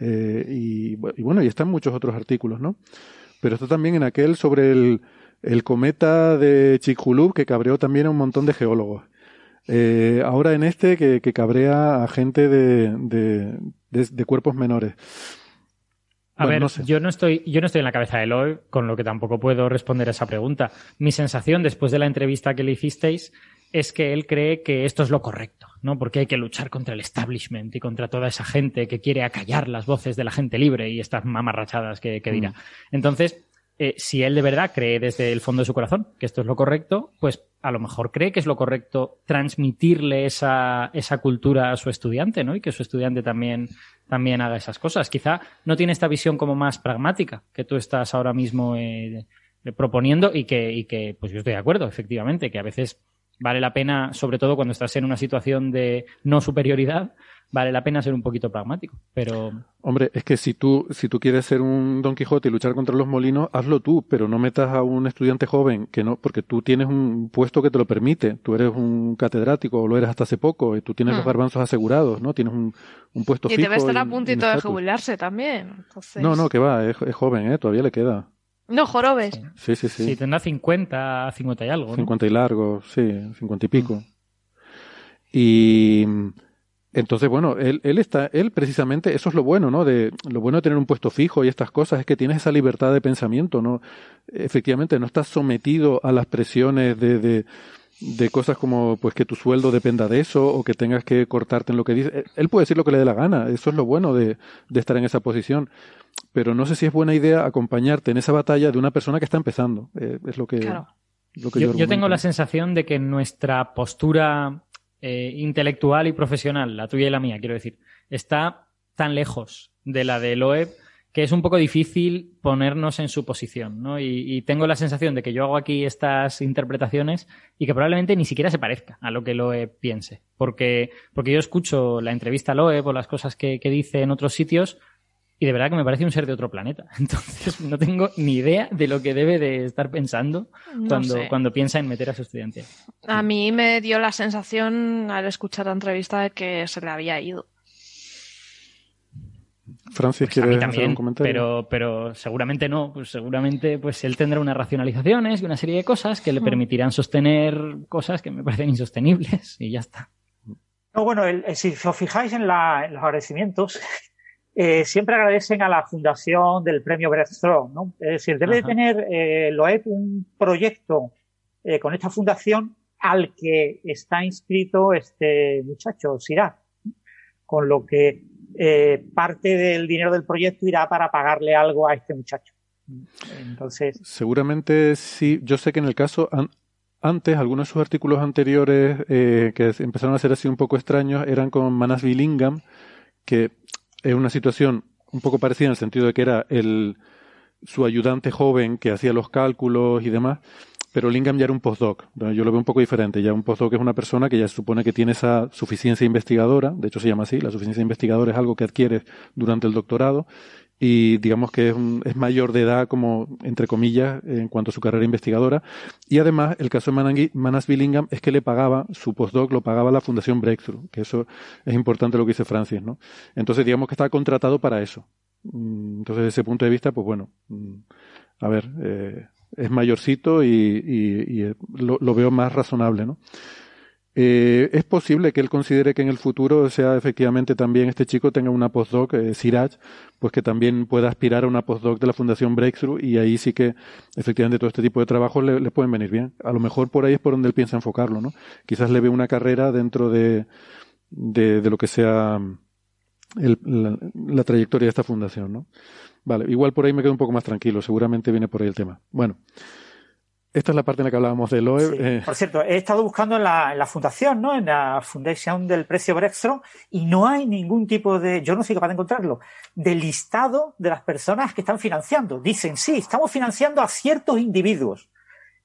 Speaker 1: Eh, y, y, bueno, y están muchos otros artículos, ¿no? Pero está también en aquel sobre el, el cometa de Chicxulub que cabreó también a un montón de geólogos. Eh, ahora en este que, que cabrea a gente de, de, de, de cuerpos menores.
Speaker 5: A bueno, ver, no sé. yo, no estoy, yo no estoy en la cabeza de Loeb, con lo que tampoco puedo responder a esa pregunta. Mi sensación después de la entrevista que le hicisteis es que él cree que esto es lo correcto, ¿no? Porque hay que luchar contra el establishment y contra toda esa gente que quiere acallar las voces de la gente libre y estas mamarrachadas que, que dirá. Mm. Entonces, eh, si él de verdad cree desde el fondo de su corazón que esto es lo correcto, pues a lo mejor cree que es lo correcto transmitirle esa, esa cultura a su estudiante, ¿no? Y que su estudiante también, también haga esas cosas. Quizá no tiene esta visión como más pragmática que tú estás ahora mismo eh, proponiendo y que, y que, pues yo estoy de acuerdo, efectivamente, que a veces vale la pena, sobre todo cuando estás en una situación de no superioridad, vale la pena ser un poquito pragmático. Pero.
Speaker 1: Hombre, es que si tú, si tú quieres ser un Don Quijote y luchar contra los molinos, hazlo tú, pero no metas a un estudiante joven que no, porque tú tienes un puesto que te lo permite. Tú eres un catedrático, o lo eres hasta hace poco, y tú tienes mm. los garbanzos asegurados, ¿no? Tienes un, un puesto
Speaker 3: y
Speaker 1: fijo.
Speaker 3: Y debe estar a puntito de jubilarse también. Entonces...
Speaker 1: No, no, que va, es, es joven, ¿eh? Todavía le queda.
Speaker 3: No, jorobes.
Speaker 1: Sí, sí, sí.
Speaker 5: Sí, tendrá 50, 50 y algo. ¿no?
Speaker 1: 50 y largo, sí, 50 y pico. Mm. Y Entonces, bueno, él, él está, él precisamente, eso es lo bueno, ¿no? De, lo bueno de tener un puesto fijo y estas cosas es que tienes esa libertad de pensamiento, ¿no? Efectivamente, no estás sometido a las presiones de, de, de cosas como, pues, que tu sueldo dependa de eso o que tengas que cortarte en lo que dice. Él puede decir lo que le dé la gana, eso es lo bueno de, de estar en esa posición. Pero no sé si es buena idea acompañarte en esa batalla de una persona que está empezando. Eh, es lo que,
Speaker 5: Claro.
Speaker 1: lo que
Speaker 5: Yo,
Speaker 1: yo,
Speaker 5: yo tengo la sensación de que nuestra postura eh, intelectual y profesional, la tuya y la mía, quiero decir, está tan lejos de la de Loeb que es un poco difícil ponernos en su posición, ¿no? Y, tengo la sensación de que yo hago aquí estas interpretaciones y que probablemente ni siquiera se parezca a lo que Loeb piense. Porque, porque yo escucho la entrevista Loeb o las cosas que, que dice en otros sitios y de verdad que me parece un ser de otro planeta. Entonces no tengo ni idea de lo que debe de estar pensando
Speaker 3: No
Speaker 5: cuando,
Speaker 3: sé.
Speaker 5: cuando piensa en meter a su estudiante.
Speaker 3: A mí me dio la sensación al escuchar la entrevista de que se le había ido.
Speaker 1: Francis,
Speaker 5: Pues
Speaker 1: ¿quieres
Speaker 5: mí
Speaker 1: hacer
Speaker 5: también,
Speaker 1: un comentario?
Speaker 5: pero, pero seguramente no. Pues seguramente pues él tendrá unas racionalizaciones y una serie de cosas que le
Speaker 3: Hmm.
Speaker 5: permitirán sostener cosas que me parecen insostenibles y ya está.
Speaker 4: No, bueno, el- si os fijáis en, la- en los agradecimientos, eh, siempre agradecen a la fundación del premio Breakthrough, ¿no? Es decir, debe de tener eh, un proyecto eh, con esta fundación al que está inscrito este muchacho, Sirac, con lo que eh, parte del dinero del proyecto irá para pagarle algo a este muchacho. Entonces,
Speaker 1: Seguramente sí. Yo sé que en el caso an- antes, algunos de sus artículos anteriores que empezaron a ser así un poco extraños eran con Manasvi Lingam, que es una situación un poco parecida en el sentido de que era el su ayudante joven que hacía los cálculos y demás, pero Lingam ya era un postdoc. Yo lo veo un poco diferente. Ya un postdoc es una persona que ya se supone que tiene esa suficiencia investigadora, de hecho se llama así, la suficiencia investigadora es algo que adquieres durante el doctorado y digamos que es, es mayor de edad como, entre comillas, en cuanto a su carrera investigadora. Y además, el caso de Manas Billingham es que le pagaba, su postdoc lo pagaba la Fundación Breakthrough, que eso es importante lo que dice Francis, ¿no? Entonces, digamos que está contratado para eso. Mm, Entonces, desde ese punto de vista, pues bueno, mm, a ver, eh, es mayorcito y, eh, lo, lo veo más razonable, ¿no? Eh, es posible que él considere que en el futuro sea efectivamente también este chico tenga una postdoc, eh, Siraj, pues que también pueda aspirar a una postdoc de la Fundación Breakthrough y ahí sí que efectivamente todo este tipo de trabajos le, pueden venir bien. A lo mejor por ahí es por donde él piensa enfocarlo, ¿no? Quizás le ve una carrera dentro de, de, lo que sea el- la, la trayectoria de esta fundación, ¿no? Vale, igual por ahí me quedo un poco más tranquilo, seguramente viene por ahí el tema. Bueno, esta es la parte en la que hablábamos de Loeb.
Speaker 4: Sí.
Speaker 1: eh,
Speaker 4: Por cierto, he estado buscando en la, en la fundación, ¿no? En la fundación del precio Breakthrough y no hay ningún tipo de, yo no soy capaz de encontrarlo, de listado de las personas que están financiando. Dicen, sí, estamos financiando a ciertos individuos.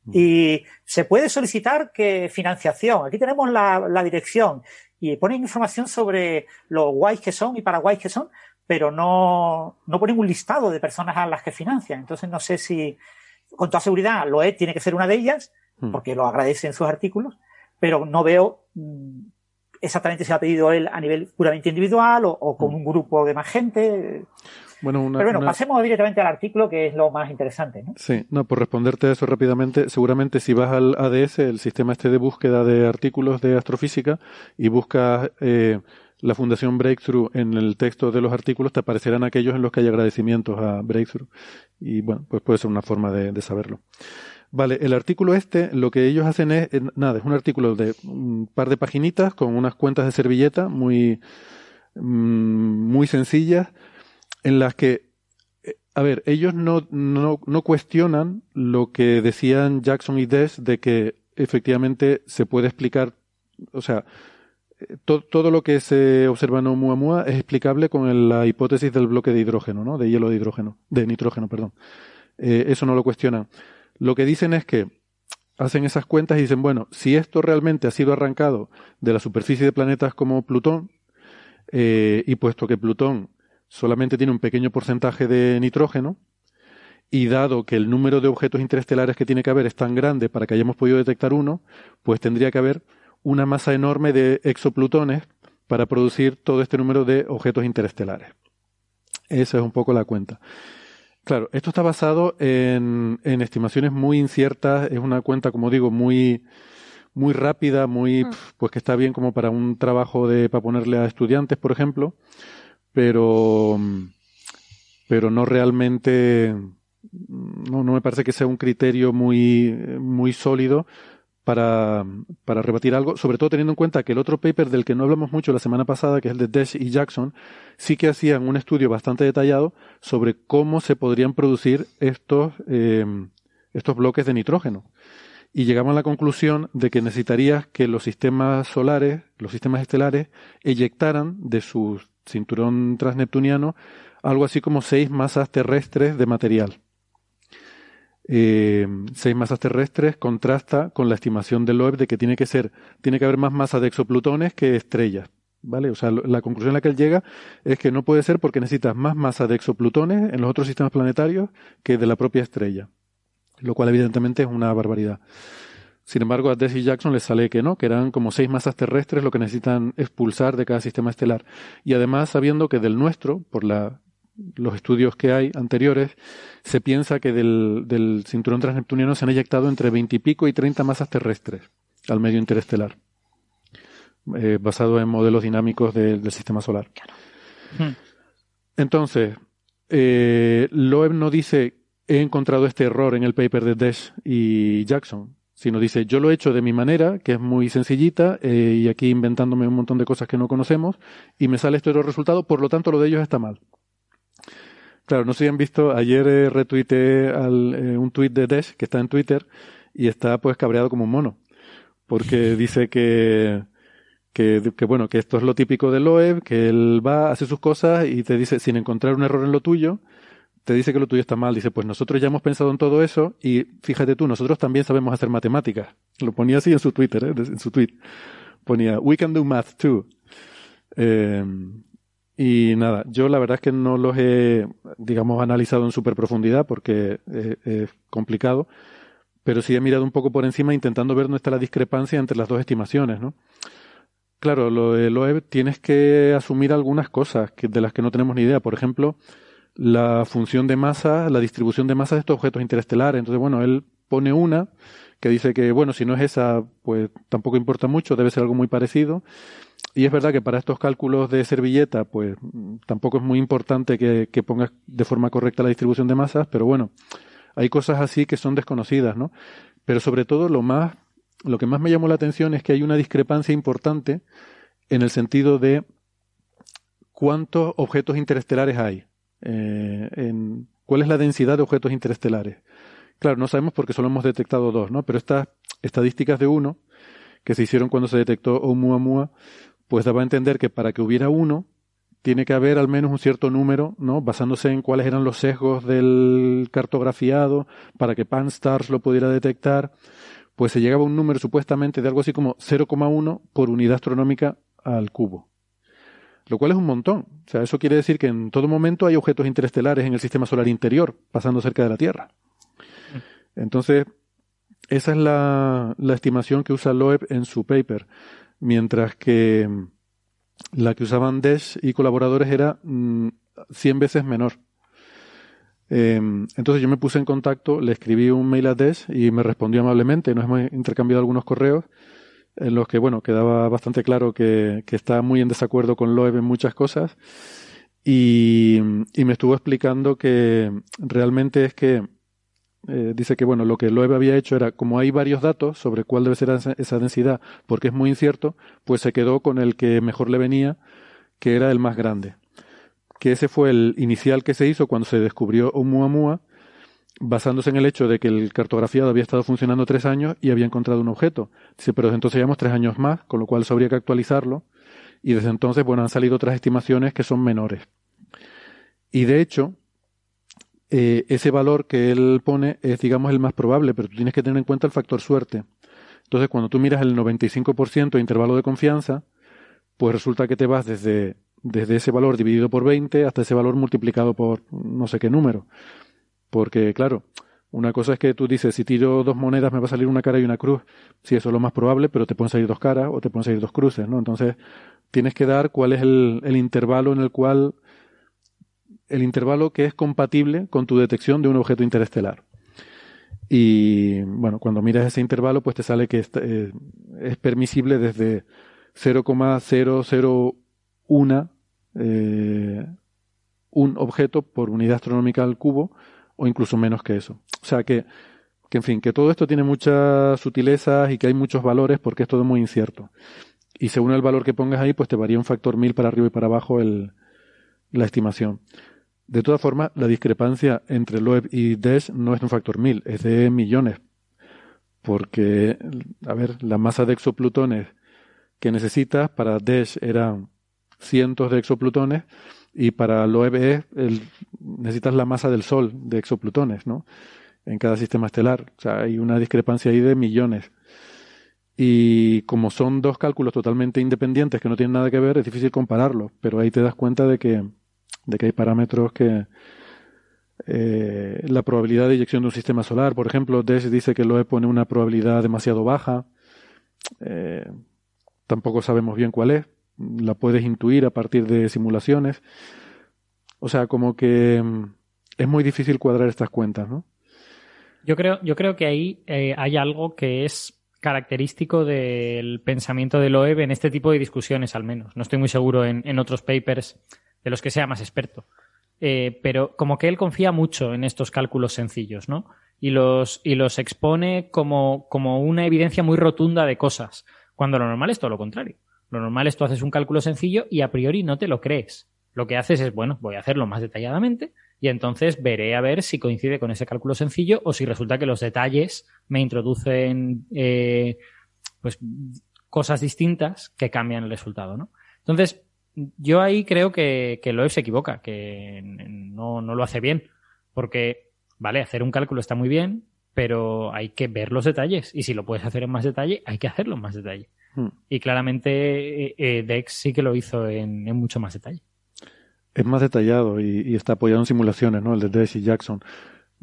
Speaker 4: Y se puede solicitar que financiación. Aquí tenemos la, la dirección y ponen información sobre lo guays que son y para guays que son, pero no, no ponen un listado de personas a las que financian. Entonces no sé si, con toda seguridad, Loe tiene que ser una de ellas,
Speaker 1: Hmm.
Speaker 4: porque lo agradece en sus artículos, pero no veo mm, exactamente si ha pedido él a nivel puramente individual o, o con un grupo de más gente.
Speaker 1: bueno, una,
Speaker 4: pero bueno,
Speaker 1: una-
Speaker 4: pasemos directamente al artículo, que es lo más interesante. ¿no?
Speaker 1: Sí, no, por responderte a eso rápidamente, seguramente si vas al ADS, el sistema este de búsqueda de artículos de astrofísica, y buscas eh, la Fundación Breakthrough en el texto de los artículos, te aparecerán aquellos en los que hay agradecimientos a Breakthrough. Y bueno, pues puede ser una forma de, saberlo. Vale, el artículo este, lo que ellos hacen es, eh, nada, es un artículo de un par de paginitas con unas cuentas de servilleta muy, mm, muy sencillas, en las que a ver, ellos no, no, no cuestionan lo que decían Jackson y Des de que efectivamente se puede explicar, o sea, to- todo lo que se observa en Oumuamua es explicable con la hipótesis del bloque de hidrógeno, ¿no? De hielo de hidrógeno, de nitrógeno, perdón. Eh, eso no lo cuestionan. Lo que dicen es que hacen esas cuentas y dicen, bueno, si esto realmente ha sido arrancado de la superficie de planetas como Plutón, eh, y puesto que Plutón solamente tiene un pequeño porcentaje de nitrógeno, y dado que el número de objetos interestelares que tiene que haber es tan grande para que hayamos podido detectar uno, pues tendría que haber una masa enorme de exoplutones para producir todo este número de objetos interestelares. Esa es un poco la cuenta. Claro, esto está basado en, en estimaciones muy inciertas, es una cuenta, como digo, muy, muy rápida, muy,
Speaker 3: Mm.
Speaker 1: pues que está bien como para un trabajo de, para ponerle a estudiantes, por ejemplo, pero, pero no realmente, no, no me parece que sea un criterio muy, muy sólido para, para rebatir algo, sobre todo teniendo en cuenta que el otro paper del que no hablamos mucho la semana pasada, que es el de Desch y Jackson, sí que hacían un estudio bastante detallado sobre cómo se podrían producir estos, eh, estos bloques de nitrógeno. Y llegamos a la conclusión de que necesitarías que los sistemas solares, los sistemas estelares, eyectaran de su cinturón transneptuniano algo así como seis masas terrestres de material. Eh, seis masas terrestres contrasta con la estimación de Loeb de que tiene que ser, tiene que haber más masa de exoplutones que estrellas. ¿Vale? O sea, la conclusión a la que él llega es que no puede ser porque necesitas más masa de exoplutones en los otros sistemas planetarios que de la propia estrella. Lo cual evidentemente es una barbaridad. Sin embargo, a Dess y Jackson les sale que no, que eran como seis masas terrestres lo que necesitan expulsar de cada sistema estelar. Y además sabiendo que del nuestro, por la, los estudios que hay anteriores, se piensa que del, del cinturón transneptuniano se han eyectado entre 20 y pico y 30 masas terrestres al medio interestelar, eh, basado en modelos dinámicos de- del sistema solar. Entonces, eh, Loeb no dice he encontrado este error en el paper de Desch y Jackson, sino dice yo lo he hecho de mi manera, que es muy sencillita, eh, y aquí inventándome un montón de cosas que no conocemos, y me sale este otro resultado, por lo tanto lo de ellos está mal. Claro, no sé si han visto, ayer eh, retuiteé al, eh, un tuit de Desch que está en Twitter y está pues cabreado como un mono, porque dice que, que, que, bueno, que esto es lo típico de Loeb, que él va, hace sus cosas y te dice, sin encontrar un error en lo tuyo, te dice que lo tuyo está mal. Dice, pues nosotros ya hemos pensado en todo eso y fíjate tú, nosotros también sabemos hacer matemáticas. Lo ponía así en su Twitter, ¿eh? en su tweet. Ponía, we can do math too. Eh, y nada, yo la verdad es que no los he, digamos, analizado en super profundidad porque es, complicado, pero sí he mirado un poco por encima intentando ver dónde está la discrepancia entre las dos estimaciones, ¿no? Claro, lo de Loeb tienes que asumir algunas cosas que, de las que no tenemos ni idea. Por ejemplo, la función de masa, la distribución de masa de estos objetos interestelares. Entonces, bueno, él pone una que dice que, bueno, si no es esa, pues tampoco importa mucho, debe ser algo muy parecido. Y es verdad que para estos cálculos de servilleta, pues tampoco es muy importante que, que pongas de forma correcta la distribución de masas, pero bueno, hay cosas así que son desconocidas, ¿no? Pero sobre todo lo más, lo que más me llamó la atención es que hay una discrepancia importante en el sentido de cuántos objetos interestelares hay. Eh, en, ¿Cuál es la densidad de objetos interestelares? Claro, no sabemos porque solo hemos detectado dos, ¿no? Pero estas estadísticas de uno, que se hicieron cuando se detectó Oumuamua, pues daba a entender que para que hubiera uno, tiene que haber al menos un cierto número, ¿no? Basándose en cuáles eran los sesgos del cartografiado, para que Pan-STARRS lo pudiera detectar, pues se llegaba a un número supuestamente de algo así como 0,1 por unidad astronómica al cubo. Lo cual es un montón. O sea, eso quiere decir que en todo momento hay objetos interestelares en el sistema solar interior, pasando cerca de la Tierra. Entonces, esa es la, la estimación que usa Loeb en su paper, mientras que la que usaban Desch y colaboradores era mm, 100 veces menor. Eh, entonces yo me puse en contacto, le escribí un mail a Desch y me respondió amablemente. Nos hemos intercambiado algunos correos en los que, bueno, quedaba bastante claro que, que está muy en desacuerdo con Loeb en muchas cosas. Y, y me estuvo explicando que realmente es que eh, dice que bueno, lo que Loeb había hecho era, como hay varios datos sobre cuál debe ser esa, densidad, porque es muy incierto, pues se quedó con el que mejor le venía, que era el más grande. Que ese fue el inicial que se hizo cuando se descubrió Oumuamua, basándose en el hecho de que el cartografiado había estado funcionando tres años y había encontrado un objeto. Dice, pero entonces llevamos tres años más, con lo cual eso habría que actualizarlo, y desde entonces, bueno, han salido otras estimaciones que son menores. Y de hecho, eh, ese valor que él pone es, digamos, el más probable, pero tú tienes que tener en cuenta el factor suerte. Entonces, cuando tú miras el 95% de intervalo de confianza, pues resulta que te vas desde, desde ese valor dividido por 20 hasta ese valor multiplicado por no sé qué número. Porque, claro, una cosa es que tú dices, si tiro dos monedas me va a salir una cara y una cruz. Sí, eso es lo más probable, pero te pueden salir dos caras o te pueden salir dos cruces, ¿no? Entonces, tienes que dar cuál es el, el intervalo en el cual el intervalo que es compatible con tu detección de un objeto interestelar. Y bueno, cuando miras ese intervalo, pues te sale que eh, es permisible desde 0,001 eh, un objeto por unidad astronómica al cubo o incluso menos que eso. O sea que, que, en fin, que todo esto tiene muchas sutilezas y que hay muchos valores porque es todo muy incierto. Y según el valor que pongas ahí, pues te varía un factor mil para arriba y para abajo el, la estimación. De todas formas, la discrepancia entre Loeb y Desch no es un factor mil, es de millones. Porque, a ver, la masa de exoplutones que necesitas para Desch eran cientos de exoplutones y para Loeb es necesitas la masa del Sol de exoplutones, ¿no? En cada sistema estelar. O sea, hay una discrepancia ahí de millones. Y como son dos cálculos totalmente independientes que no tienen nada que ver, es difícil compararlos. Pero ahí te das cuenta de que, de que hay parámetros que, eh, la probabilidad de eyección de un sistema solar, por ejemplo, Desch dice que Loeb pone una probabilidad demasiado baja. Eh, tampoco sabemos bien cuál es. La puedes intuir a partir de simulaciones. O sea, como que mm, es muy difícil cuadrar estas cuentas, ¿no?
Speaker 5: Yo creo, yo creo que ahí eh, hay algo que es característico del pensamiento de Loeb en este tipo de discusiones, al menos. No estoy muy seguro en, otros papers de los que sea más experto. Eh, pero como que él confía mucho en estos cálculos sencillos, ¿no? Y los, y los expone como, como una evidencia muy rotunda de cosas, cuando lo normal es todo lo contrario. Lo normal es tú haces un cálculo sencillo y a priori no te lo crees. Lo que haces es, bueno, voy a hacerlo más detalladamente y entonces veré a ver si coincide con ese cálculo sencillo o si resulta que los detalles me introducen eh, pues cosas distintas que cambian el resultado, ¿no? Entonces, yo ahí creo que, que Loeb se equivoca, que no, no lo hace bien, porque, vale, hacer un cálculo está muy bien, pero hay que ver los detalles y si lo puedes hacer en más detalle, hay que hacerlo en más detalle. Hmm. Y claramente eh, eh, Dex sí que lo hizo en mucho más detalle
Speaker 1: es más detallado y, está apoyado en simulaciones, ¿no? El de Desch y Jackson.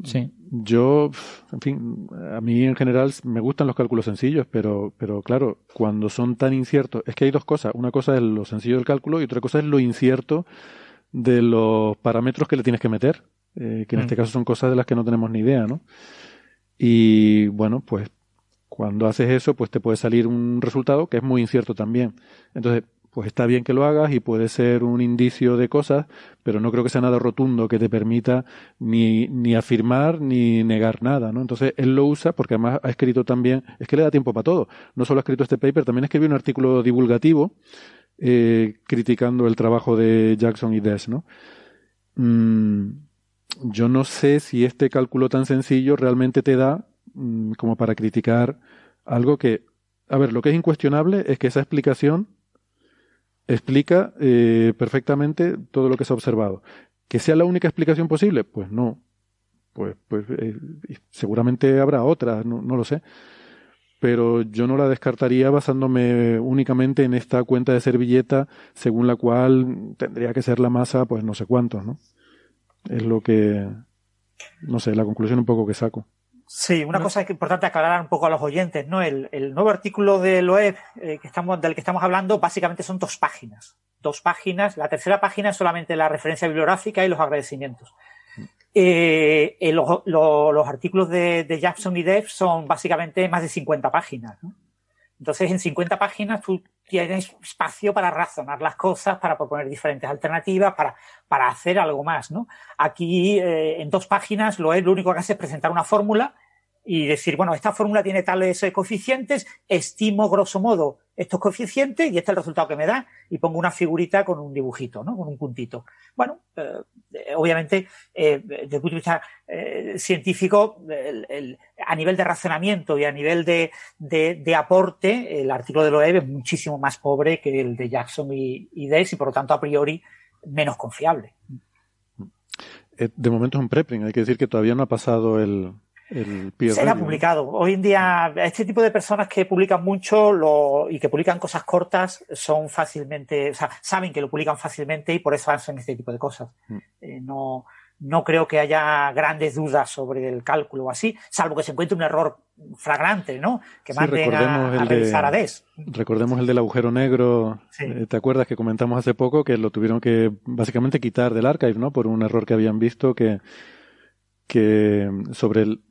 Speaker 5: Sí.
Speaker 1: Yo, en fin, a mí en general me gustan los cálculos sencillos, pero, pero claro, cuando son tan inciertos, es que hay dos cosas. Una cosa es lo sencillo del cálculo y otra cosa es lo incierto de los parámetros que le tienes que meter, eh, que en este mm. caso son cosas de las que no tenemos ni idea, ¿no? Y bueno, pues cuando haces eso, pues te puede salir un resultado que es muy incierto también. Entonces, pues está bien que lo hagas y puede ser un indicio de cosas, pero no creo que sea nada rotundo que te permita ni, ni afirmar ni negar nada, ¿no? Entonces él lo usa porque además ha escrito también, es que le da tiempo para todo. No solo ha escrito este paper, también escribió un artículo divulgativo eh, criticando el trabajo de Jackson y Des, ¿no? Mm, yo no sé si este cálculo tan sencillo realmente te da mm, como para criticar algo que, a ver, lo que es incuestionable es que esa explicación explica eh, perfectamente todo lo que se ha observado. ¿Que sea la única explicación posible? Pues no. Pues, pues eh, seguramente habrá otras, no, lo sé. Pero yo no la descartaría basándome únicamente en esta cuenta de servilleta según la cual tendría que ser la masa, pues no sé cuántos, ¿no? Es lo que, no sé, la conclusión un poco que saco.
Speaker 4: Sí, una cosa es importante aclarar un poco a los oyentes, ¿no? El, nuevo artículo de Loeb eh, que estamos, del que estamos hablando básicamente son dos páginas. Dos páginas. La tercera página es solamente la referencia bibliográfica y los agradecimientos. Eh, eh, los artículos de, Jackson y Dev son básicamente más de 50 páginas. ¿no? Entonces, en 50 páginas tú tienes espacio para razonar las cosas, para proponer diferentes alternativas, para, para hacer algo más, ¿no? Aquí, eh, en dos páginas, lo, es, lo único que hace es presentar una fórmula y decir, bueno, esta fórmula tiene tales eh, coeficientes, estimo grosso modo estos coeficientes y este es el resultado que me da y pongo una figurita con un dibujito, ¿no? Con un puntito. Bueno, eh, obviamente, eh, desde el punto de vista científico, a nivel de razonamiento y a nivel de, de, aporte, el artículo de Loeb es muchísimo más pobre que el de Jackson y, y y por lo tanto a priori menos confiable.
Speaker 1: De momento es un preprint, hay que decir que todavía no ha pasado el,
Speaker 4: Será publicado. Hoy en día, este tipo de personas que publican mucho lo, y que publican cosas cortas son fácilmente, o sea, saben que lo publican fácilmente y por eso hacen este tipo de cosas. Mm. Eh, no, no creo que haya grandes dudas sobre el cálculo o así, salvo que se encuentre un error flagrante, ¿no? Que manden a, a, revisar a DES.
Speaker 1: Recordemos el del agujero negro, eh, ¿te acuerdas que comentamos hace poco que lo tuvieron que básicamente quitar del archive, ¿no? Por un error que habían visto que, que sobre el,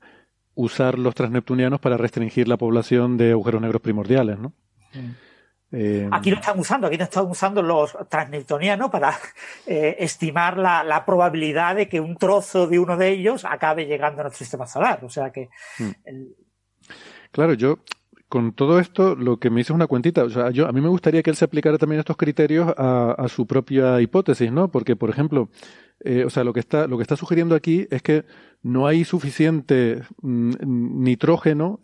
Speaker 1: usar los transneptunianos para restringir la población de agujeros negros primordiales, ¿no?
Speaker 4: Eh, aquí no están usando, aquí no están usando los transneptunianos para eh, estimar la, probabilidad de que un trozo de uno de ellos acabe llegando a nuestro sistema solar. O sea que.
Speaker 1: Hmm. Claro, yo con todo esto lo que me hice es una cuentita. O sea, yo, a mí me gustaría que él se aplicara también estos criterios a, su propia hipótesis, ¿no? Porque, por ejemplo, eh, o sea, lo que está, lo que está sugiriendo aquí es que no hay suficiente mm, nitrógeno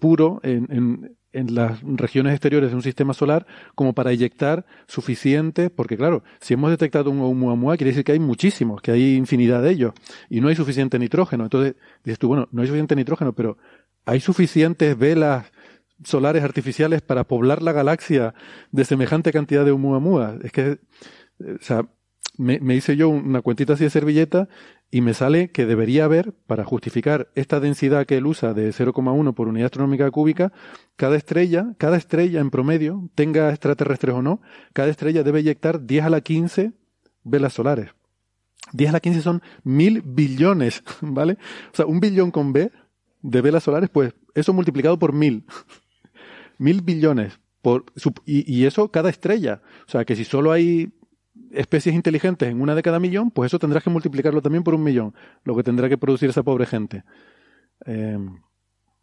Speaker 1: puro en, en las regiones exteriores de un sistema solar como para eyectar suficiente, porque claro, si hemos detectado un Oumuamua, quiere decir que hay muchísimos, que hay infinidad de ellos, y no hay suficiente nitrógeno. Entonces, dices tú, bueno, no hay suficiente nitrógeno, pero hay suficientes velas solares artificiales para poblar la galaxia de semejante cantidad de Oumuamua. Es que, o sea, me, me, hice yo una cuentita así de servilleta y me sale que debería haber, para justificar esta densidad que él usa de 0,1 por unidad astronómica cúbica, cada estrella, cada estrella en promedio, tenga extraterrestres o no, cada estrella debe inyectar 10 a la 15 velas solares. 10 a la 15 son mil billones, ¿vale? O sea, un billón con B de velas solares, pues eso multiplicado por mil. Mil billones. Por, y, y eso cada estrella. O sea, que si solo hay especies inteligentes en una de cada millón, pues eso tendrás que multiplicarlo también por un millón, lo que tendrá que producir esa pobre gente. Eh,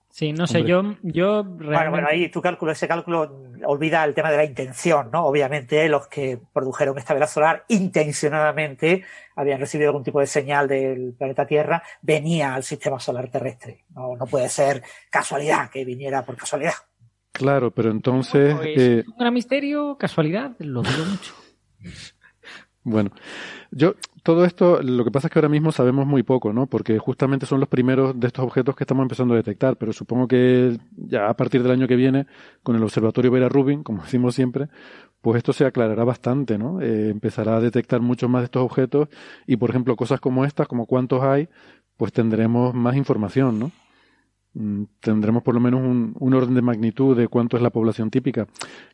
Speaker 5: sí, no sé, yo, yo
Speaker 4: realmente... Bueno, ahí tu cálculo, ese cálculo olvida el tema de la intención, ¿no? Obviamente los que produjeron esta vela solar intencionadamente habían recibido algún tipo de señal del planeta Tierra, venía al sistema solar terrestre. No, no puede ser casualidad que viniera por casualidad.
Speaker 1: Claro, pero entonces...
Speaker 5: Pues, eh, un gran misterio, casualidad, lo dudo mucho.
Speaker 1: Bueno, yo todo esto, lo que pasa es que ahora mismo sabemos muy poco, ¿no? Porque justamente son los primeros de estos objetos que estamos empezando a detectar, pero supongo que ya a partir del año que viene, con el observatorio Vera Rubin, como decimos siempre, pues esto se aclarará bastante, ¿no? Eh, empezará a detectar muchos más de estos objetos y, por ejemplo, cosas como estas, como cuántos hay, pues tendremos más información, ¿no? Mm, tendremos por lo menos un, orden de magnitud de cuánto es la población típica.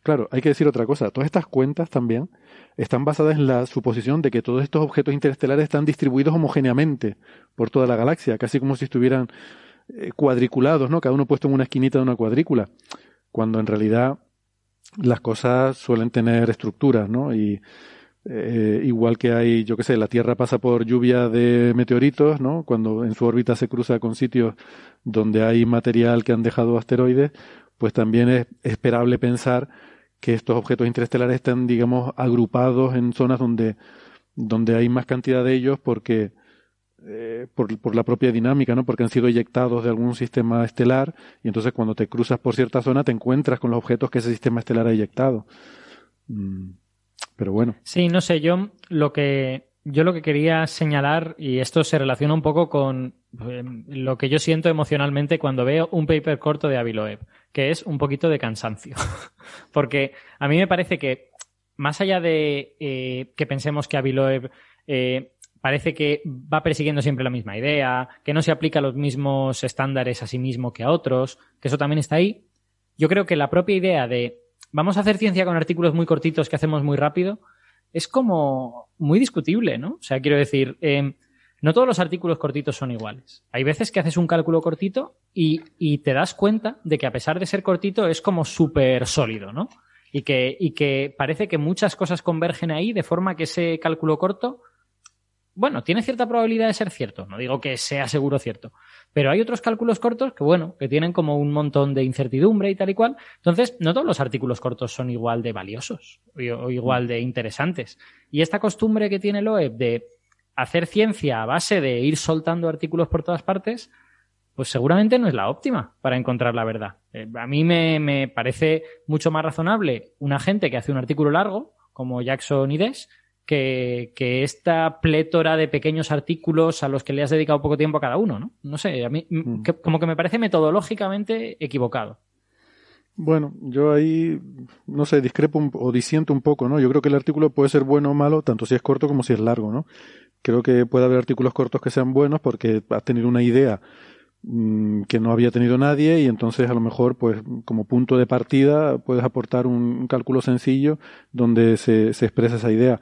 Speaker 1: Claro, hay que decir otra cosa. Todas estas cuentas también están basadas en la suposición de que todos estos objetos interestelares están distribuidos homogéneamente por toda la galaxia, casi como si estuvieran eh, cuadriculados, ¿no? Cada uno puesto en una esquinita de una cuadrícula, cuando en realidad las cosas suelen tener estructuras, ¿no? Y eh, igual que hay, yo qué sé, la Tierra pasa por lluvia de meteoritos, ¿no? Cuando en su órbita se cruza con sitios donde hay material que han dejado asteroides, pues también es esperable pensar que estos objetos interestelares están, digamos, agrupados en zonas donde, donde hay más cantidad de ellos porque eh, por, la propia dinámica, ¿no? Porque han sido eyectados de algún sistema estelar y entonces cuando te cruzas por cierta zona te encuentras con los objetos que ese sistema estelar ha eyectado. Mm, pero bueno.
Speaker 5: Sí, no sé, yo lo que yo lo que quería señalar, y esto se relaciona un poco con eh, lo que yo siento emocionalmente cuando veo un paper corto de Aviloeb, que es un poquito de cansancio. Porque a mí me parece que, más allá de eh, que pensemos que Aviloeb eh, parece que va persiguiendo siempre la misma idea, que no se aplica los mismos estándares a sí mismo que a otros, que eso también está ahí, yo creo que la propia idea de vamos a hacer ciencia con artículos muy cortitos que hacemos muy rápido, es como muy discutible, ¿no? O sea, quiero decir, eh, no todos los artículos cortitos son iguales. Hay veces que haces un cálculo cortito y, y te das cuenta de que a pesar de ser cortito es como súper sólido, ¿no? Y que, y que parece que muchas cosas convergen ahí de forma que ese cálculo corto bueno, tiene cierta probabilidad de ser cierto, no digo que sea seguro cierto, pero hay otros cálculos cortos que, bueno, que tienen como un montón de incertidumbre y tal y cual. Entonces, no todos los artículos cortos son igual de valiosos o igual de interesantes. Y esta costumbre que tiene Loeb de hacer ciencia a base de ir soltando artículos por todas partes, pues seguramente no es la óptima para encontrar la verdad. Eh, a mí me, me parece mucho más razonable una gente que hace un artículo largo, como Jackson y que, que, esta plétora de pequeños artículos a los que le has dedicado poco tiempo a cada uno, ¿no? No sé, a mí mm. como que me parece metodológicamente equivocado.
Speaker 1: Bueno, yo ahí, no sé, discrepo o disiento un poco, ¿no? Yo creo que el artículo puede ser bueno o malo, tanto si es corto como si es largo, ¿no? Creo que puede haber artículos cortos que sean buenos porque has tenido una idea mm, que no había tenido nadie y entonces a lo mejor, pues, como punto de partida puedes aportar un, cálculo sencillo donde se, se expresa esa idea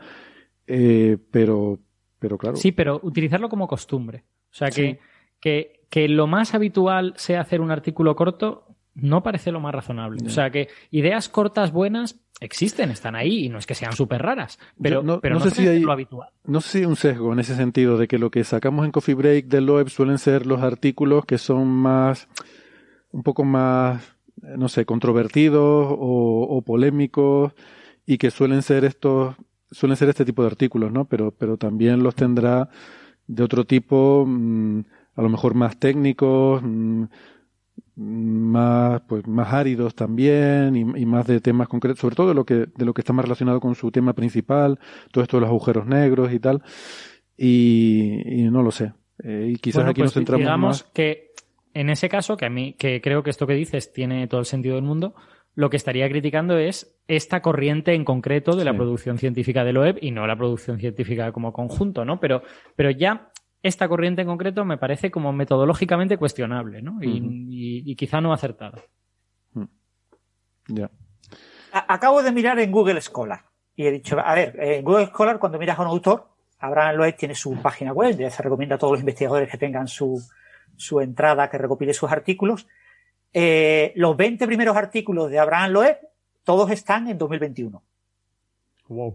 Speaker 1: eh, pero, pero claro.
Speaker 5: Sí, pero utilizarlo como costumbre. O sea, que, que, que lo más habitual sea hacer un artículo corto, no parece lo más razonable. O sea que ideas cortas buenas existen, están ahí y no es que sean súper raras, pero no, pero no, sé si hay, lo habitual.
Speaker 1: No sé si hay un sesgo en ese sentido de que lo que sacamos en Coffee Break del web suelen ser los artículos que son más, un poco más, no sé, controvertidos o, o polémicos y que suelen ser estos, suelen ser este tipo de artículos, ¿no? Pero, pero también los tendrá de otro tipo, mmm, a lo mejor más técnicos, mmm, más pues más áridos también y, y, más de temas concretos sobre todo de lo que de lo que está más relacionado con su tema principal todo esto de los agujeros negros y tal. Y, y no lo sé. Eh, y quizás
Speaker 5: bueno,
Speaker 1: aquí
Speaker 5: pues
Speaker 1: nos centramos
Speaker 5: digamos
Speaker 1: más.
Speaker 5: que en ese caso que a mí que creo que esto que dices tiene todo el sentido del mundo lo que estaría criticando es esta corriente en concreto de la producción científica del web y no la producción científica como conjunto, ¿no? Pero, pero ya esta corriente en concreto me parece como metodológicamente cuestionable, ¿no? Y, y- y quizá no acertada.
Speaker 1: ya
Speaker 4: A- Acabo de mirar en Google Scholar y he dicho, a ver, en Google Scholar cuando miras a un autor, Abraham Loeb tiene su página web, ya se recomienda a todos los investigadores que tengan su, su entrada, que recopile sus artículos. Eh, los 20 primeros artículos de Abraham Loeb, todos están en 2021.
Speaker 5: Wow.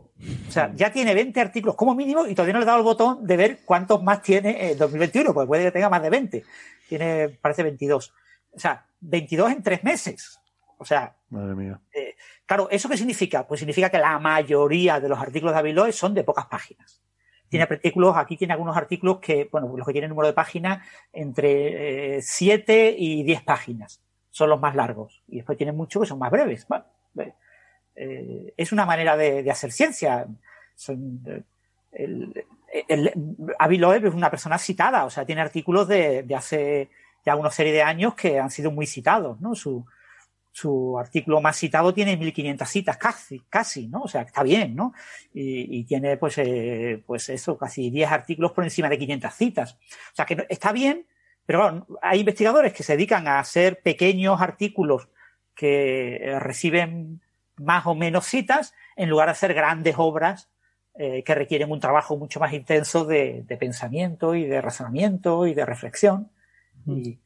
Speaker 4: O sea, ya tiene 20 artículos como mínimo y todavía no le he dado el botón de ver cuántos más tiene en 2021, pues puede que tenga más de 20. Tiene, parece 22. O sea, 22 en tres meses. O sea,
Speaker 1: madre mía
Speaker 4: eh, claro, ¿eso qué significa? Pues significa que la mayoría de los artículos de Aviloe son de pocas páginas. Tiene artículos, aquí tiene algunos artículos que, bueno, los que tienen número de páginas entre 7 y 10 páginas. Son los más largos. Y después tiene muchos que son más breves. Bueno, eh, es una manera de, de hacer ciencia. Son, eh, el, el, Avi Loeb es una persona citada, o sea, tiene artículos de, de hace ya una serie de años que han sido muy citados, ¿no? Su, su artículo más citado tiene 1500 citas, casi, casi, ¿no? O sea, está bien, ¿no? Y, y tiene, pues, eh, pues eso, casi 10 artículos por encima de 500 citas. O sea, que está bien, pero claro, hay investigadores que se dedican a hacer pequeños artículos que eh, reciben más o menos citas en lugar de hacer grandes obras eh, que requieren un trabajo mucho más intenso de, de pensamiento y de razonamiento y de reflexión. Y,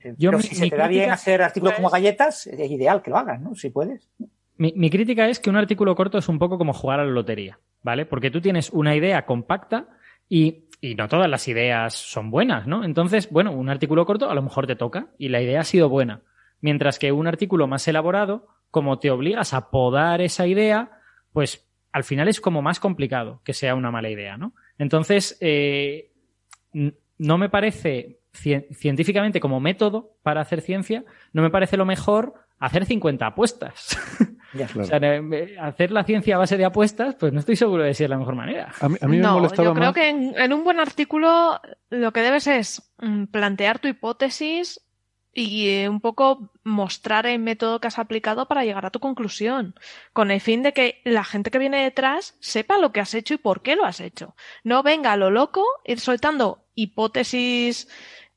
Speaker 4: eh,
Speaker 5: Yo
Speaker 4: pero
Speaker 5: mi-
Speaker 4: si se te da bien hacer artículos como
Speaker 5: es-
Speaker 4: galletas, es ideal que lo hagas, ¿no? Si puedes.
Speaker 5: Mi, mi crítica es que un artículo corto es un poco como jugar a la lotería, ¿vale? Porque tú tienes una idea compacta y, y no todas las ideas son buenas, ¿no? Entonces, bueno, un artículo corto a lo mejor te toca y la idea ha sido buena. Mientras que un artículo más elaborado, como te obligas a podar esa idea, pues al final es como más complicado que sea una mala idea, ¿no? Entonces, eh, no me parece cien- científicamente como método para hacer ciencia, no me parece lo mejor hacer 50 apuestas.
Speaker 4: Ya.
Speaker 5: O sea, eh, hacer la ciencia a base de apuestas, pues no estoy seguro de si es la mejor manera.
Speaker 1: a mí, a mí me
Speaker 3: no,
Speaker 1: molestaba
Speaker 3: yo creo
Speaker 1: más
Speaker 3: que en, en un buen artículo lo que debes es mm, plantear tu hipótesis y eh, un poco mostrar el método que has aplicado para llegar a tu conclusión, con el fin de que la gente que viene detrás sepa lo que has hecho y por qué lo has hecho. No venga a lo loco, ir soltando hipótesis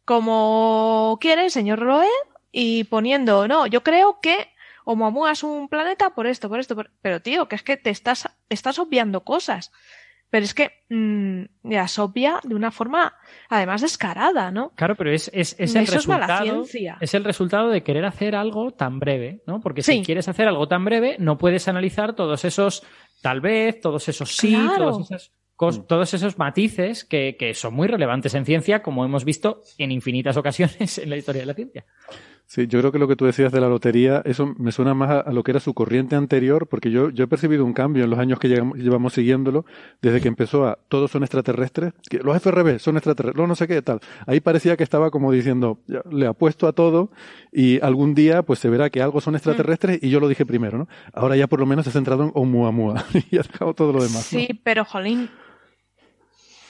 Speaker 3: como quiere el señor Loeb y poniendo, no, yo creo que Oumuamua es un planeta por esto, por esto, por... pero tío, que es que te estás, estás obviando cosas. Pero es que mm, las obvia de una forma, además, descarada, ¿no?
Speaker 5: Claro, pero es, es, es el
Speaker 3: Eso es
Speaker 5: resultado.
Speaker 3: ciencia.
Speaker 5: es el resultado de querer hacer algo tan breve, ¿no? Porque
Speaker 3: Sí.
Speaker 5: si quieres hacer algo tan breve, no puedes analizar todos esos tal vez, todos esos sí,
Speaker 3: Claro.
Speaker 5: todos esos cos- todos esos matices que, que son muy relevantes en ciencia, como hemos visto en infinitas ocasiones en la historia de la ciencia.
Speaker 1: Sí, yo creo que lo que tú decías de la lotería, eso me suena más a, a lo que era su corriente anterior, porque yo, yo he percibido un cambio en los años que llegamos- llevamos siguiéndolo, desde que empezó a todos son extraterrestres, que los FRB son extraterrestres, los no sé qué, tal. Ahí parecía que estaba como diciendo, le apuesto a todo y algún día pues se verá que algo son extraterrestres y yo lo dije primero, ¿no? Ahora ya por lo menos se ha centrado en Oumuamua y ha dejado todo lo demás. ¿no?
Speaker 3: Sí, pero jolín,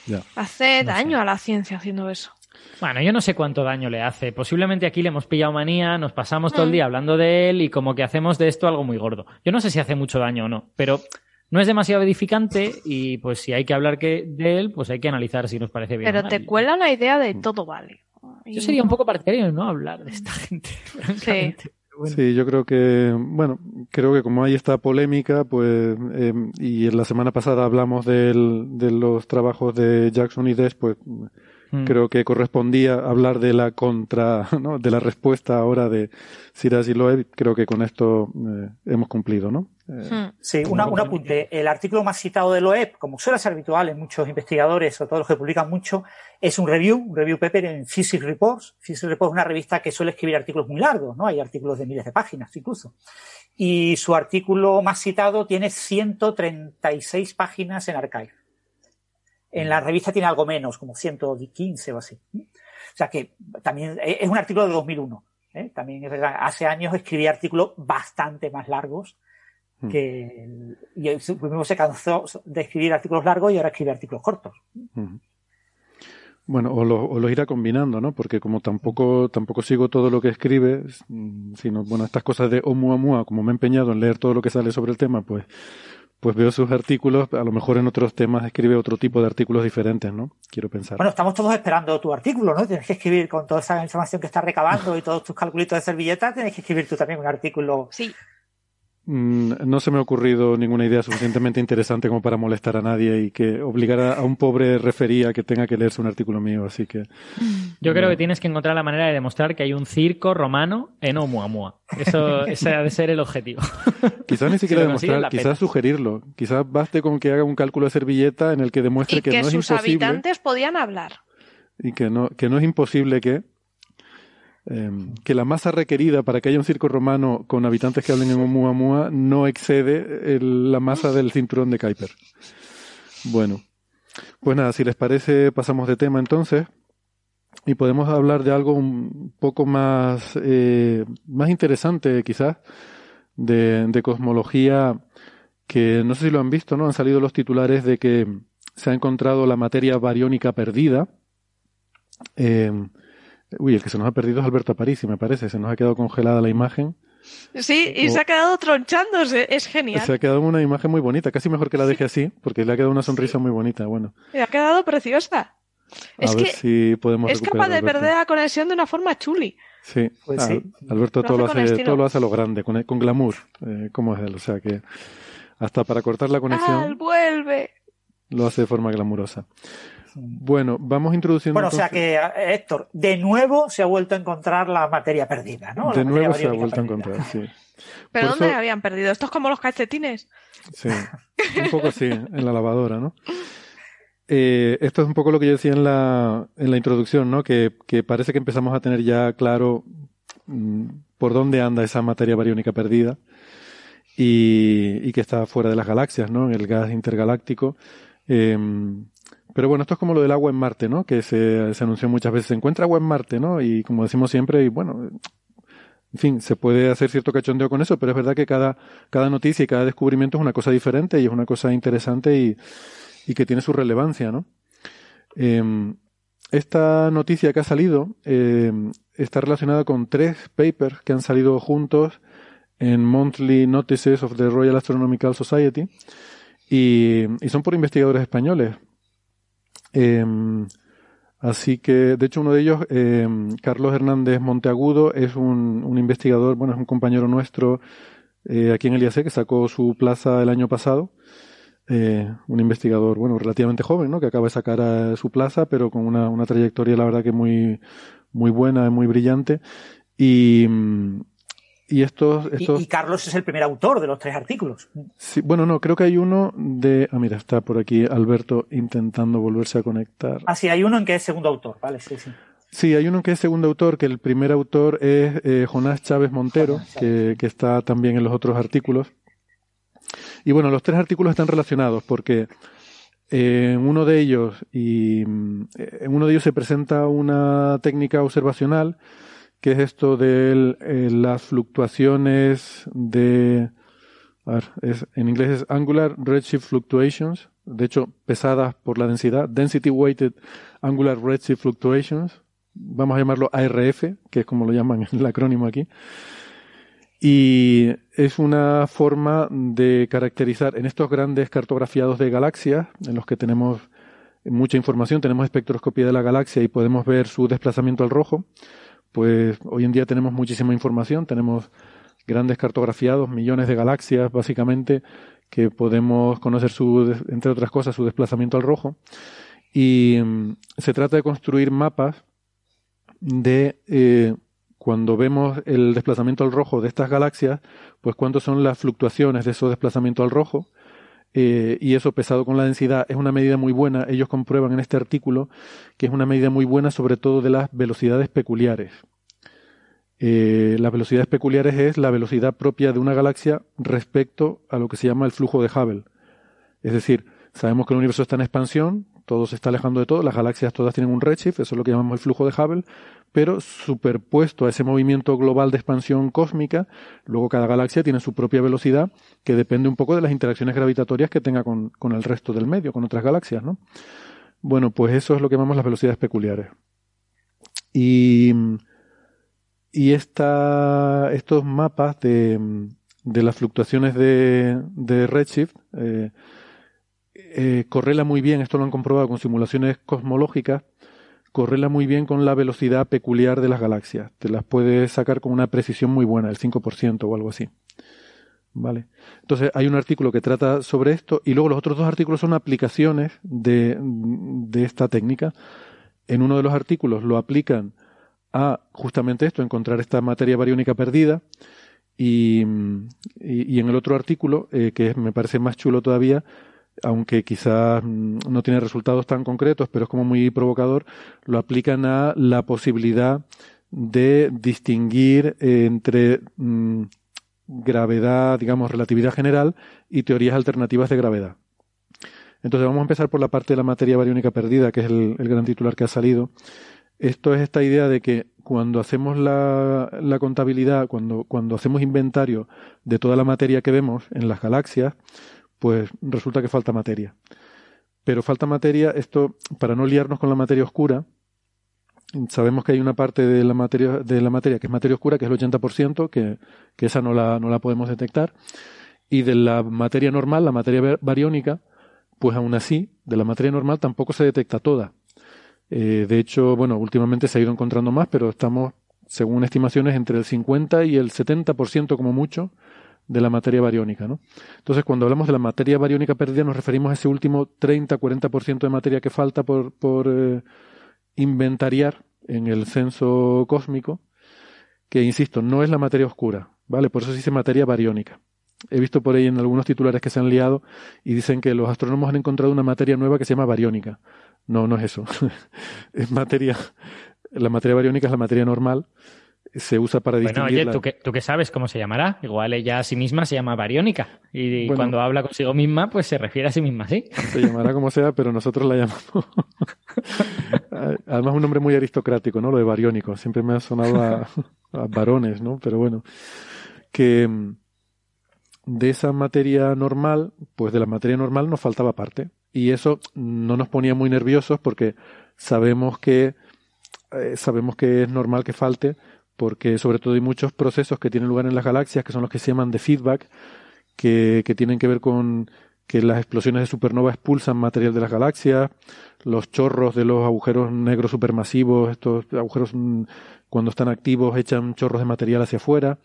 Speaker 1: Ya.
Speaker 3: hace daño a la ciencia haciendo eso.
Speaker 5: Bueno, yo no sé cuánto daño le hace. Posiblemente aquí le hemos pillado manía, nos pasamos todo el
Speaker 3: Mm.
Speaker 5: día hablando de él y como que hacemos de esto algo muy gordo. Yo no sé si hace mucho daño o no, pero no es demasiado edificante y pues si hay que hablar que de él, pues hay que analizar si nos parece bien. o
Speaker 3: Pero
Speaker 5: mal.
Speaker 3: te cuela la idea de todo vale.
Speaker 5: Yo sería un poco partidario no hablar de esta gente. francamente. Bueno.
Speaker 1: Sí, yo creo que, bueno, creo que como hay esta polémica, pues, eh, y en la semana pasada hablamos del, de los trabajos de Jackson y Des, pues
Speaker 5: Mm.
Speaker 1: Creo que correspondía hablar de la contra, ¿no? de la respuesta ahora de Siraj y Loeb. Creo que con esto eh, hemos cumplido, ¿no? Eh,
Speaker 4: Sí, una- un apunte. El artículo más citado de Loeb, como suele ser habitual en muchos investigadores, o todos los que publican mucho, es un review, un review paper en Physics Reports. Physics Reports es una revista que suele escribir artículos muy largos, ¿no? Hay artículos de miles de páginas incluso. Y su artículo más citado tiene 136 páginas en Archive. En la revista tiene algo menos, como 115 o así. O sea que también es es un artículo de 2001. ¿eh? También es verdad, hace años escribí artículos bastante más largos
Speaker 1: Mm.
Speaker 4: que y primero se cansó de escribir artículos largos y ahora escribe artículos cortos.
Speaker 1: Ujú. Bueno, o lo, o lo irá combinando, ¿no? Porque como tampoco, tampoco sigo todo lo que escribe, mm, sino, bueno, estas cosas de Oumuamua, como me he empeñado en leer todo lo que sale sobre el tema, pues, pues veo sus artículos, a lo mejor en otros temas escribe otro tipo de artículos diferentes, ¿no? Quiero pensar.
Speaker 4: Bueno, estamos todos esperando tu artículo, ¿no? Tienes que escribir con toda esa información que estás recabando y todos tus calculitos de servilleta, tienes que escribir tú también un artículo.
Speaker 3: Sí.
Speaker 1: Mm, No se me ha ocurrido ninguna idea suficientemente interesante como para molestar a nadie y que obligar a, un pobre referí a que tenga que leerse un artículo mío, así que...
Speaker 5: Yo creo que tienes que encontrar la manera de demostrar que hay un circo romano en Oumuamua. Eso ese ha de ser el objetivo.
Speaker 1: Quizás ni
Speaker 5: Si
Speaker 1: siquiera
Speaker 5: consigues,
Speaker 1: demostrar, quizás sugerirlo. Quizás baste con que haga un cálculo de servilleta en el que demuestre
Speaker 3: Y
Speaker 1: que,
Speaker 3: que
Speaker 1: no es
Speaker 3: sus
Speaker 1: imposible
Speaker 3: habitantes podían hablar.
Speaker 1: y que no, que no es imposible que eh, que la masa requerida para que haya un circo romano con habitantes que hablen en Oumuamua no excede el- la masa del cinturón de Kuiper. Bueno, pues nada, si les parece, pasamos de tema entonces y podemos hablar de algo un poco más, eh, más interesante quizás, de, de cosmología, que no sé si lo han visto, ¿no? Han salido los titulares de que se ha encontrado la materia bariónica perdida. Eh, uy, el que se nos ha perdido es Alberto Aparici, me parece. Se nos ha quedado congelada la imagen.
Speaker 3: Sí, y
Speaker 1: O-
Speaker 3: se ha quedado tronchándose. Es genial.
Speaker 1: Se ha quedado una imagen muy bonita, casi mejor que la deje así, porque le ha quedado una sonrisa muy bonita. Bueno,
Speaker 3: Y ha quedado preciosa.
Speaker 1: a
Speaker 3: Es
Speaker 1: ver
Speaker 3: que
Speaker 1: si podemos
Speaker 3: es capaz de
Speaker 1: Alberto.
Speaker 3: perder la conexión de una forma chuli.
Speaker 1: Sí,
Speaker 4: Pues
Speaker 1: Ah,
Speaker 4: sí.
Speaker 1: Alberto todo lo,
Speaker 3: hace
Speaker 1: todo lo hace a lo grande, con, con glamour, eh, como es él. O sea que hasta para cortar la conexión
Speaker 3: ¡Al vuelve!
Speaker 1: lo hace de forma glamurosa. Bueno, vamos introduciendo.
Speaker 4: Bueno, o sea que, eh, Héctor, de nuevo se ha vuelto a encontrar la materia perdida, ¿no?
Speaker 1: De nuevo se ha vuelto a encontrar, sí.
Speaker 3: ¿Pero
Speaker 1: Por
Speaker 3: dónde
Speaker 1: eso-
Speaker 3: habían perdido? Esto es como los calcetines.
Speaker 1: Sí, un poco así, en la lavadora, ¿no? Eh, esto es un poco lo que yo decía en la, en la introducción, ¿no? Que, que parece que empezamos a tener ya claro mm, por dónde anda esa materia bariónica perdida y, y que está fuera de las galaxias, ¿no? En el gas intergaláctico. Eh, pero bueno, esto es como lo del agua en Marte, ¿no? Que se, anunció muchas veces. Se encuentra agua en Marte, ¿no? Y como decimos siempre, y bueno, en fin, se puede hacer cierto cachondeo con eso, pero es verdad que cada, cada noticia y cada descubrimiento es una cosa diferente y es una cosa interesante y, y que tiene su relevancia, ¿no? Eh, esta noticia que ha salido eh, está relacionada con tres papers que han salido juntos en Monthly Notices of the Royal Astronomical Society y son por investigadores españoles. Eh, Así que, de hecho, uno de ellos, eh, Carlos Hernández Monteagudo, es un, investigador, bueno, es un compañero nuestro eh, aquí en el IAC que sacó su plaza el año pasado. Eh, un investigador, bueno, relativamente joven, ¿no? Que acaba de sacar su plaza, pero con una, una trayectoria, la verdad, que muy, muy buena, muy brillante. Y, mm, y estos,
Speaker 4: Y,
Speaker 1: estos
Speaker 4: y Carlos es el primer autor de los tres artículos.
Speaker 1: Sí, bueno, no, creo que hay uno de. Ah, mira, está por aquí Alberto intentando volverse a conectar.
Speaker 4: Ah, sí, hay uno en que es segundo autor, ¿vale? Sí, sí.
Speaker 1: Sí, hay uno que es segundo autor, que el primer autor es eh, Jonás Chávez Montero, que, que está también en los otros artículos. Y bueno, los tres artículos están relacionados porque eh, en uno de ellos y mm, en uno de ellos se presenta una técnica observacional que es esto de eh, las fluctuaciones de a ver, es, en inglés es Angular Redshift Fluctuations, de hecho pesadas por la densidad, Density Weighted Angular Redshift Fluctuations, vamos a llamarlo ARF, que es como lo llaman el acrónimo aquí. Y es una forma de caracterizar en estos grandes cartografiados de galaxias, en los que tenemos mucha información, tenemos espectroscopía de la galaxia y podemos ver su desplazamiento al rojo, pues hoy en día tenemos muchísima información, tenemos grandes cartografiados, millones de galaxias básicamente, que podemos conocer su, entre otras cosas, su desplazamiento al rojo. Y mm, se trata de construir mapas de eh, cuando vemos el desplazamiento al rojo de estas galaxias, pues cuántas son las fluctuaciones de esos desplazamiento al rojo. Eh, y eso pesado con la densidad es una medida muy buena. Ellos comprueban en este artículo que es una medida muy buena sobre todo de las velocidades peculiares. Eh, las velocidades peculiares es la velocidad propia de una galaxia respecto a lo que se llama el flujo de Hubble. Es decir, sabemos que el universo está en expansión, todo se está alejando de todo, las galaxias todas tienen un redshift, eso es lo que llamamos el flujo de Hubble, pero superpuesto a ese movimiento global de expansión cósmica, luego cada galaxia tiene su propia velocidad que depende un poco de las interacciones gravitatorias que tenga con, con el resto del medio, con otras galaxias, ¿no? Bueno, pues eso es lo que llamamos las velocidades peculiares. Y y esta, estos mapas de, de las fluctuaciones de, de Redshift eh, eh, correla muy bien, esto lo han comprobado con simulaciones cosmológicas, correla muy bien con la velocidad peculiar de las galaxias. Te las puedes sacar con una precisión muy buena, el 5% o algo así. ¿Vale? Entonces hay un artículo que trata sobre esto y luego los otros dos artículos son aplicaciones de, de esta técnica. En uno de los artículos lo aplican a justamente esto, encontrar esta materia bariónica perdida. Y, y, en el otro artículo, eh, que me parece más chulo todavía, aunque quizás mm, no tiene resultados tan concretos, pero es como muy provocador, lo aplican a la posibilidad de distinguir entre mm, gravedad, digamos, relatividad general y teorías alternativas de gravedad. Entonces vamos a empezar por la parte de la materia bariónica perdida, que es el gran titular que ha salido. Esto es esta idea de que cuando hacemos la, la, contabilidad, cuando, cuando hacemos inventario de toda la materia que vemos en las galaxias, pues resulta que falta materia. Pero falta materia, esto, para no liarnos con la materia oscura, sabemos que hay una parte de la materia, de la materia que es materia oscura, que es el 80%, que, que esa no la, no la podemos detectar. Y de la materia normal, la materia bariónica, pues aún así, de la materia normal tampoco se detecta toda. Eh, de hecho, bueno, últimamente se ha ido encontrando más, pero estamos, según estimaciones, entre el 50 y el 70% como mucho de la materia bariónica, ¿no? Entonces, cuando hablamos de la materia bariónica perdida, nos referimos a ese último 30-40% de materia que falta por, por eh, inventariar en el censo cósmico, que, insisto, no es la materia oscura, ¿vale? Por eso se dice materia bariónica. He visto por ahí en algunos titulares que se han liado y dicen que los astrónomos han encontrado una materia nueva que se llama bariónica. No, no es eso. es materia. La materia bariónica es la materia normal. Se usa para distinguir.
Speaker 5: Bueno, oye, ¿tú, qué, ¿tú qué sabes cómo se llamará? Igual ella a sí misma se llama bariónica. Y cuando habla consigo misma, pues se refiere a sí misma así.
Speaker 1: Se llamará como sea, pero nosotros la llamamos. Además, un nombre muy aristocrático, ¿no? Lo de bariónico. Siempre me ha sonado a, a varones, ¿no? Pero bueno. Que mm, de esa materia normal, pues de la materia normal nos faltaba parte y eso no nos ponía muy nerviosos porque sabemos que eh, sabemos que es normal que falte porque sobre todo hay muchos procesos que tienen lugar en las galaxias que son los que se llaman de feedback que, que tienen que ver con que las explosiones de supernova expulsan material de las galaxias, los chorros de los agujeros negros supermasivos, estos agujeros mm, cuando están activos echan chorros de material hacia afuera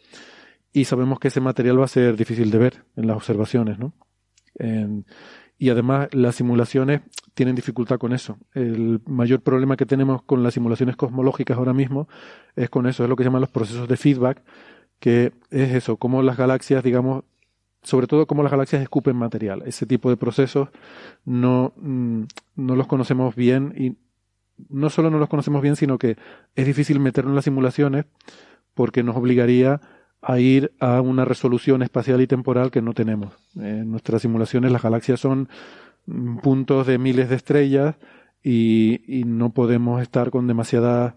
Speaker 1: y sabemos que ese material va a ser difícil de ver en las observaciones, ¿no? Y además las simulaciones tienen dificultad con eso. El mayor problema que tenemos con las simulaciones cosmológicas ahora mismo es con eso, es lo que llaman los procesos de feedback, que es eso, cómo las galaxias, digamos, sobre todo cómo las galaxias escupen material. Ese tipo de procesos no, mm, no los conocemos bien y no solo no los conocemos bien, sino que es difícil meterlo en las simulaciones porque nos obligaría a ir a una resolución espacial y temporal que no tenemos. En nuestras simulaciones las galaxias son mm, puntos de miles de estrellas y, no podemos estar con demasiada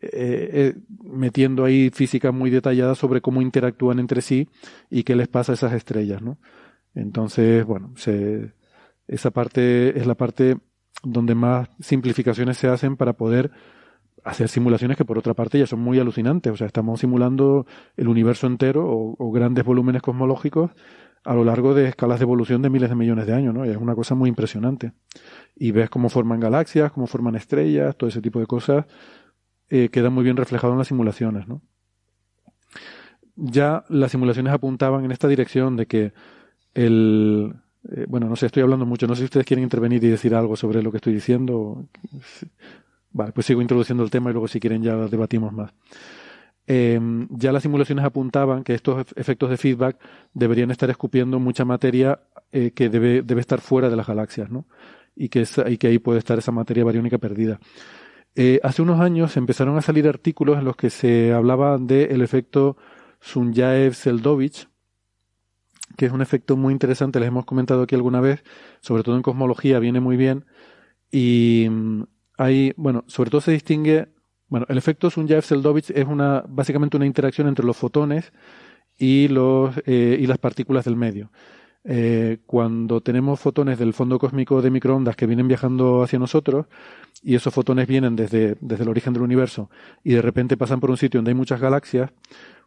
Speaker 1: eh, eh, metiendo ahí física muy detallada sobre cómo interactúan entre sí y qué les pasa a esas estrellas, ¿no? Entonces, bueno, se, esa parte es la parte donde más simplificaciones se hacen para poder hacer simulaciones que por otra parte ya son muy alucinantes. O sea, estamos simulando el universo entero o, grandes volúmenes cosmológicos a lo largo de escalas de evolución de miles de millones de años, ¿no? Y es una cosa muy impresionante. Y ves cómo forman galaxias, cómo forman estrellas, todo ese tipo de cosas, eh, queda muy bien reflejado en las simulaciones, ¿no? Ya las simulaciones apuntaban en esta dirección de que el, Eh, bueno, no sé, estoy hablando mucho. No sé si ustedes quieren intervenir y decir algo sobre lo que estoy diciendo. Vale, pues sigo introduciendo el tema y luego si quieren ya debatimos más. Eh, ya las simulaciones apuntaban que estos efectos de feedback deberían estar escupiendo mucha materia eh, que debe, debe estar fuera de las galaxias, ¿no? Y que, y que ahí puede estar esa materia bariónica perdida. Eh, hace unos años empezaron a salir artículos en los que se hablaba del efecto Sunyaev-Seldovich, que es un efecto muy interesante, les hemos comentado aquí alguna vez, sobre todo en cosmología viene muy bien, y mm, bueno, sobre todo se distingue, bueno, el efecto Sunyaev-Seldovich es una, básicamente una interacción entre los fotones y, los, eh, y las partículas del medio. Eh, cuando tenemos fotones del fondo cósmico de microondas que vienen viajando hacia nosotros y esos fotones vienen desde, desde el origen del universo y de repente pasan por un sitio donde hay muchas galaxias,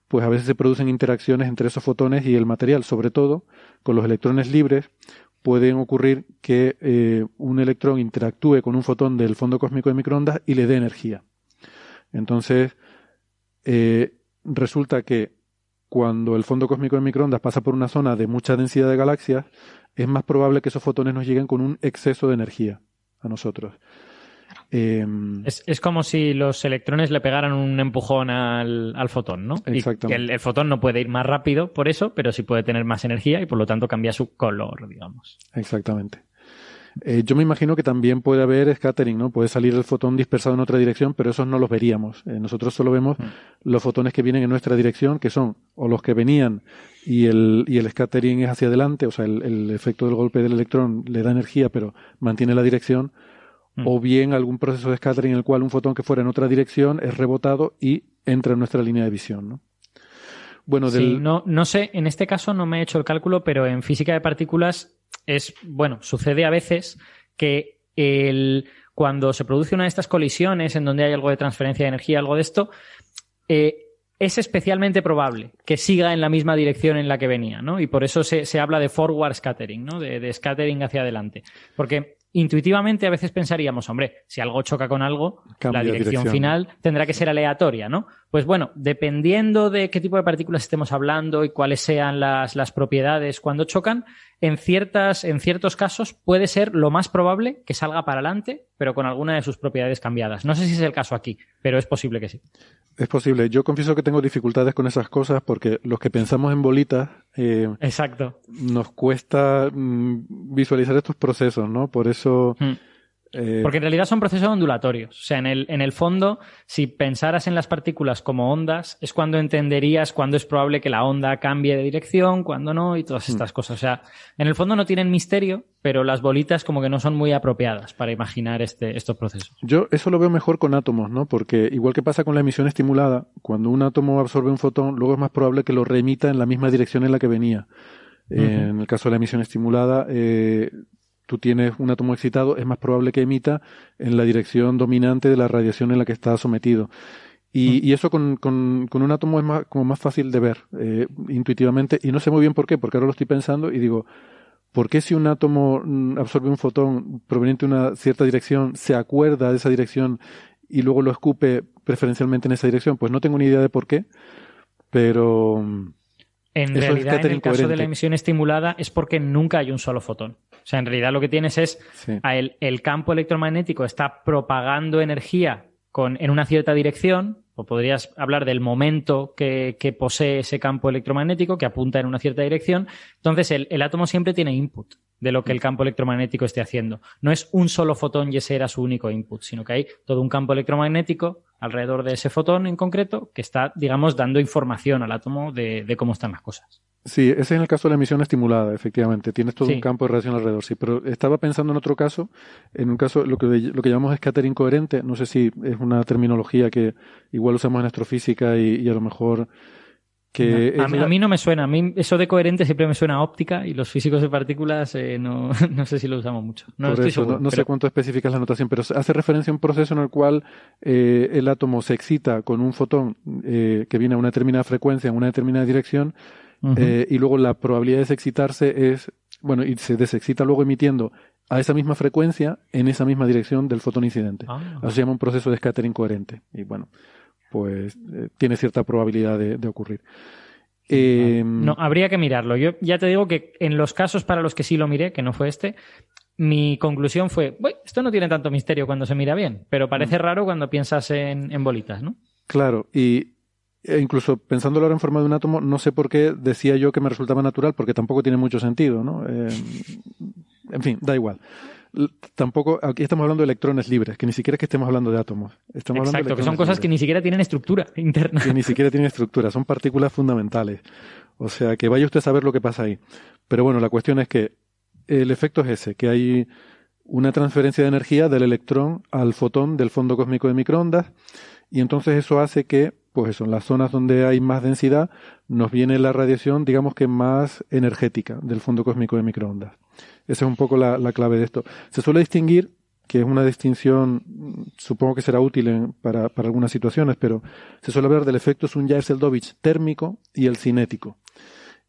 Speaker 1: pues a veces se producen interacciones entre esos fotones y el material, sobre todo con los electrones libres, pueden ocurrir que eh, un electrón interactúe con un fotón del fondo cósmico de microondas y le dé energía. Entonces, eh, resulta que cuando el fondo cósmico de microondas pasa por una zona de mucha densidad de galaxias, es más probable que esos fotones nos lleguen con un exceso de energía a nosotros.
Speaker 5: Eh, es, es, como si los electrones le pegaran un empujón al, al fotón, ¿no? Que el, el, fotón no puede ir más rápido por eso, pero sí puede tener más energía y por lo tanto cambia su color, digamos.
Speaker 1: Exactamente. Eh, yo me imagino que también puede haber scattering, ¿no? Puede salir el fotón dispersado en otra dirección, pero esos no los veríamos. Eh, nosotros solo vemos mm. los fotones que vienen en nuestra dirección, que son o los que venían y el, y el scattering es hacia adelante, o sea, el, el efecto del golpe del electrón le da energía, pero mantiene la dirección, mm. o bien algún proceso de scattering en el cual un fotón que fuera en otra dirección es rebotado y entra en nuestra línea de visión, ¿no?
Speaker 5: Bueno, del... sí, no, no sé, en este caso no me he hecho el cálculo, pero en física de partículas es, bueno, sucede a veces que el, cuando se produce una de estas colisiones en donde hay algo de transferencia de energía, algo de esto, eh, es especialmente probable que siga en la misma dirección en la que venía, ¿no? Y por eso se, se habla de forward scattering, ¿no? De, de, scattering hacia adelante. Porque intuitivamente a veces pensaríamos, hombre, si algo choca con algo, Cambio la dirección, dirección, final tendrá que ser aleatoria, ¿no? Pues bueno, dependiendo de qué tipo de partículas estemos hablando y cuáles sean las, las propiedades cuando chocan, en, ciertas, en ciertos casos puede ser lo más probable que salga para adelante, pero con alguna de sus propiedades cambiadas. No sé si es el caso aquí, pero es posible que sí.
Speaker 1: Es posible. Yo confieso que tengo dificultades con esas cosas porque los que pensamos en bolitas. Eh,
Speaker 5: Exacto.
Speaker 1: Nos cuesta mm, visualizar estos procesos, ¿no? Por eso.
Speaker 5: Mm. Eh... Porque en realidad son procesos ondulatorios. O sea, en el, en el fondo, si pensaras en las partículas como ondas, es cuando entenderías cuándo es probable que la onda cambie de dirección, cuándo no, y todas estas mm. cosas. O sea, en el fondo no tienen misterio, pero las bolitas como que no son muy apropiadas para imaginar este, estos procesos.
Speaker 1: Yo eso lo veo mejor con átomos, ¿no? Porque igual que pasa con la emisión estimulada, cuando un átomo absorbe un fotón, luego es más probable que lo remita en la misma dirección en la que venía. Uh -huh. En el caso de la emisión estimulada, eh, tú tienes un átomo excitado, es más probable que emita en la dirección dominante de la radiación en la que está sometido. Y, y eso con, con, con, un átomo es más, como más fácil de ver eh, intuitivamente. Y no sé muy bien por qué, porque ahora lo estoy pensando y digo, ¿por qué si un átomo mm, absorbe un fotón proveniente de una cierta dirección, se acuerda de esa dirección y luego lo escupe preferencialmente en esa dirección? Pues no tengo ni idea de por qué, pero...
Speaker 5: En Eso realidad, en el caso de la emisión estimulada es porque nunca hay un solo fotón. O sea, en realidad lo que tienes es sí. el, el, campo electromagnético está propagando energía con, en una cierta dirección, o podrías hablar del momento que, que, posee ese campo electromagnético que apunta en una cierta dirección. Entonces, el, el átomo siempre tiene input de lo que el campo electromagnético esté haciendo. No es un solo fotón y ese era su único input, sino que hay todo un campo electromagnético alrededor de ese fotón en concreto que está, digamos, dando información al átomo de, de cómo están las cosas.
Speaker 1: Sí, ese es en el caso de la emisión estimulada, efectivamente. Tienes todo sí. un campo de radiación alrededor, sí. Pero estaba pensando en otro caso, en un caso, lo que, lo que llamamos scatter incoherente. No sé si es una terminología que igual usamos en astrofísica y, y a lo mejor que
Speaker 5: no, a, mí, a, mí, no me suena. A mí eso de coherente siempre me suena a óptica y los físicos de partículas eh, no, no, sé si lo usamos mucho. No, estoy
Speaker 1: eso,
Speaker 5: seguro,
Speaker 1: no, no pero... sé cuánto específica es la notación, pero hace referencia a un proceso en el cual eh, el átomo se excita con un fotón eh, que viene a una determinada frecuencia en una determinada dirección uh -huh. eh, y luego la probabilidad de desexcitarse es, bueno, y se desexcita luego emitiendo a esa misma frecuencia en esa misma dirección del fotón incidente. Ah. Eso se llama un proceso de scattering coherente. Y bueno, pues eh, tiene cierta probabilidad de, de ocurrir. Eh,
Speaker 5: No, habría que mirarlo. Yo ya te digo que en los casos para los que sí lo miré, que no fue este, mi conclusión fue, "Uy, esto no tiene tanto misterio cuando se mira bien, pero parece raro cuando piensas en, en bolitas, ¿no?
Speaker 1: Claro, y e incluso pensándolo ahora en forma de un átomo, no sé por qué decía yo que me resultaba natural, porque tampoco tiene mucho sentido, ¿no? Eh, en fin, da igual. Tampoco, aquí estamos hablando de electrones libres, que ni siquiera es que estemos hablando de átomos. Estamos hablando de
Speaker 5: Exacto, que son cosas que ni siquiera tienen estructura interna.
Speaker 1: que ni siquiera tienen estructura, son partículas fundamentales. O sea, que vaya usted a saber lo que pasa ahí. Pero bueno, la cuestión es que el efecto es ese, que hay una transferencia de energía del electrón al fotón del fondo cósmico de microondas y entonces eso hace que, pues eso, en las zonas donde hay más densidad nos viene la radiación, digamos que más energética del fondo cósmico de microondas. Esa es un poco la, la clave de esto. Se suele distinguir, que es una distinción, supongo que será útil para, para algunas situaciones, pero se suele hablar del efecto Sunyaev-Seldovich térmico y el cinético.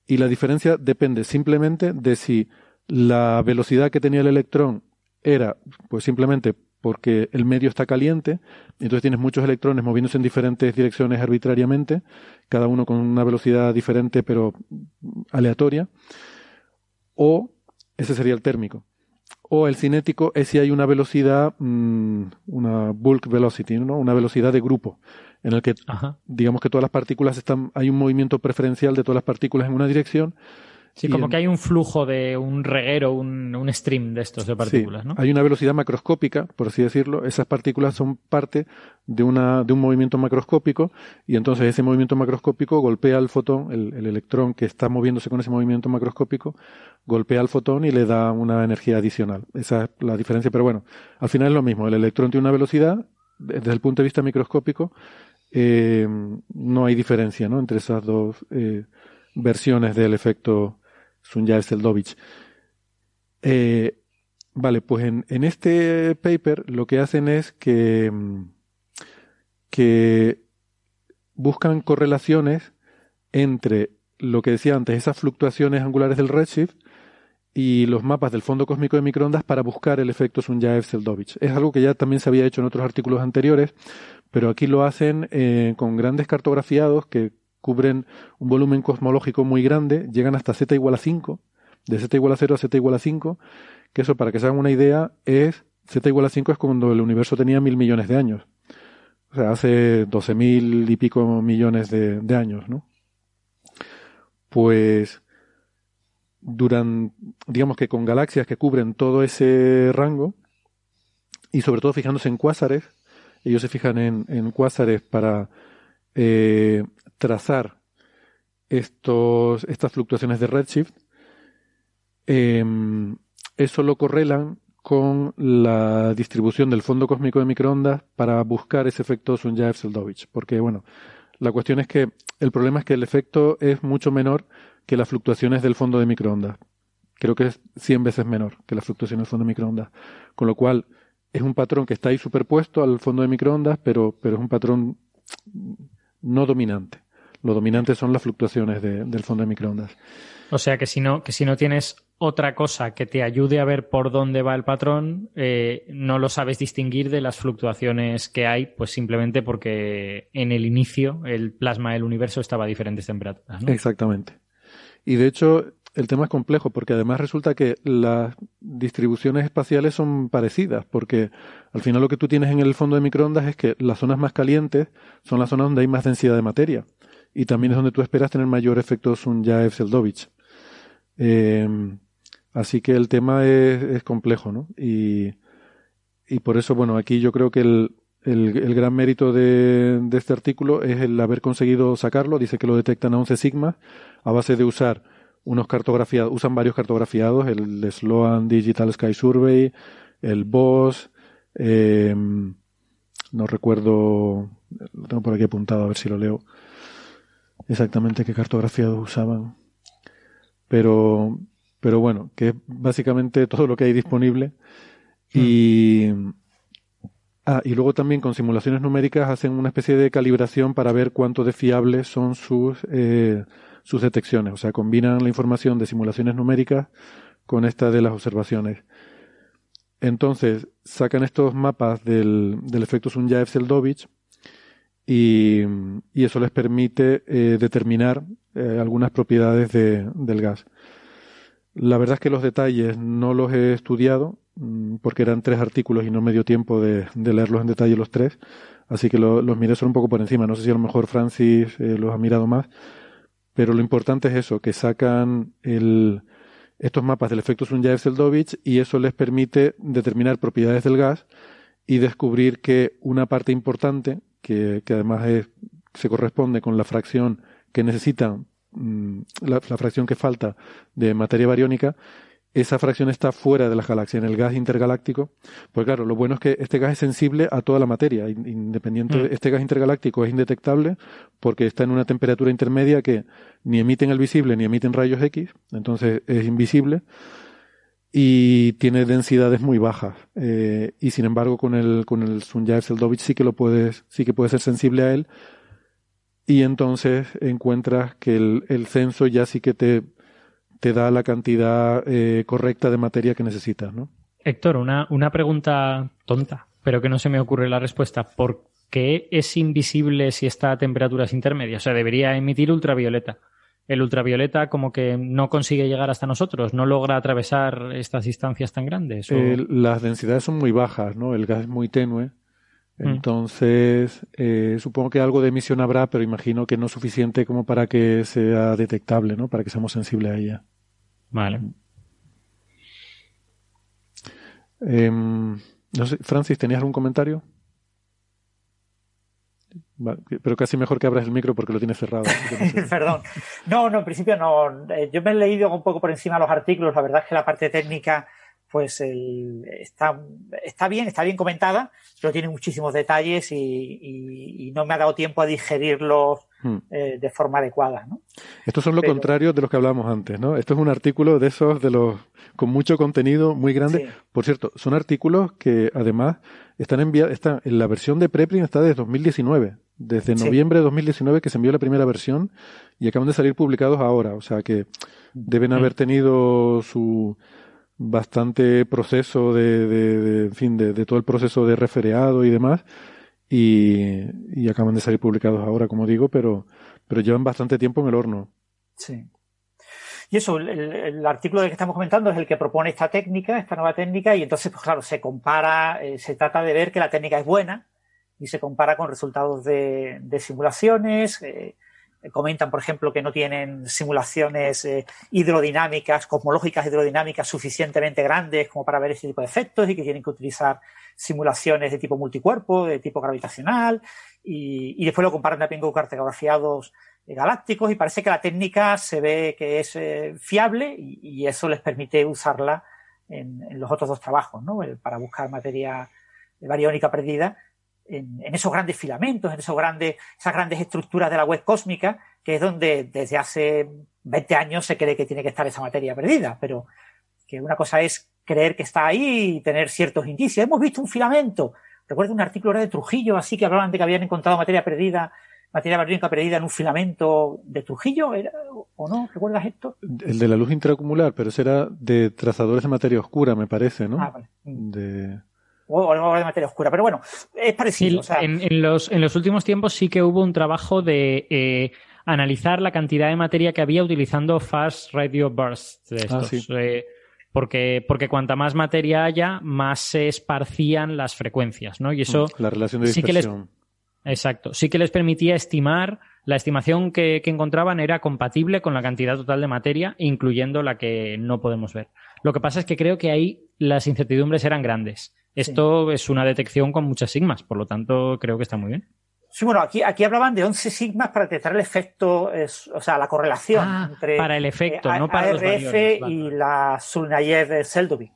Speaker 1: Y la diferencia depende simplemente de si la velocidad que tenía el electrón era, pues simplemente porque el medio está caliente, entonces tienes muchos electrones moviéndose en diferentes direcciones arbitrariamente, cada uno con una velocidad diferente pero aleatoria, o ese sería el térmico. O el cinético es si hay una velocidad, mm, una bulk velocity, ¿no? una velocidad de grupo, en el que
Speaker 5: Ajá.
Speaker 1: digamos que todas las partículas están, hay un movimiento preferencial de todas las partículas en una dirección.
Speaker 5: Sí,
Speaker 1: y
Speaker 5: como
Speaker 1: en-
Speaker 5: que hay un flujo de un reguero, un, un stream de estos de partículas,
Speaker 1: Sí,
Speaker 5: ¿no?
Speaker 1: Hay una velocidad macroscópica, por así decirlo. Esas partículas son parte de, una, de un movimiento macroscópico y entonces ese movimiento macroscópico golpea al fotón, el, el electrón que está moviéndose con ese movimiento macroscópico, golpea al fotón y le da una energía adicional. Esa es la diferencia, pero bueno, al final es lo mismo. El electrón tiene una velocidad, desde el punto de vista microscópico, eh, no hay diferencia ¿no? entre esas dos eh, versiones del efecto Sunyaev-Seldovich. Eh, vale, pues en, este paper lo que hacen es que, mm, que buscan correlaciones entre lo que decía antes, esas fluctuaciones angulares del redshift y los mapas del fondo cósmico de microondas para buscar el efecto Sunyaev-Seldovich. Es algo que ya también se había hecho en otros artículos anteriores, pero aquí lo hacen eh, con grandes cartografiados que cubren un volumen cosmológico muy grande, llegan hasta z igual a 5, de z igual a 0 a z igual a 5, que eso para que se hagan una idea es, z igual a 5 es cuando el universo tenía mil millones de años. O sea, hace 12 mil y pico millones de, años, ¿no? Pues duran, digamos que con galaxias que cubren todo ese rango, y sobre todo fijándose en cuásares, ellos se fijan en, en cuásares para eh, trazar estos, estas fluctuaciones de redshift, eh, eso lo correlan con la distribución del fondo cósmico de microondas para buscar ese efecto Sunyaev-Seldovich. Porque, bueno, la cuestión es que el problema es que el efecto es mucho menor que las fluctuaciones del fondo de microondas. Creo que es 100 veces menor que las fluctuaciones del fondo de microondas. Con lo cual, es un patrón que está ahí superpuesto al fondo de microondas, pero, pero es un patrón no dominante. Lo dominante son las fluctuaciones de- del fondo de microondas.
Speaker 5: O sea que si no, que si no tienes otra cosa que te ayude a ver por dónde va el patrón, eh, no lo sabes distinguir de las fluctuaciones que hay, pues simplemente porque en el inicio el plasma del universo estaba a diferentes temperaturas. ¿no?
Speaker 1: Exactamente. Y de hecho, el tema es complejo porque además resulta que las distribuciones espaciales son parecidas, porque al final lo que tú tienes en el fondo de microondas es que las zonas más calientes son las zonas donde hay más densidad de materia. Y también es donde tú esperas tener mayor efecto Sunyaev-Seldovich. Eh, así que el tema es, complejo, ¿no? Y, y por eso, bueno, aquí yo creo que el, el, el gran mérito de, de este artículo es el haber conseguido sacarlo. Dice que lo detectan a 11 sigmas a base de usar unos cartografiados, usan varios cartografiados, el Sloan Digital Sky Survey, el BOSS, eh, no recuerdo, lo tengo por aquí apuntado a ver si lo leo exactamente qué cartografiados usaban. Pero, pero bueno, que es básicamente todo lo que hay disponible. Y, ah, y luego también con simulaciones numéricas hacen una especie de calibración para ver cuánto de fiables son sus, eh, sus detecciones. O sea, combinan la información de simulaciones numéricas con esta de las observaciones. Entonces, sacan estos mapas del, del efecto Sunyaev-Seldovich y, y eso les permite eh, determinar eh, algunas propiedades de, del gas. La verdad es que los detalles no los he estudiado mm, porque eran tres artículos y no me dio tiempo de, de leerlos en detalle los tres, así que lo- los miré solo un poco por encima. No sé si a lo mejor Francis eh, los ha mirado más, pero lo importante es eso, que sacan el, estos mapas del efecto Sunyaev-Seldovich y eso les permite determinar propiedades del gas y descubrir que una parte importante, que, que además es- se corresponde con la fracción que necesita, mm, la, la fracción que falta de materia bariónica, esa fracción está fuera de la galaxia, en el gas intergaláctico. Pues claro, lo bueno es que este gas es sensible a toda la materia, in- independiente.
Speaker 5: Mm.
Speaker 1: Este gas intergaláctico es indetectable porque está en una temperatura intermedia que ni emiten el visible ni emiten rayos X, entonces es invisible y tiene densidades muy bajas. Eh, y sin embargo, con el, con el Sunyaev-Seldovich sí que lo puedes, sí que puedes ser sensible a él. Y entonces encuentras que el, el censo ya sí que te, te da la cantidad eh, correcta de materia que necesitas, ¿no?
Speaker 5: Héctor, una, una pregunta tonta, pero que no se me ocurre la respuesta. ¿Por qué es invisible si está a temperaturas intermedias? O sea, debería emitir ultravioleta. El ultravioleta como que no consigue llegar hasta nosotros, no logra atravesar estas distancias tan grandes. o-
Speaker 1: Eh, las densidades son muy bajas, ¿no? El gas es muy tenue.
Speaker 5: Mm.
Speaker 1: Entonces, eh, supongo que algo de emisión habrá, pero imagino que no suficiente como para que sea detectable, ¿no? Para que seamos sensibles a ella.
Speaker 5: Vale.
Speaker 1: Em, no sé, Francis, ¿tenías algún comentario? Pero casi mejor que abras el micro porque lo tienes cerrado. no sé.
Speaker 4: Perdón. No, no, en principio no. Eh, Yo me he leído un poco por encima los artículos. La verdad es que la parte técnica, pues el- está, está bien, está bien comentada, pero tiene muchísimos detalles y, y- y no me ha dado tiempo a digerirlos
Speaker 1: Hmm.
Speaker 4: eh, de forma adecuada, ¿no?
Speaker 1: Estos son lo
Speaker 4: Pero-
Speaker 1: contrario de los que hablábamos antes, ¿no? Esto es un artículo de esos de los con mucho contenido, muy grande.
Speaker 4: Sí.
Speaker 1: Por cierto, son artículos que además están enviados, están en la versión de preprint está desde 2019, desde
Speaker 4: Sí.
Speaker 1: noviembre de 2019 que se envió la primera versión y acaban de salir publicados ahora, o sea que deben haber tenido su bastante proceso de, de- de- en fin, de, de todo el proceso de refereado y demás y, y acaban de salir publicados ahora, como digo, pero, pero llevan bastante tiempo en el horno.
Speaker 4: Sí. Y eso, el, el- el artículo del que estamos comentando es el que propone esta técnica, esta nueva técnica, y entonces, pues claro, se compara, eh, se trata de ver que la técnica es buena y se compara con resultados de, de simulaciones. eh, comentan, por ejemplo, que no tienen simulaciones eh, hidrodinámicas, cosmológicas hidrodinámicas suficientemente grandes como para ver ese tipo de efectos y que tienen que utilizar simulaciones de tipo multicuerpo, de tipo gravitacional, y, y después lo comparan también con cartografiados eh, galácticos y parece que la técnica se ve que es eh, fiable y, y eso les permite usarla en, en los otros dos trabajos, ¿no? El- para buscar materia bariónica perdida en, en esos grandes filamentos, en esos grandes, esas grandes estructuras de la web cósmica, que es donde desde hace 20 años se cree que tiene que estar esa materia perdida, pero que una cosa es creer que está ahí y tener ciertos indicios. Hemos visto un filamento. Recuerdo un artículo de Trujillo, así que hablaban de que habían encontrado materia perdida, materia bariónica perdida en un filamento de Trujillo, ¿era- ¿o no? ¿Recuerdas esto?
Speaker 1: El de la luz intracumular, pero ese era de trazadores de materia oscura, me parece, ¿no?
Speaker 4: Ah, vale.
Speaker 1: De...
Speaker 4: O, algo de materia oscura, pero bueno, es parecido.
Speaker 5: Sí,
Speaker 4: o sea,
Speaker 5: en, en los, en los últimos tiempos sí que hubo un trabajo de eh, analizar la cantidad de materia que había utilizando fast radio bursts de
Speaker 1: Ah,
Speaker 5: estos.
Speaker 1: sí.
Speaker 5: eh, porque, porque cuanta más materia haya, más se esparcían las frecuencias, ¿no? Y eso
Speaker 1: La relación de
Speaker 5: sí que les-
Speaker 1: dispersión.
Speaker 5: Exacto. Sí que les permitía estimar, la estimación que, que encontraban era compatible con la cantidad total de materia, incluyendo la que no podemos ver. Lo que pasa es que creo que ahí las incertidumbres eran grandes. Esto es una detección con muchas sigmas, por lo tanto creo que está muy bien.
Speaker 4: Sí, bueno, aquí, aquí hablaban de 11 sigmas para detectar el efecto, es- o sea, la correlación
Speaker 5: Ah,
Speaker 4: entre
Speaker 5: para el efecto,
Speaker 4: eh,
Speaker 5: no para los vale.
Speaker 4: y la Sulnayev-Seldovich.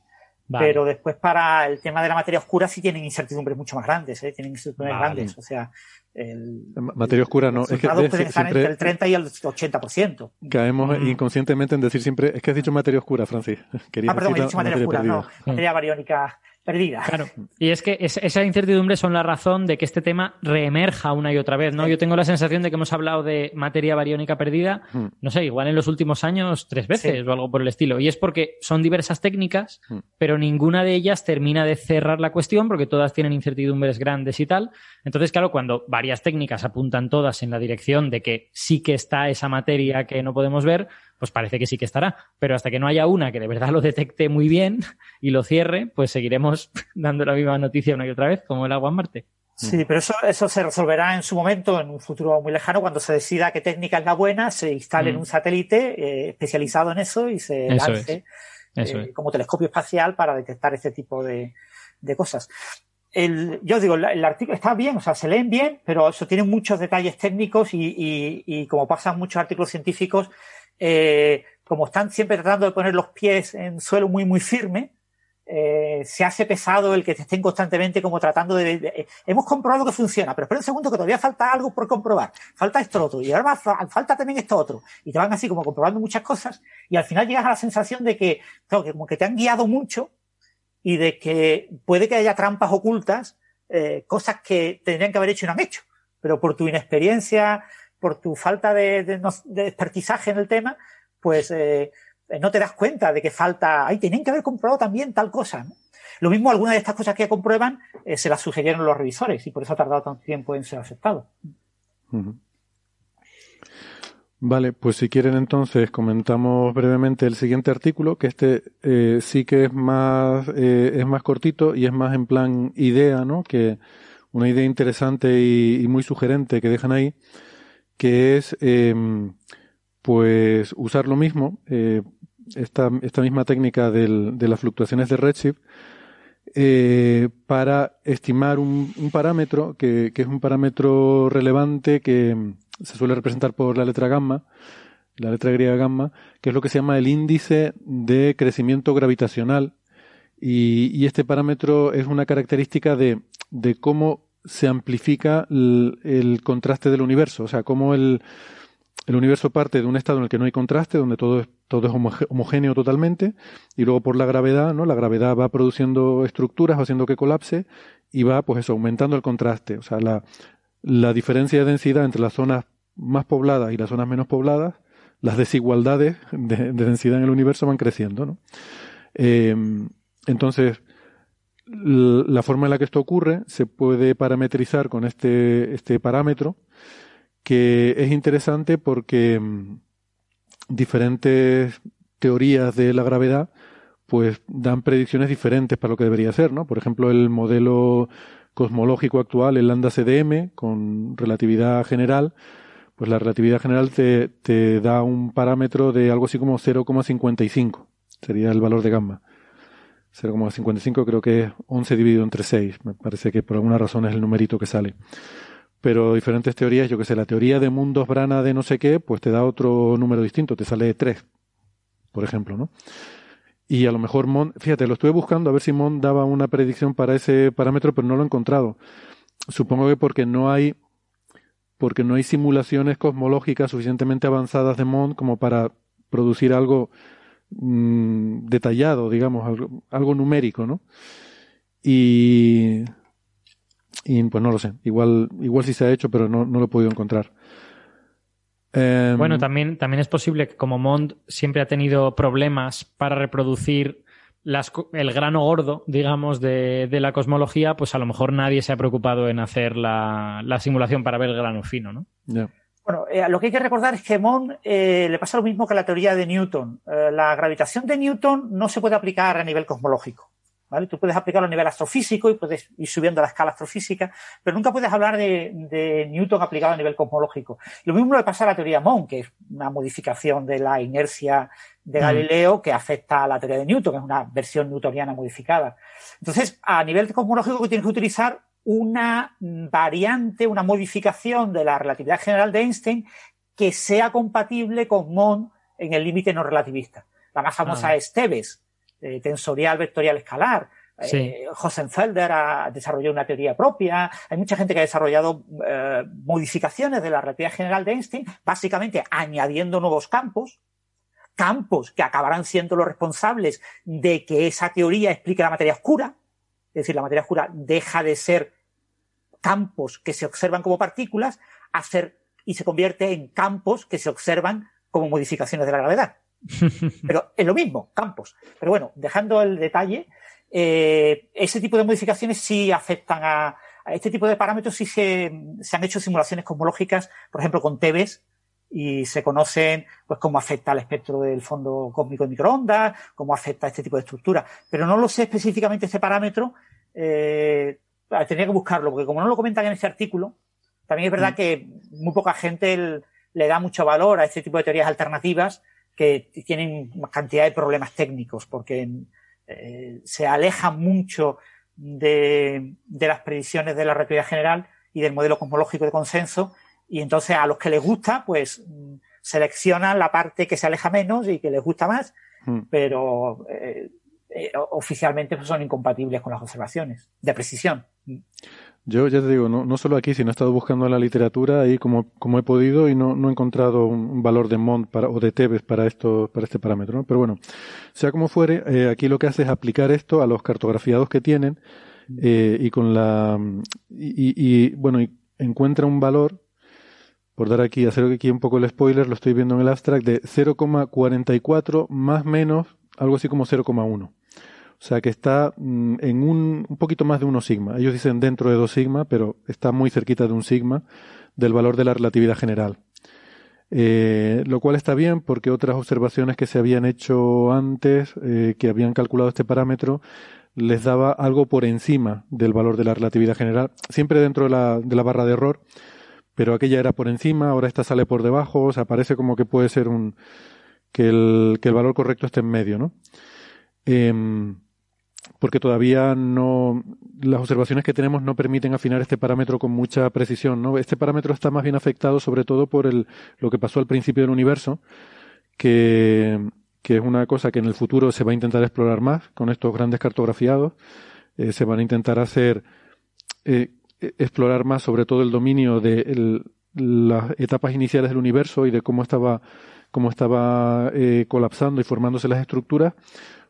Speaker 5: Vale.
Speaker 4: Pero después para el tema de la materia oscura sí tienen incertidumbres mucho más grandes, ¿eh? tienen incertidumbres
Speaker 1: Vale.
Speaker 4: grandes. O sea, el,
Speaker 1: Ma- Materia oscura no.
Speaker 4: los
Speaker 1: Es que
Speaker 4: estar entre el 30 y el 80%.
Speaker 1: caemos
Speaker 4: Mm.
Speaker 1: inconscientemente en decir siempre, es que has dicho materia oscura, Francis. Querías
Speaker 4: Ah, perdón, he dicho materia oscura, no, materia bariónica perdida.
Speaker 5: Claro. Y es que es, esa incertidumbre son la razón de que este tema reemerja una y otra vez, ¿no? Yo tengo la sensación de que hemos hablado de materia bariónica perdida,
Speaker 1: Hmm.
Speaker 5: no sé, igual en los últimos años tres veces
Speaker 4: Sí.
Speaker 5: o algo por el estilo. Y es porque son diversas técnicas,
Speaker 1: Hmm.
Speaker 5: pero ninguna de ellas termina de cerrar la cuestión porque todas tienen incertidumbres grandes y tal. Entonces, claro, cuando varias técnicas apuntan todas en la dirección de que sí que está esa materia que no podemos ver, pues parece que sí que estará. Pero hasta que no haya una que de verdad lo detecte muy bien y lo cierre, pues seguiremos dando la misma noticia una y otra vez, como el agua en Marte.
Speaker 4: Sí, pero eso, eso se resolverá en su momento, en un futuro muy lejano, cuando se decida qué técnica es la buena, se instale en
Speaker 5: Mm.
Speaker 4: un satélite eh, especializado en eso y se
Speaker 5: Eso
Speaker 4: lance
Speaker 5: es. Eso
Speaker 4: eh,
Speaker 5: es.
Speaker 4: como telescopio espacial para detectar este tipo de, de cosas. El, yo digo, el, el artículo está bien, o sea, se leen bien, pero eso tiene muchos detalles técnicos y, y- y como pasan muchos artículos científicos, eh, como están siempre tratando de poner los pies en suelo muy, muy firme, eh, se hace pesado el que te estén constantemente como tratando de, de- eh, hemos comprobado que funciona, pero espera un segundo que todavía falta algo por comprobar, falta esto otro, y ahora fa- falta también esto otro, y te van así como comprobando muchas cosas, y al final llegas a la sensación de que, claro, que como que te han guiado mucho, y de que puede que haya trampas ocultas, eh, cosas que tendrían que haber hecho y no han hecho, pero por tu inexperiencia, por tu falta de, de, expertizaje en el tema, pues eh, no te das cuenta de que falta, ay, tenían que haber comprobado también tal cosa. ¿no? Lo mismo, algunas de estas cosas que comprueban eh, se las sugerieron los revisores y por eso ha tardado tanto tiempo en ser aceptado.
Speaker 1: Vale, pues si quieren entonces comentamos brevemente el siguiente artículo, que este eh, sí que es más eh, es más cortito y es más en plan idea, ¿no? Que una idea interesante y muy sugerente que dejan ahí, que es em, pues usar lo mismo, eh, esta, esta misma técnica del- de las fluctuaciones de Redshift eh, para estimar un, un parámetro que, que es un parámetro relevante que mm, se suele representar por la letra gamma, la letra griega gamma, que es lo que se llama el índice de crecimiento gravitacional. Y, y este parámetro es una característica de, de cómo se amplifica el, contraste del universo, o sea, cómo el, el universo parte de un estado en el que no hay contraste, donde todo es, todo es homogéneo totalmente, y luego por la gravedad, ¿no? La gravedad va produciendo estructuras, va haciendo que colapse, y va, pues eso, aumentando el contraste. O sea, la, la diferencia de densidad entre las zonas más pobladas y las zonas menos pobladas, las desigualdades de, de densidad en el universo van creciendo, ¿no? Eh, entonces, la forma en la que esto ocurre se puede parametrizar con este, este parámetro, que es interesante porque mm, diferentes teorías de la gravedad pues dan predicciones diferentes para lo que debería ser, ¿no? Por ejemplo, el modelo cosmológico actual, el lambda CDM, con relatividad general, pues la relatividad general te, te da un parámetro de algo así como 0,55, sería el valor de gamma. 0,55 creo que es 11 dividido entre 6, me parece que por alguna razón es el numerito que sale pero diferentes teorías, yo que sé, la teoría de mundos Brana de no sé qué, pues te da otro número distinto, te sale 3, por ejemplo, ¿no? Y a lo mejor Mon, fíjate, lo estuve buscando a ver si Mon daba una predicción para ese parámetro, pero no lo he encontrado. Supongo que porque no hay porque no hay simulaciones cosmológicas suficientemente avanzadas de Mon como para producir algo mm, detallado, digamos, algo, algo numérico, ¿no? Y y pues no lo sé. Igual, igual sí se ha hecho, pero no, no lo he podido encontrar. Em,
Speaker 5: Bueno, también, también es posible que como Mond siempre ha tenido problemas para reproducir las el grano gordo, digamos, de, de la cosmología, pues a lo mejor nadie se ha preocupado en hacer la, la simulación para ver el grano fino, ¿no?
Speaker 1: ya.
Speaker 4: Bueno, eh, lo que hay que recordar es que Mond eh, le pasa lo mismo que la teoría de Newton. Eh, la gravitación de Newton no se puede aplicar a nivel cosmológico. ¿vale? Tú puedes aplicarlo a nivel astrofísico y puedes ir subiendo la escala astrofísica, pero nunca puedes hablar de, de Newton aplicado a nivel cosmológico. Lo mismo le pasa a la teoría Mond, que es una modificación de la inercia de
Speaker 5: Mm.
Speaker 4: Galileo que afecta a la teoría de Newton, que es una versión newtoniana modificada. Entonces, a nivel cosmológico, que tienes que utilizar una variante, una modificación de la relatividad general de Einstein que sea compatible con Mond en el límite no relativista. La más famosa
Speaker 5: Ah.
Speaker 4: es Tebes, eh, tensorial vectorial escalar.
Speaker 5: Sí.
Speaker 4: Eh, Hosenfelder ha desarrollado una teoría propia. Hay mucha gente que ha desarrollado eh, modificaciones de la relatividad general de Einstein, básicamente añadiendo nuevos campos, campos que acabarán siendo los responsables de que esa teoría explique la materia oscura. Es decir, la materia oscura deja de ser campos que se observan como partículas a ser, y se convierte en campos que se observan como modificaciones de la gravedad. Pero es lo mismo, campos. Pero bueno, dejando el detalle, eh, ese tipo de modificaciones sí afectan a, a este tipo de parámetros, sí se, se, han hecho simulaciones cosmológicas, por ejemplo, con TEBES, y se conocen pues cómo afecta al espectro del fondo cósmico de microondas, cómo afecta a este tipo de estructura. Pero no lo sé específicamente este parámetro, eh, tendría que buscarlo, porque como no lo comentan en este artículo, también es verdad mm. que muy poca gente el, le da mucho valor a este tipo de teorías alternativas que tienen cantidad de problemas técnicos, porque eh, se alejan mucho de, de, las predicciones de la relatividad general y del modelo cosmológico de consenso, y entonces a los que les gusta, pues mm, seleccionan la parte que se aleja menos y que les gusta más, mm. pero eh, eh, oficialmente pues, son incompatibles con las observaciones de precisión.
Speaker 1: Yo ya te digo, no, no solo aquí, sino he estado buscando en la literatura ahí como, como he podido y no, no he encontrado un, valor de Mont para, o de Tebes para esto, para este parámetro, ¿no? Pero bueno, sea como fuere, eh, aquí lo que hace es aplicar esto a los cartografiados que tienen eh, y con la, y, y, bueno, y encuentra un valor por dar aquí, hacer aquí un poco el spoiler, lo estoy viendo en el abstract, de 0,44 más menos algo así como 0,1. O sea que está mm, en un, un poquito más de 1 sigma. Ellos dicen dentro de 2 sigma, pero está muy cerquita de un sigma del valor de la relatividad general. Eh, lo cual está bien porque otras observaciones que se habían hecho antes, eh, que habían calculado este parámetro, les daba algo por encima del valor de la relatividad general, siempre dentro de la, de la barra de error, pero aquella era por encima, ahora esta sale por debajo, o sea, parece como que puede ser un, que el, que el valor correcto esté en medio, ¿no? Eh, porque todavía no, las observaciones que tenemos no permiten afinar este parámetro con mucha precisión, ¿no? Este parámetro está más bien afectado sobre todo por el, lo que pasó al principio del universo, que, que es una cosa que en el futuro se va a intentar explorar más con estos grandes cartografiados. Eh, se van a intentar hacer eh, explorar más sobre todo el dominio de las etapas iniciales del universo y de cómo estaba, cómo estaba eh, colapsando y formándose las estructuras,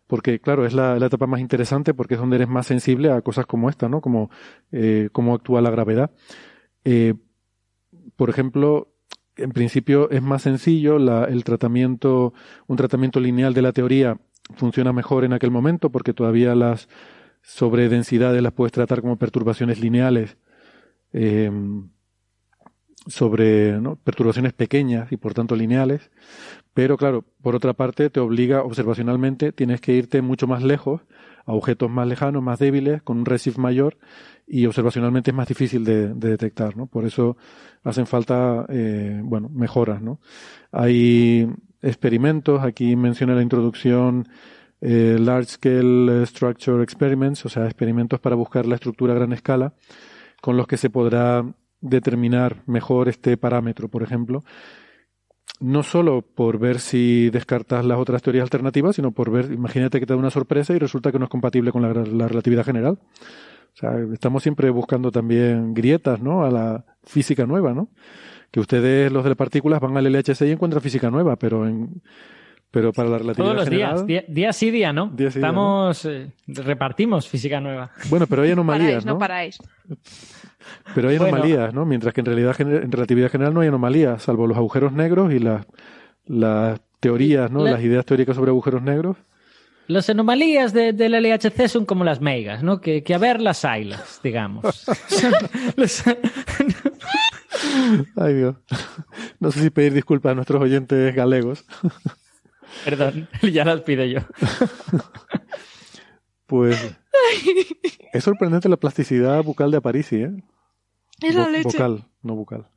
Speaker 1: porque claro, es la, la, etapa más interesante porque es donde eres más sensible a cosas como esta, ¿no? Como eh, cómo actúa la gravedad. Eh, por ejemplo, en principio es más sencillo, la, el tratamiento, un tratamiento lineal de la teoría funciona mejor en aquel momento porque todavía las sobredensidades las puedes tratar como perturbaciones lineales eh, sobre perturbaciones pequeñas y por tanto lineales, pero claro, por otra parte te obliga observacionalmente, tienes que irte mucho más lejos, a objetos más lejanos, más débiles, con un resif mayor y observacionalmente es más difícil de, de detectar, ¿no? Por eso hacen falta, eh, bueno, mejoras, ¿no? Hay experimentos, aquí menciona la introducción eh, Large Scale Structure Experiments, o sea, experimentos para buscar la estructura a gran escala, con los que se podrá determinar mejor este parámetro, por ejemplo, no solo por ver si descartas las otras teorías alternativas, sino por ver, imagínate que te da una sorpresa y resulta que no es compatible con la, la relatividad general. O sea, estamos siempre buscando también grietas, ¿no? A la física nueva, ¿no? Que ustedes, los de partículas, van al LHC y encuentran física nueva, pero en, pero para la relatividad
Speaker 5: Todos los
Speaker 1: general,
Speaker 5: días, día, día, sí, día no.
Speaker 1: Día sí,
Speaker 5: Estamos, día no. Eh, repartimos física nueva.
Speaker 1: Bueno, pero hay anomalías,
Speaker 3: paráis,
Speaker 1: ¿no?
Speaker 3: No paráis.
Speaker 1: Pero hay
Speaker 5: Bueno.
Speaker 1: anomalías, ¿no? Mientras que en realidad en relatividad general no hay anomalías, salvo los agujeros negros y las, las teorías, ¿no?
Speaker 5: La-
Speaker 1: Las ideas teóricas sobre agujeros negros.
Speaker 5: Las anomalías de- del LHC son como las megas, ¿no? Que, que a ver las haylas, digamos. Los-
Speaker 1: Ay, Dios. No sé si pedir disculpas a nuestros oyentes galegos.
Speaker 5: Perdón, ya las pido yo.
Speaker 1: Pues es sorprendente la plasticidad bucal de Aparici, ¿eh?
Speaker 3: Es la
Speaker 1: Vo-
Speaker 3: leche.
Speaker 1: Vocal, no bucal.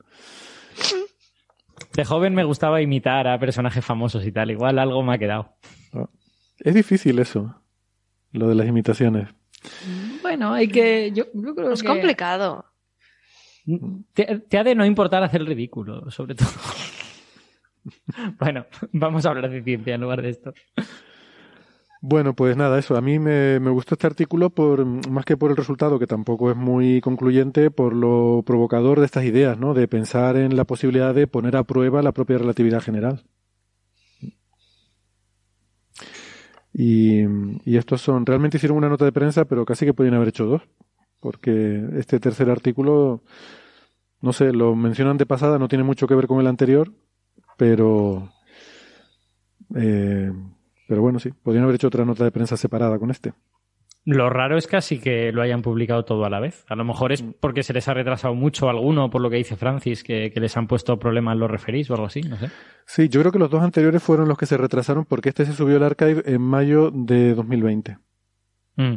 Speaker 5: De joven me gustaba imitar a personajes famosos y tal. Igual algo me ha quedado.
Speaker 1: Es difícil eso, lo de las imitaciones.
Speaker 5: Bueno, hay que. Yo, yo creo
Speaker 3: Es
Speaker 5: que
Speaker 3: complicado.
Speaker 5: Te, te ha de no importar hacer el ridículo, sobre todo. bueno, vamos a hablar de ciencia en lugar de esto.
Speaker 1: Bueno, pues nada, eso. A mí me, me gustó este artículo por más que por el resultado, que tampoco es muy concluyente, por lo provocador de estas ideas, ¿no? De pensar en la posibilidad de poner a prueba la propia relatividad general. Y, y estos son, realmente hicieron una nota de prensa, pero casi que podían haber hecho dos, porque este tercer artículo, no sé, lo mencionan de pasada, no tiene mucho que ver con el anterior, pero, eh, pero bueno, sí, podrían haber hecho otra nota de prensa separada con este.
Speaker 5: Lo raro es casi que lo hayan publicado todo a la vez. A lo mejor es porque se les ha retrasado mucho alguno, por lo que dice Francis, que, que les han puesto problemas los referís o algo así, no sé.
Speaker 1: Sí, yo creo que los dos anteriores fueron los que se retrasaron porque este se subió al archive en mayo de 2020.
Speaker 5: Mm.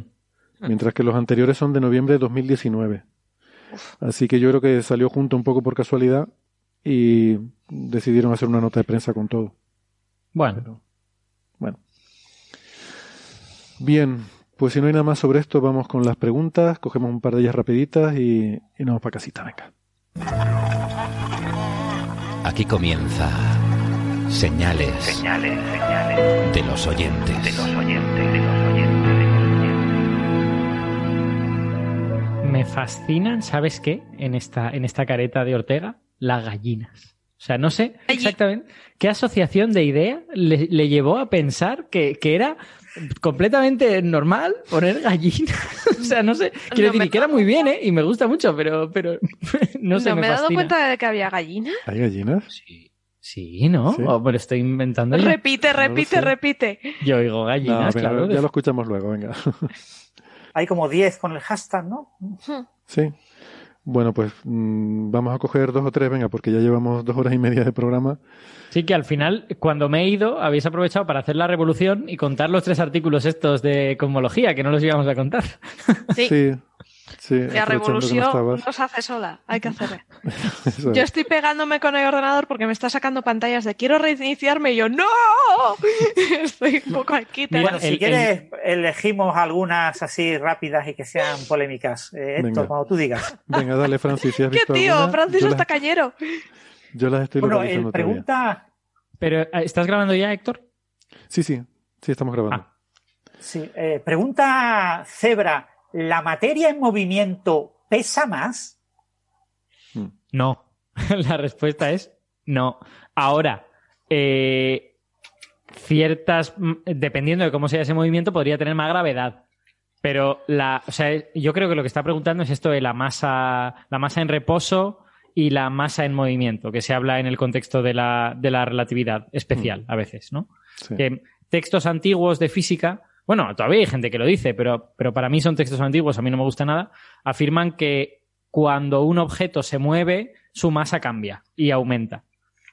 Speaker 1: Mientras que los anteriores son de noviembre de 2019. Así que yo creo que salió junto un poco por casualidad y decidieron hacer una nota de prensa con todo.
Speaker 5: Bueno,
Speaker 1: Bueno. Bien, pues si no hay nada más sobre esto, vamos con las preguntas, cogemos un par de ellas rapiditas y, y nos vamos para casita, venga.
Speaker 8: Aquí comienza Señales, de los oyentes.
Speaker 5: me fascinan, ¿sabes qué? En esta, en esta careta de Ortega, las gallinas. O sea, no sé exactamente qué asociación de idea le, le llevó a pensar que, que era completamente normal poner gallinas. o sea, no sé. Quiero
Speaker 3: No
Speaker 5: decir,
Speaker 3: me-
Speaker 5: que era muy bien, ¿eh? Y me gusta mucho, pero, pero no sé,
Speaker 3: ¿No
Speaker 5: me,
Speaker 3: me he dado cuenta de que había gallina?
Speaker 1: ¿Hay gallinas?
Speaker 5: Sí, ¿no?
Speaker 1: Sí.
Speaker 5: O me lo estoy inventando.
Speaker 3: Repite,
Speaker 1: No
Speaker 3: repite, repite.
Speaker 5: Yo oigo
Speaker 1: No,
Speaker 5: gallinas,
Speaker 1: venga,
Speaker 5: claro.
Speaker 1: ya lo escuchamos luego, venga.
Speaker 4: Hay como 10 con el hashtag, ¿no?
Speaker 1: Sí. Bueno, pues mm, vamos a coger dos o tres, venga, porque ya llevamos dos horas y media de programa.
Speaker 5: Sí, que al final, cuando me he ido, habéis aprovechado para hacer la revolución y contar los tres artículos estos de cosmología, que no los íbamos a contar.
Speaker 3: Sí.
Speaker 1: Sí, sí.
Speaker 3: La
Speaker 1: no
Speaker 3: revolución no se hace sola, hay que hacerla. Yo
Speaker 1: es.
Speaker 3: estoy pegándome con el ordenador porque me está sacando pantallas de quiero reiniciarme y yo ¡No! Estoy un poco aquí.
Speaker 4: Bueno, si quieres, elegimos algunas así rápidas y que sean polémicas. Eh, cuando tú digas.
Speaker 1: Venga, dale, Francis, si has
Speaker 3: ¡Qué
Speaker 1: visto
Speaker 3: tío!
Speaker 1: alguna,
Speaker 3: Francis
Speaker 1: las,
Speaker 3: cayero.
Speaker 1: yo las estoy
Speaker 4: Bueno,
Speaker 1: localizando todavía.
Speaker 4: pregunta.
Speaker 5: Pero, eh, ¿estás grabando ya, Héctor?
Speaker 1: Sí, sí, sí, estamos grabando.
Speaker 5: Ah.
Speaker 4: Sí, eh, pregunta Zebra. ¿La materia en movimiento pesa más?
Speaker 5: No. La respuesta es no. Ahora, eh, ciertas, mm, dependiendo de cómo sea ese movimiento, podría tener más gravedad. Pero la, o sea, yo creo que lo que está preguntando es esto de la masa, la masa en reposo y la masa en movimiento, que se habla en el contexto de la, de la relatividad especial a veces, ¿no?
Speaker 1: Sí.
Speaker 5: textos antiguos de física, bueno, todavía hay gente que lo dice, pero, pero para mí son textos antiguos, a mí no me gusta nada, afirman que cuando un objeto se mueve, su masa cambia y aumenta.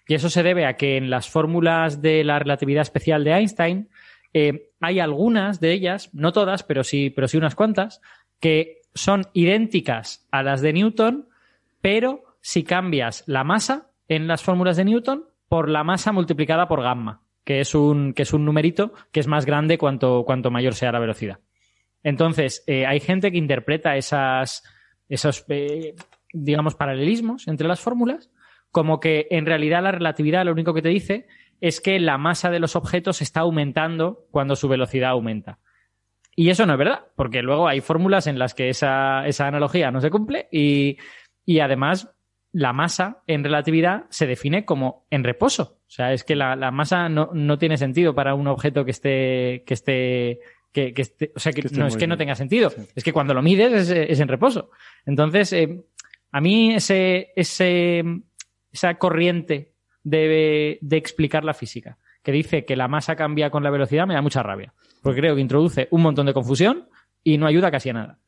Speaker 5: Y eso se debe a que en las fórmulas de la relatividad especial de Einstein eh, hay algunas de ellas, no todas, pero sí, pero sí unas cuantas, que son idénticas a las de Newton, pero si cambias la masa en las fórmulas de Newton por la masa multiplicada por gamma, que es un, que es un numerito que es más grande cuanto, cuanto mayor sea la velocidad. Entonces, eh, hay gente que interpreta esas, esos, eh, digamos, paralelismos entre las fórmulas como que en realidad la relatividad lo único que te dice es que la masa de los objetos está aumentando cuando su velocidad aumenta. Y eso no es verdad, porque luego hay fórmulas en las que esa, esa analogía no se cumple y, y además la masa en relatividad se define como en reposo. O sea, es que la, la masa no, no tiene sentido para un objeto que esté, que esté, que, que esté, o sea, que,
Speaker 1: Que esté
Speaker 5: no es que no tenga sentido,
Speaker 1: Sí.
Speaker 5: es que cuando lo mides es, es en reposo. Entonces, eh, a mí ese, ese, esa corriente de, de explicar la física, que dice que la masa cambia con la velocidad, me da mucha rabia. Porque creo que introduce un montón de confusión y no ayuda casi a nada.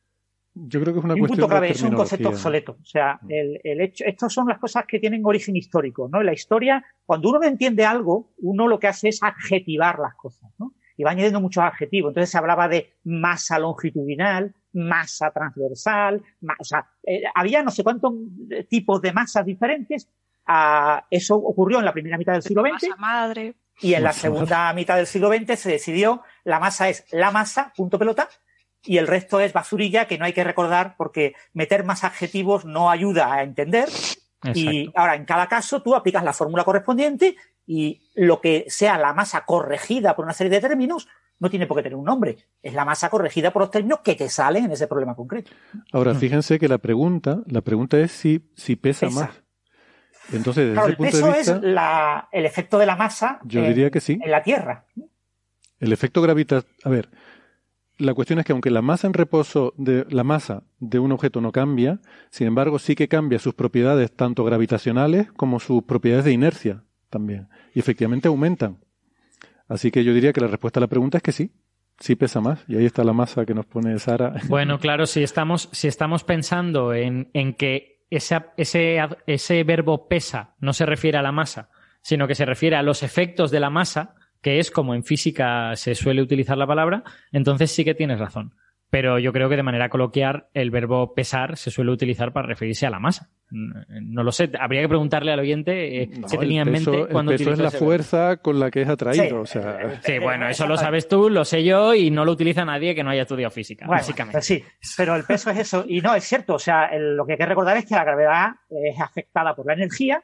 Speaker 1: Yo creo que es una
Speaker 4: Y un
Speaker 1: cuestión
Speaker 4: punto clave,
Speaker 1: de
Speaker 4: es un concepto obsoleto. O sea, el, el hecho, estas son las cosas que tienen origen histórico, ¿no? En la historia, cuando uno no entiende algo, uno lo que hace es adjetivar las cosas, ¿no? Y va añadiendo muchos adjetivos. Entonces se hablaba de masa longitudinal, masa transversal, ma- o sea, eh, había no sé cuántos tipos de masas diferentes. Ah, eso ocurrió en la primera mitad del siglo XX.
Speaker 3: Masa madre.
Speaker 4: Y en la segunda mitad del siglo XX se decidió la masa es la masa, punto pelota, y el resto es basurilla que no hay que recordar porque meter más adjetivos no ayuda a entender. Y ahora, en cada caso, tú aplicas la fórmula correspondiente y lo que sea la masa corregida por una serie de términos no tiene por qué tener un nombre. Es la masa corregida por los términos que te salen en ese problema concreto.
Speaker 1: Ahora,
Speaker 5: Hmm.
Speaker 1: fíjense que la pregunta, la pregunta es si, si pesa,
Speaker 4: Pesa.
Speaker 1: más. Entonces, desde
Speaker 4: Claro,
Speaker 1: ese
Speaker 4: el
Speaker 1: punto
Speaker 4: peso
Speaker 1: de vista,
Speaker 4: es la- el efecto de la masa
Speaker 1: yo
Speaker 4: en,
Speaker 1: diría que sí.
Speaker 4: en la Tierra.
Speaker 1: El efecto gravitatorio. A ver, la cuestión es que aunque la masa en reposo de la masa de un objeto no cambia, sin embargo sí que cambia sus propiedades tanto gravitacionales como sus propiedades de inercia también. Y efectivamente aumentan. Así que yo diría que la respuesta a la pregunta es que sí, sí pesa más. Y ahí está la masa que nos pone Sara.
Speaker 5: Bueno, claro, si estamos, si estamos pensando en, en que ese, ese, ese verbo pesa no se refiere a la masa, sino que se refiere a los efectos de la masa, que es como en física se suele utilizar la palabra, entonces sí que tienes razón. Pero yo creo que de manera coloquial el verbo pesar se suele utilizar para referirse a la masa. No lo sé, habría que preguntarle al oyente eh, qué tenía en mente cuando
Speaker 1: el peso es la fuerza con la que es atraído.
Speaker 5: Sí,
Speaker 1: o sea...
Speaker 5: sí bueno, eso lo sabes tú, lo sé yo y no lo utiliza nadie que no haya estudiado física, básicamente.
Speaker 4: Pues sí, pero el peso es eso. Y no, es cierto, o sea, el, lo que hay que recordar es que la gravedad es afectada por la energía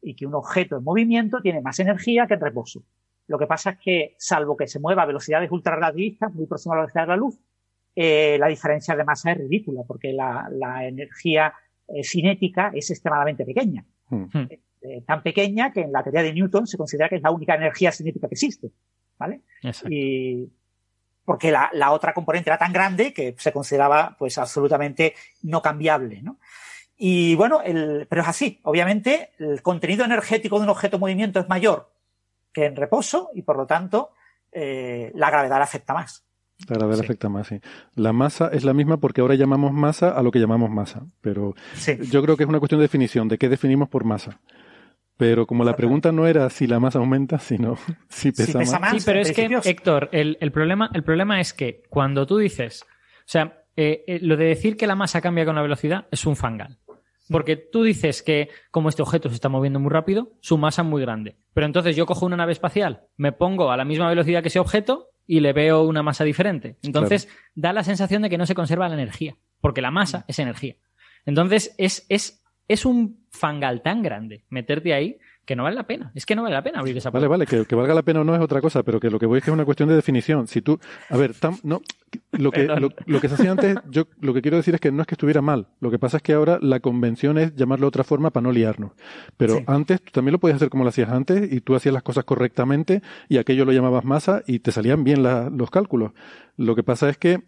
Speaker 4: y que un objeto en movimiento tiene más energía que en reposo. Lo que pasa es que, salvo que se mueva a velocidades ultrarrelativistas, muy próximas a la velocidad de la luz, eh, la diferencia de masa es ridícula, porque la, la energía eh, cinética es extremadamente pequeña.
Speaker 1: Hmm.
Speaker 4: Eh, eh, tan pequeña que en la teoría de Newton se considera que es la única energía cinética que existe. ¿Vale?
Speaker 5: Exacto.
Speaker 4: Y porque la, la, otra componente era tan grande que se consideraba pues absolutamente no cambiable, ¿no? Y bueno, el, pero es así. Obviamente, el contenido energético de un objeto en movimiento es mayor que en reposo y por lo tanto eh, la gravedad afecta más.
Speaker 1: La gravedad sí. afecta más, sí. La masa es la misma porque ahora llamamos masa a lo que llamamos masa. Pero
Speaker 4: sí.
Speaker 1: yo creo que es una cuestión de definición, de qué definimos por masa. Pero como la pregunta no era si la masa aumenta, sino si pesa,
Speaker 4: si pesa
Speaker 1: más.
Speaker 4: más.
Speaker 5: Sí, pero es que, Héctor, el, el, problema, el problema es que cuando tú dices, o sea, eh, eh, lo de decir que la masa cambia con la velocidad es un fangal. Porque tú dices que como este objeto se está moviendo muy rápido, su masa es muy grande. Pero entonces yo cojo una nave espacial, me pongo a la misma velocidad que ese objeto y le veo una masa diferente. Entonces claro. da la sensación de que no se conserva la energía, porque la masa es energía. Entonces es, es, es un fangal tan grande meterte ahí que no vale la pena. Es que no vale la pena abrir esa
Speaker 1: Vale, vale, que, que, valga la pena o no es otra cosa, pero que lo que voy es que es una cuestión de definición. Si tú, a ver, tam, no, lo que, lo, lo, que se hacía antes, yo lo que quiero decir es que no es que estuviera mal. Lo que pasa es que ahora la convención es llamarlo de otra forma para no liarnos. Pero sí. antes tú también lo podías hacer como lo hacías antes y tú hacías las cosas correctamente y aquello lo llamabas masa y te salían bien la, los cálculos. Lo que pasa es que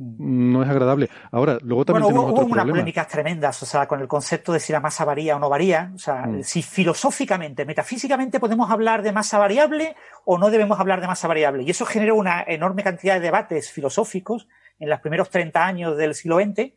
Speaker 1: no es agradable. Ahora, luego también
Speaker 4: bueno,
Speaker 1: tenemos
Speaker 4: hubo, hubo unas polémicas tremendas, o sea, con el concepto de si la masa varía o no varía. O sea, mm. si filosóficamente, metafísicamente podemos hablar de masa variable o no debemos hablar de masa variable. Y eso generó una enorme cantidad de debates filosóficos en los primeros 30 años del siglo XX,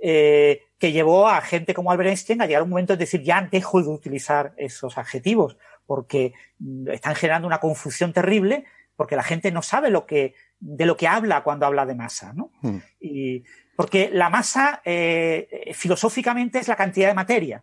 Speaker 4: eh, que llevó a gente como Albert Einstein a llegar a un momento de decir, ya dejo de utilizar esos adjetivos, porque mm, están generando una confusión terrible, porque la gente no sabe lo que de lo que habla cuando habla de masa, ¿no?
Speaker 1: Hmm.
Speaker 4: Y, porque la masa, eh, filosóficamente, es la cantidad de materia.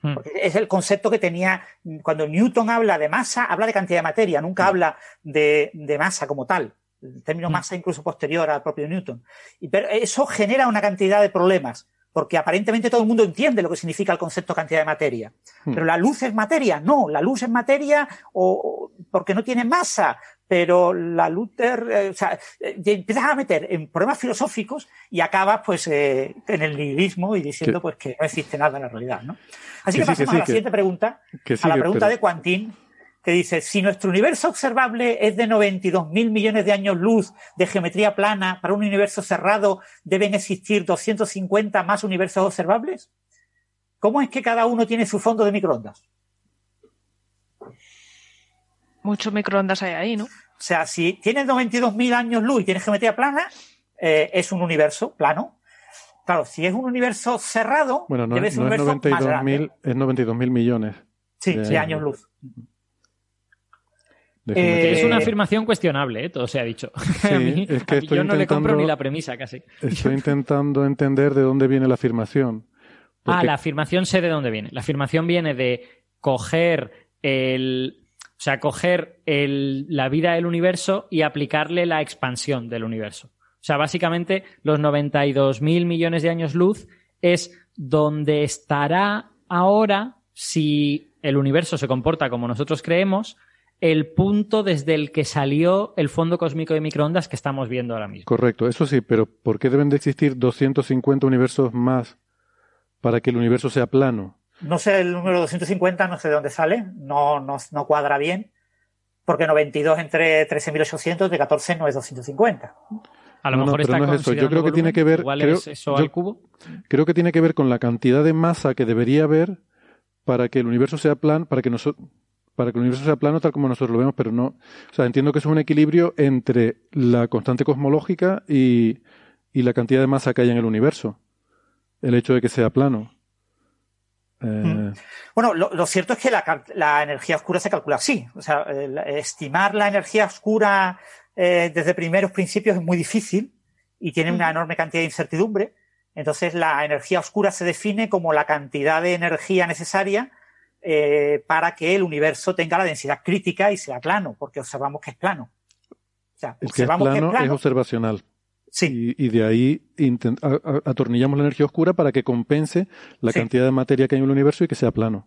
Speaker 5: Hmm.
Speaker 4: Porque es el concepto que tenía, cuando Newton habla de masa, habla de cantidad de materia, nunca
Speaker 1: Hmm.
Speaker 4: habla de, de, masa como tal. El término masa incluso posterior al propio Newton. Y, pero eso genera una cantidad de problemas, porque aparentemente todo el mundo entiende lo que significa el concepto cantidad de materia.
Speaker 1: Hmm.
Speaker 4: Pero la luz es materia, no, la luz es materia o, porque no tiene masa, pero la Luther, eh, o sea, eh, empiezas a meter en problemas filosóficos y acabas pues eh, en el nihilismo y diciendo pues que no existe nada en la realidad, ¿no? Así que, que sí, que sí, a la siguiente pregunta, a la pregunta pero... de Quantín, que dice, si nuestro universo observable es de 92 mil millones de años luz de geometría plana para un universo cerrado, ¿deben existir 250 más universos observables? ¿Cómo es que cada uno tiene su fondo de microondas?
Speaker 3: Muchos microondas hay ahí, ¿no?
Speaker 4: O sea, si tienes 92.000 años luz y tienes geometría plana, eh, es un universo plano. Claro, si es un universo cerrado,
Speaker 1: bueno, no,
Speaker 4: debe ser
Speaker 1: no
Speaker 4: un
Speaker 1: es
Speaker 4: universo
Speaker 1: 92 es 92.000 millones.
Speaker 4: Sí, de, de años luz.
Speaker 5: Eh, es una afirmación cuestionable, ¿eh? todo se ha dicho.
Speaker 1: Sí,
Speaker 5: a mí,
Speaker 1: es que
Speaker 5: a mí yo no le compro ni la premisa casi.
Speaker 1: Estoy intentando entender de dónde viene la afirmación.
Speaker 5: Porque... Ah, la afirmación sé de dónde viene. La afirmación viene de coger el, o sea, coger el, la vida del universo y aplicarle la expansión del universo. O sea, básicamente los 92.000 millones de años luz es donde estará ahora, si el universo se comporta como nosotros creemos, el punto desde el que salió el fondo cósmico de microondas que estamos viendo ahora mismo.
Speaker 1: Correcto, eso sí, pero ¿por qué deben de existir 250 universos más para que el universo sea plano?
Speaker 4: No sé el número 250, no sé de dónde sale, no, no, no cuadra bien, porque 92 entre 13.800 de 14 no es 250.
Speaker 5: A lo
Speaker 1: No, no,
Speaker 5: mejor
Speaker 1: pero
Speaker 5: está
Speaker 1: no es eso. Yo creo que tiene que ver.
Speaker 5: igual
Speaker 1: creo,
Speaker 5: es eso
Speaker 1: yo
Speaker 5: al cubo.
Speaker 1: creo que tiene que ver con la cantidad de masa que debería haber para que el universo sea plano, para que nosotros para que el universo sea plano tal como nosotros lo vemos, pero no. O sea, entiendo que eso es un equilibrio entre la constante cosmológica y, y la cantidad de masa que hay en el universo. El hecho de que sea plano. Eh,
Speaker 4: Mm. Bueno, lo, lo cierto es que la, energía oscura se calcula así. O sea, el- estimar la energía oscura eh, desde primeros principios es muy difícil y tiene una enorme cantidad de incertidumbre. Entonces, la energía oscura se define como la cantidad de energía necesaria eh, para que el universo tenga la densidad crítica y sea plano, porque observamos que es plano. O sea,
Speaker 1: el que es
Speaker 4: observamos
Speaker 1: plano,
Speaker 4: que es plano.
Speaker 1: es observacional.
Speaker 4: Sí.
Speaker 1: Y, y de ahí atornillamos la energía oscura para que compense la
Speaker 4: Sí.
Speaker 1: cantidad de materia que hay en el universo y que sea plano.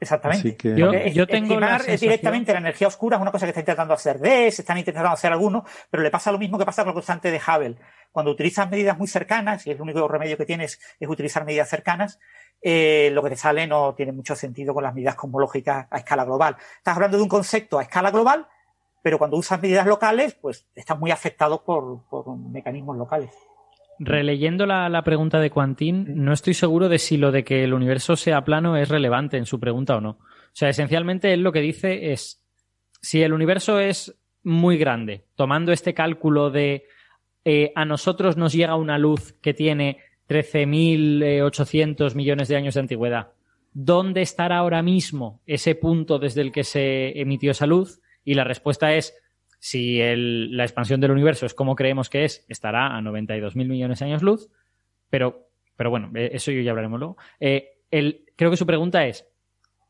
Speaker 4: Exactamente.
Speaker 1: Que-
Speaker 5: Yo-
Speaker 4: es-
Speaker 5: yo tengo la
Speaker 4: estimar
Speaker 5: sensación-
Speaker 4: directamente la energía oscura es una cosa que está intentando hacer DES, están intentando hacer algunos, pero le pasa lo mismo que pasa con la constante de Hubble. Cuando utilizas medidas muy cercanas, y el único remedio que tienes es utilizar medidas cercanas, eh, lo que te sale no tiene mucho sentido con las medidas cosmológicas a escala global. Estás hablando de un concepto a escala global, pero cuando usas medidas locales, pues estás muy afectado por, por mecanismos locales.
Speaker 5: Releyendo la, la pregunta de Quantín, no estoy seguro de si lo de que el universo sea plano es relevante en su pregunta o no. O sea, esencialmente él lo que dice es, si el universo es muy grande, tomando este cálculo de eh, a nosotros nos llega una luz que tiene 13.800 millones de años de antigüedad, ¿dónde estará ahora mismo ese punto desde el que se emitió esa luz? Y la respuesta es, si la expansión del universo es como creemos que es, estará a 92.000 millones de años luz, pero, pero bueno, eh, eso yo ya hablaremos luego. Eh, creo que su pregunta es,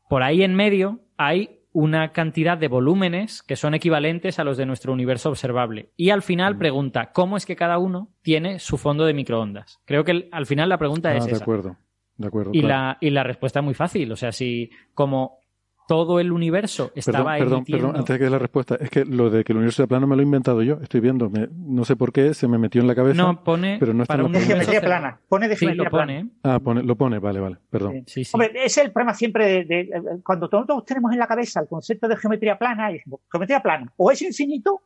Speaker 5: por ahí en medio hay una cantidad de volúmenes que son equivalentes a los de nuestro universo observable. Y al final pregunta, ¿cómo es que cada uno tiene su fondo de microondas? Creo que el- al final la pregunta
Speaker 1: Ah,
Speaker 5: es
Speaker 1: de
Speaker 5: esa.
Speaker 1: acuerdo. De acuerdo.
Speaker 5: Y,
Speaker 1: claro.
Speaker 5: la, y la respuesta es muy fácil. O sea, si como todo el universo
Speaker 1: Perdón,
Speaker 5: estaba
Speaker 1: perdón,
Speaker 5: emitiendo...
Speaker 1: perdón, antes de que dé la respuesta, es que lo de que el universo sea plano me lo he inventado yo, estoy viendo, me- no sé por qué, se me metió en la cabeza.
Speaker 5: No, pone
Speaker 1: pero no está
Speaker 5: para
Speaker 1: en
Speaker 5: un
Speaker 1: la
Speaker 4: geometría
Speaker 5: universo
Speaker 4: plana. Pone de
Speaker 5: Sí,
Speaker 4: geometría
Speaker 5: lo
Speaker 4: plana.
Speaker 5: pone.
Speaker 1: Ah, pone- lo pone, vale, vale, perdón.
Speaker 5: Sí, sí.
Speaker 4: Hombre, ese es el problema siempre de, de- de- cuando todos tenemos en la cabeza el concepto de geometría plana, y decimos, geometría plana, o es infinito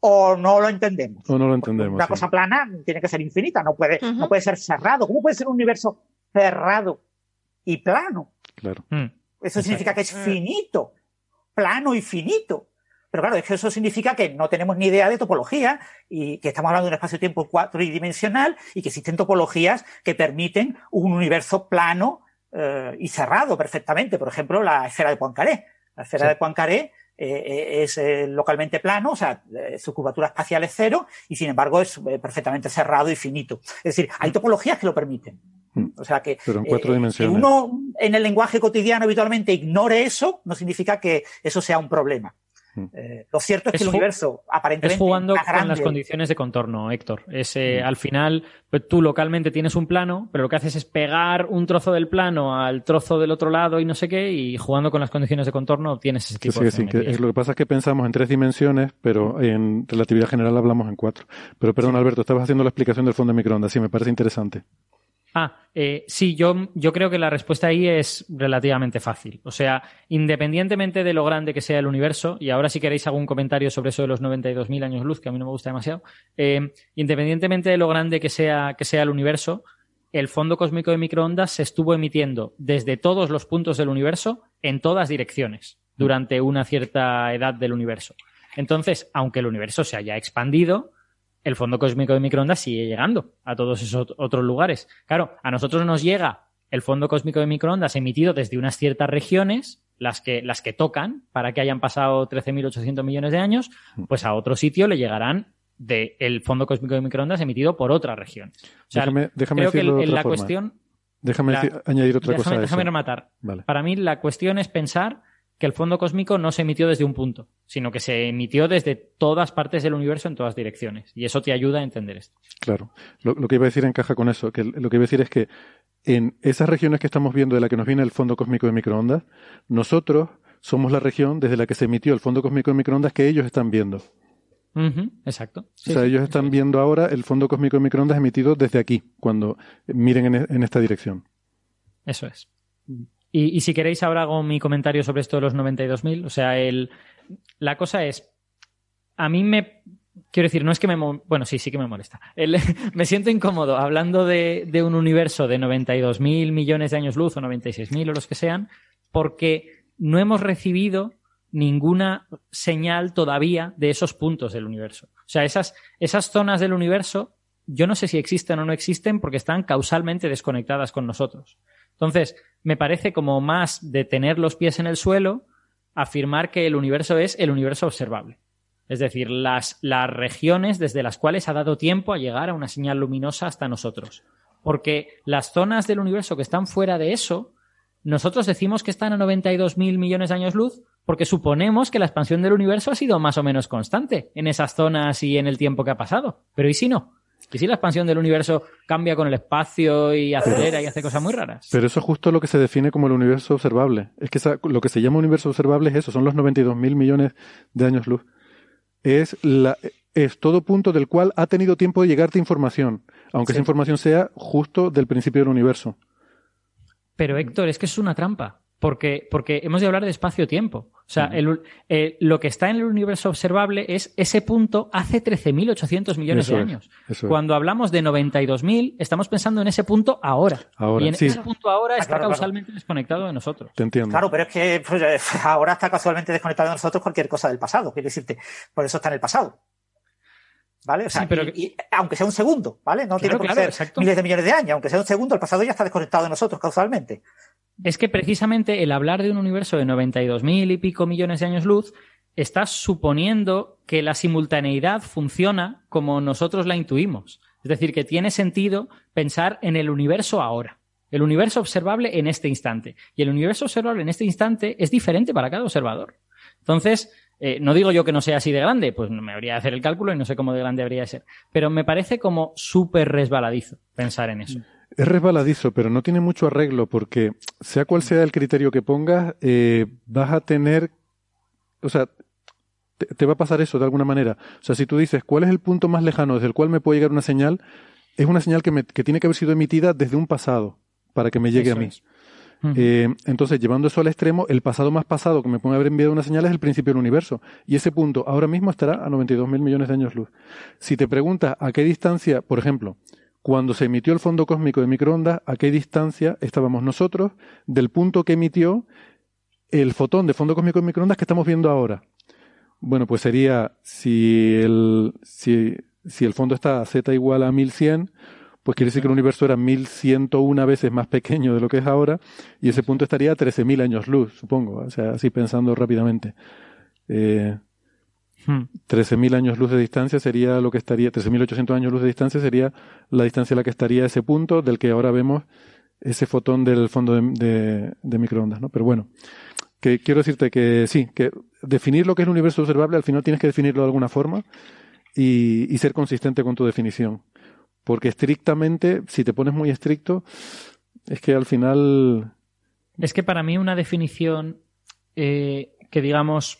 Speaker 4: o no lo entendemos.
Speaker 1: O no lo entendemos.
Speaker 4: Una
Speaker 1: sí.
Speaker 4: cosa plana tiene que ser infinita, no puede,
Speaker 3: Ujú.
Speaker 4: no puede ser cerrado. ¿Cómo puede ser un universo cerrado y plano?
Speaker 1: Claro.
Speaker 5: Mm.
Speaker 4: Eso significa que es finito, plano y finito. Pero claro, es que eso significa que no tenemos ni idea de topología y que estamos hablando de un espacio-tiempo cuatridimensional y que existen topologías que permiten un universo plano eh, y cerrado perfectamente. Por ejemplo, la esfera de Poincaré. La esfera
Speaker 5: Sí.
Speaker 4: de Poincaré eh, eh, es eh, localmente plano, o sea, su curvatura espacial es cero y sin embargo es perfectamente cerrado y finito. Es decir, hay topologías que lo permiten.
Speaker 1: Mm.
Speaker 4: O sea que
Speaker 1: Pero en cuatro
Speaker 4: eh,
Speaker 1: dimensiones.
Speaker 4: Que uno en el lenguaje cotidiano habitualmente ignore eso, no significa que eso sea un problema.
Speaker 1: Mm.
Speaker 4: Eh, lo cierto es,
Speaker 5: Es
Speaker 4: que el universo aparentemente
Speaker 5: Es jugando con las condiciones de contorno, Héctor. Es, eh,
Speaker 1: Mm.
Speaker 5: Al final, pues, tú localmente tienes un plano, pero lo que haces es pegar un trozo del plano al trozo del otro lado y no sé qué, y jugando con las condiciones de contorno obtienes ese tipo
Speaker 1: sí,
Speaker 5: de
Speaker 1: sí, que es- lo que pasa es que pensamos en tres dimensiones, pero en relatividad general hablamos en cuatro. Pero perdón, Alberto, estabas haciendo la explicación del fondo de microondas. Sí, me parece interesante.
Speaker 5: Ah, eh, sí, yo, creo que la respuesta ahí es relativamente fácil. O sea, independientemente de lo grande que sea el universo, y ahora si queréis algún comentario sobre eso de los 92.000 años luz, que a mí no me gusta demasiado, eh, independientemente de lo grande que sea, que sea el universo, el fondo cósmico de microondas se estuvo emitiendo desde todos los puntos del universo en todas direcciones durante una cierta edad del universo. Entonces, aunque el universo se haya expandido, el fondo cósmico de microondas sigue llegando a todos esos ot- otros lugares. Claro, a nosotros nos llega el fondo cósmico de microondas emitido desde unas ciertas regiones, las que, las que tocan para que hayan pasado 13.800 millones de años, pues a otro sitio le llegarán del fondo cósmico de microondas emitido por otras regiones. O sea,
Speaker 1: déjame déjame
Speaker 5: creo que
Speaker 1: decirlo
Speaker 5: el-
Speaker 1: de
Speaker 5: en
Speaker 1: otra
Speaker 5: la
Speaker 1: forma.
Speaker 5: cuestión
Speaker 1: Déjame
Speaker 5: la-
Speaker 1: decir- añadir otra cosa
Speaker 5: déjame,
Speaker 1: a eso.
Speaker 5: déjame rematar.
Speaker 1: Vale.
Speaker 5: Para mí la cuestión es pensar que el fondo cósmico no se emitió desde un punto, sino que se emitió desde todas partes del universo en todas direcciones. Y eso te ayuda a entender esto.
Speaker 1: Claro. Lo, lo que iba a decir encaja con eso. Que lo que iba a decir es que en esas regiones que estamos viendo de la que nos viene el fondo cósmico de microondas, nosotros somos la región desde la que se emitió el fondo cósmico de microondas que ellos están viendo.
Speaker 5: Ujú, exacto. Sí,
Speaker 1: o sea,
Speaker 5: sí,
Speaker 1: ellos están
Speaker 5: es.
Speaker 1: viendo ahora el fondo cósmico de microondas emitido desde aquí, cuando miren en, en esta dirección.
Speaker 5: Eso es. Y, si queréis ahora hago mi comentario sobre esto de los 92.000. O sea, el, la cosa es, a mí me... Quiero decir, no es que me... Bueno, sí, sí que me molesta. El- me siento incómodo hablando de, de un universo de 92.000 millones de años luz o 96.000 o los que sean, porque no hemos recibido ninguna señal todavía de esos puntos del universo. O sea, esas, esas zonas del universo, yo no sé si existen o no existen porque están causalmente desconectadas con nosotros. Entonces, me parece como más de tener los pies en el suelo, afirmar que el universo es el universo observable. Es decir, las, las regiones desde las cuales ha dado tiempo a llegar a una señal luminosa hasta nosotros. Porque las zonas del universo que están fuera de eso, nosotros decimos que están a 92.000 millones de años luz porque suponemos que la expansión del universo ha sido más o menos constante en esas zonas y en el tiempo que ha pasado. Pero ¿y si no? ¿Y si la expansión del universo cambia con el espacio y acelera y hace cosas muy raras?
Speaker 1: Pero eso es justo lo que se define como el universo observable. Es que esa- lo que se llama universo observable es eso, son los 92.000 millones de años luz. Es, la, es todo punto del cual ha tenido tiempo de llegarte información, aunque esa información sea justo del principio del universo.
Speaker 5: Pero Héctor, es que es una trampa. Porque, porque hemos de hablar de espacio-tiempo. O sea, el- eh, lo que está en el universo observable es ese punto hace 13.800 millones
Speaker 1: Eso
Speaker 5: de
Speaker 1: es,
Speaker 5: años.
Speaker 1: es.
Speaker 5: Cuando hablamos de 92.000, estamos pensando en ese punto ahora.
Speaker 1: Ahora,
Speaker 5: y en
Speaker 1: sí.
Speaker 5: ese punto ahora
Speaker 4: Ah,
Speaker 5: está
Speaker 4: claro, claro.
Speaker 5: causalmente desconectado de nosotros.
Speaker 1: Te entiendo.
Speaker 4: Claro, pero es que pues, ahora está casualmente desconectado de nosotros cualquier cosa del pasado, quiero decirte. Por eso está en el pasado. ¿Vale? O sea,
Speaker 5: Sí, pero-
Speaker 4: y- y aunque sea un segundo, ¿vale? No tiene por qué
Speaker 5: claro,
Speaker 4: ser
Speaker 5: exacto.
Speaker 4: miles de millones de años. Aunque sea un segundo, el pasado ya está desconectado de nosotros causalmente.
Speaker 5: Es que precisamente el hablar de un universo de 92.000 y pico millones de años luz está suponiendo que la simultaneidad funciona como nosotros la intuimos. Es decir, que tiene sentido pensar en el universo ahora. El universo observable en este instante. Y el universo observable en este instante es diferente para cada observador. Entonces, eh, no digo yo que no sea así de grande, pues no me habría de hacer el cálculo y no sé cómo de grande habría de ser. Pero me parece como súper resbaladizo pensar en eso.
Speaker 1: Es resbaladizo, pero no tiene mucho arreglo porque sea cual sea el criterio que pongas, eh, vas a tener, o sea, te, te va a pasar eso de alguna manera. O sea, si tú dices, ¿cuál es el punto más lejano desde el cual me puede llegar una señal? Es una señal que, me- que tiene que haber sido emitida desde un pasado para que me llegue
Speaker 5: Eso
Speaker 1: a mí.
Speaker 5: es.
Speaker 1: Eh, entonces, llevando eso al extremo, el pasado más pasado que me puede haber enviado una señal es el principio del universo. Y ese punto ahora mismo estará a 92.000 millones de años luz. Si te preguntas a qué distancia, por ejemplo, cuando se emitió el fondo cósmico de microondas, a qué distancia estábamos nosotros del punto que emitió el fotón de fondo cósmico de microondas que estamos viendo ahora. Bueno, pues sería si el, si, si el fondo está a z igual a 1100, pues quiere decir que el universo era 1101 veces más pequeño de lo que es ahora, y ese punto estaría a 13.000 años luz, supongo, o sea, así pensando rápidamente. Eh,
Speaker 5: Hmm.
Speaker 1: 13.000 años luz de distancia sería lo que estaría, 13.800 años luz de distancia sería la distancia a la que estaría ese punto del que ahora vemos ese fotón del fondo de, de- de microondas, ¿no? Pero bueno, que quiero decirte que sí, que definir lo que es el universo observable al final tienes que definirlo de alguna forma y, y ser consistente con tu definición. Porque estrictamente, si te pones muy estricto, es que al final
Speaker 5: Es que para mí una definición eh, que digamos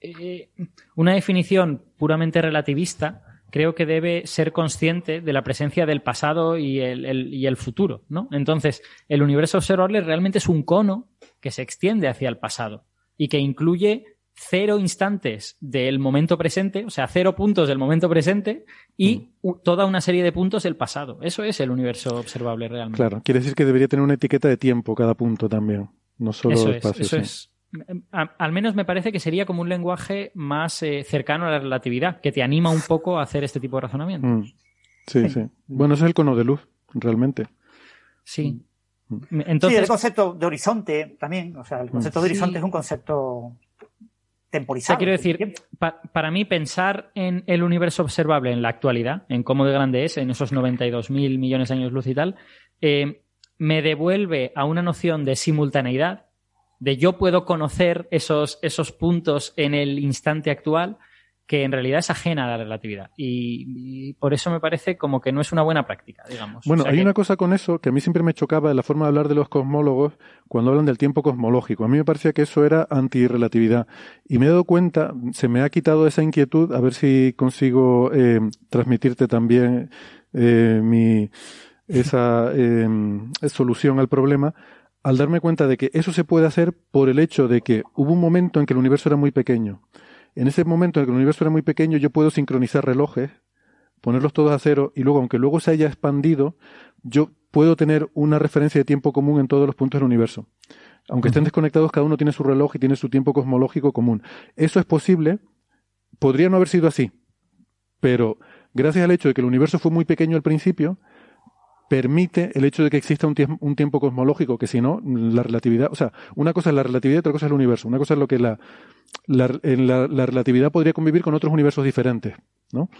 Speaker 5: eh, una definición puramente relativista creo que debe ser consciente de la presencia del pasado y el, el- y el futuro, ¿no? Entonces, el universo observable realmente es un cono que se extiende hacia el pasado y que incluye cero instantes del momento presente, o sea, cero puntos del momento presente y u- toda una serie de puntos del pasado. Eso es el universo observable realmente.
Speaker 1: Claro, quiere decir que debería tener una etiqueta de tiempo cada punto también, no solo
Speaker 5: Eso es,
Speaker 1: espacio.
Speaker 5: eso
Speaker 1: sí.
Speaker 5: es. A- al menos me parece que sería como un lenguaje más eh, cercano a la relatividad, que te anima un poco a hacer este tipo de razonamiento.
Speaker 1: Mm. Sí, sí. Bueno, ese es el cono de luz, realmente.
Speaker 5: Sí.
Speaker 1: Mm.
Speaker 4: sí,
Speaker 5: Entonces,
Speaker 4: el concepto de horizonte también. O sea, el concepto de
Speaker 5: Sí.
Speaker 4: horizonte es un concepto
Speaker 5: o sea, quiero decir, pa- para mí pensar en el universo observable en la actualidad, en cómo de grande es, en esos 92.000 millones de años luz y tal, eh, me devuelve a una noción de simultaneidad, de yo puedo conocer esos, esos puntos en el instante actual, que en realidad es ajena a la relatividad. Y, y por eso me parece como que no es una buena práctica, digamos.
Speaker 1: Bueno,
Speaker 5: O sea
Speaker 1: hay
Speaker 5: que-
Speaker 1: una cosa con eso que a mí siempre me chocaba en la forma de hablar de los cosmólogos cuando hablan del tiempo cosmológico. A mí me parecía que eso era antirrelatividad. Y me he dado cuenta, se me ha quitado esa inquietud, a ver si consigo eh, transmitirte también eh, mi, esa eh, solución al problema. al darme cuenta de que eso se puede hacer por el hecho de que hubo un momento en que el universo era muy pequeño. En ese momento en que el universo era muy pequeño, yo puedo sincronizar relojes, ponerlos todos a cero, y luego, aunque luego se haya expandido, yo puedo tener una referencia de tiempo común en todos los puntos del universo. Aunque estén desconectados, cada uno tiene su reloj y tiene su tiempo cosmológico común. Eso es posible. Podría no haber sido así, pero gracias al hecho de que el universo fue muy pequeño al principio, permite el hecho de que exista un, tiempo, un tiempo cosmológico, que si no, la relatividad, o sea, una cosa es la relatividad y otra cosa es el universo. Una cosa es lo que la, la, la, relatividad podría convivir con otros universos diferentes, ¿no?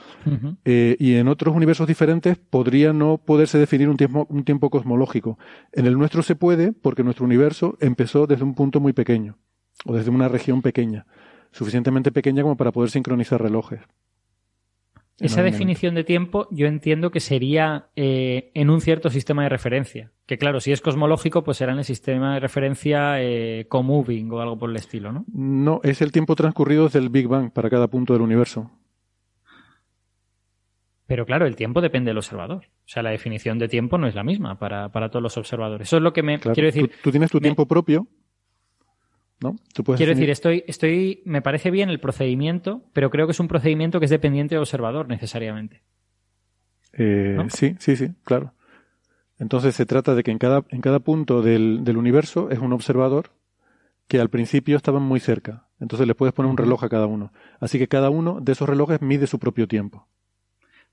Speaker 1: Eh, y en otros universos diferentes podría no poderse definir un tiempo, un tiempo cosmológico. En el nuestro se puede porque nuestro universo empezó desde un punto muy pequeño, o desde una región pequeña, suficientemente pequeña como para poder sincronizar relojes.
Speaker 5: Esa definición de tiempo yo entiendo que sería eh, en un cierto sistema de referencia. Que claro, si es cosmológico, pues será en el sistema de referencia eh, moving o algo por el estilo, ¿no?
Speaker 1: No, es el tiempo transcurrido desde el Big Bang para cada punto del universo.
Speaker 5: Pero claro, el tiempo depende del observador. O sea, la definición de tiempo no es la misma para, todos los observadores. Eso es lo que me quiero decir.
Speaker 1: Tú, tienes tu tiempo propio
Speaker 5: Quiero decir, estoy, estoy, me parece bien el procedimiento, pero creo que es un procedimiento que es dependiente del observador necesariamente.
Speaker 1: Eh, sí, sí, sí, claro. Entonces se trata de que en cada, en cada punto del, universo es un observador que al principio estaban muy cerca. Entonces le puedes poner un reloj a cada uno. Así que cada uno de esos relojes mide su propio tiempo.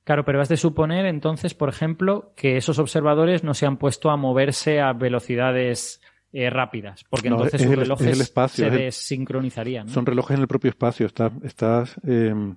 Speaker 5: Claro, pero has de suponer entonces, por ejemplo, que esos observadores no se han puesto a moverse a velocidades eh, rápidas, porque entonces sus relojes se desincronizarían.
Speaker 1: Son relojes en el propio espacio, estás... estás em,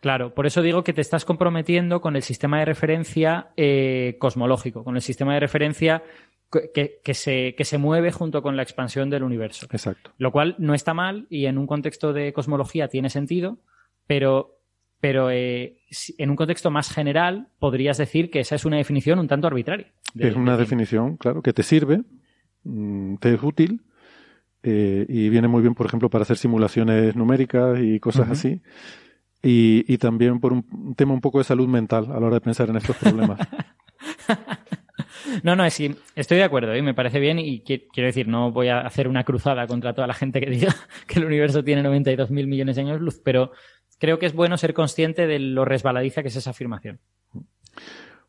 Speaker 5: Claro, por eso digo que te estás comprometiendo con el sistema de referencia eh, cosmológico, con el sistema de referencia que, que, se, que se mueve junto con la expansión del universo.
Speaker 1: Exacto.
Speaker 5: Lo cual no está mal y en un contexto de cosmología tiene sentido, pero, pero eh, en un contexto más general podrías decir que esa es una definición un tanto arbitraria.
Speaker 1: es una definición, claro, que te sirve, Mm, te es útil eh, y viene muy bien, por ejemplo, para hacer simulaciones numéricas y cosas así. Y, también por un, tema un poco de salud mental a la hora de pensar en estos problemas.
Speaker 5: No, no, es, estoy de acuerdo, y ¿eh? me parece bien y quiero decir, no voy a hacer una cruzada contra toda la gente que diga que el universo tiene 92 mil millones de años luz, pero creo que es bueno ser consciente de lo resbaladiza que es esa afirmación.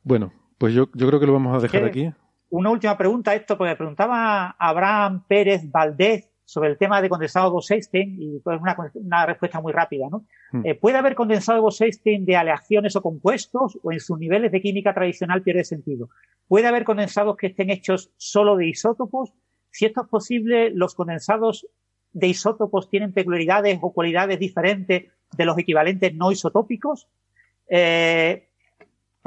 Speaker 1: Bueno, pues yo, yo creo que lo vamos a dejar aquí
Speaker 4: una última pregunta, esto, porque preguntaba Abraham Pérez Valdez sobre el tema de condensado Bose-Einstein y pues una, una, respuesta muy rápida, ¿no? Hmm. Eh, ¿Puede haber condensado Bose-Einstein de aleaciones o compuestos o en sus niveles de química tradicional pierde sentido? ¿Puede haber condensados que estén hechos solo de isótopos? Si esto es posible, los condensados de isótopos tienen peculiaridades o cualidades diferentes de los equivalentes no isotópicos. Eh,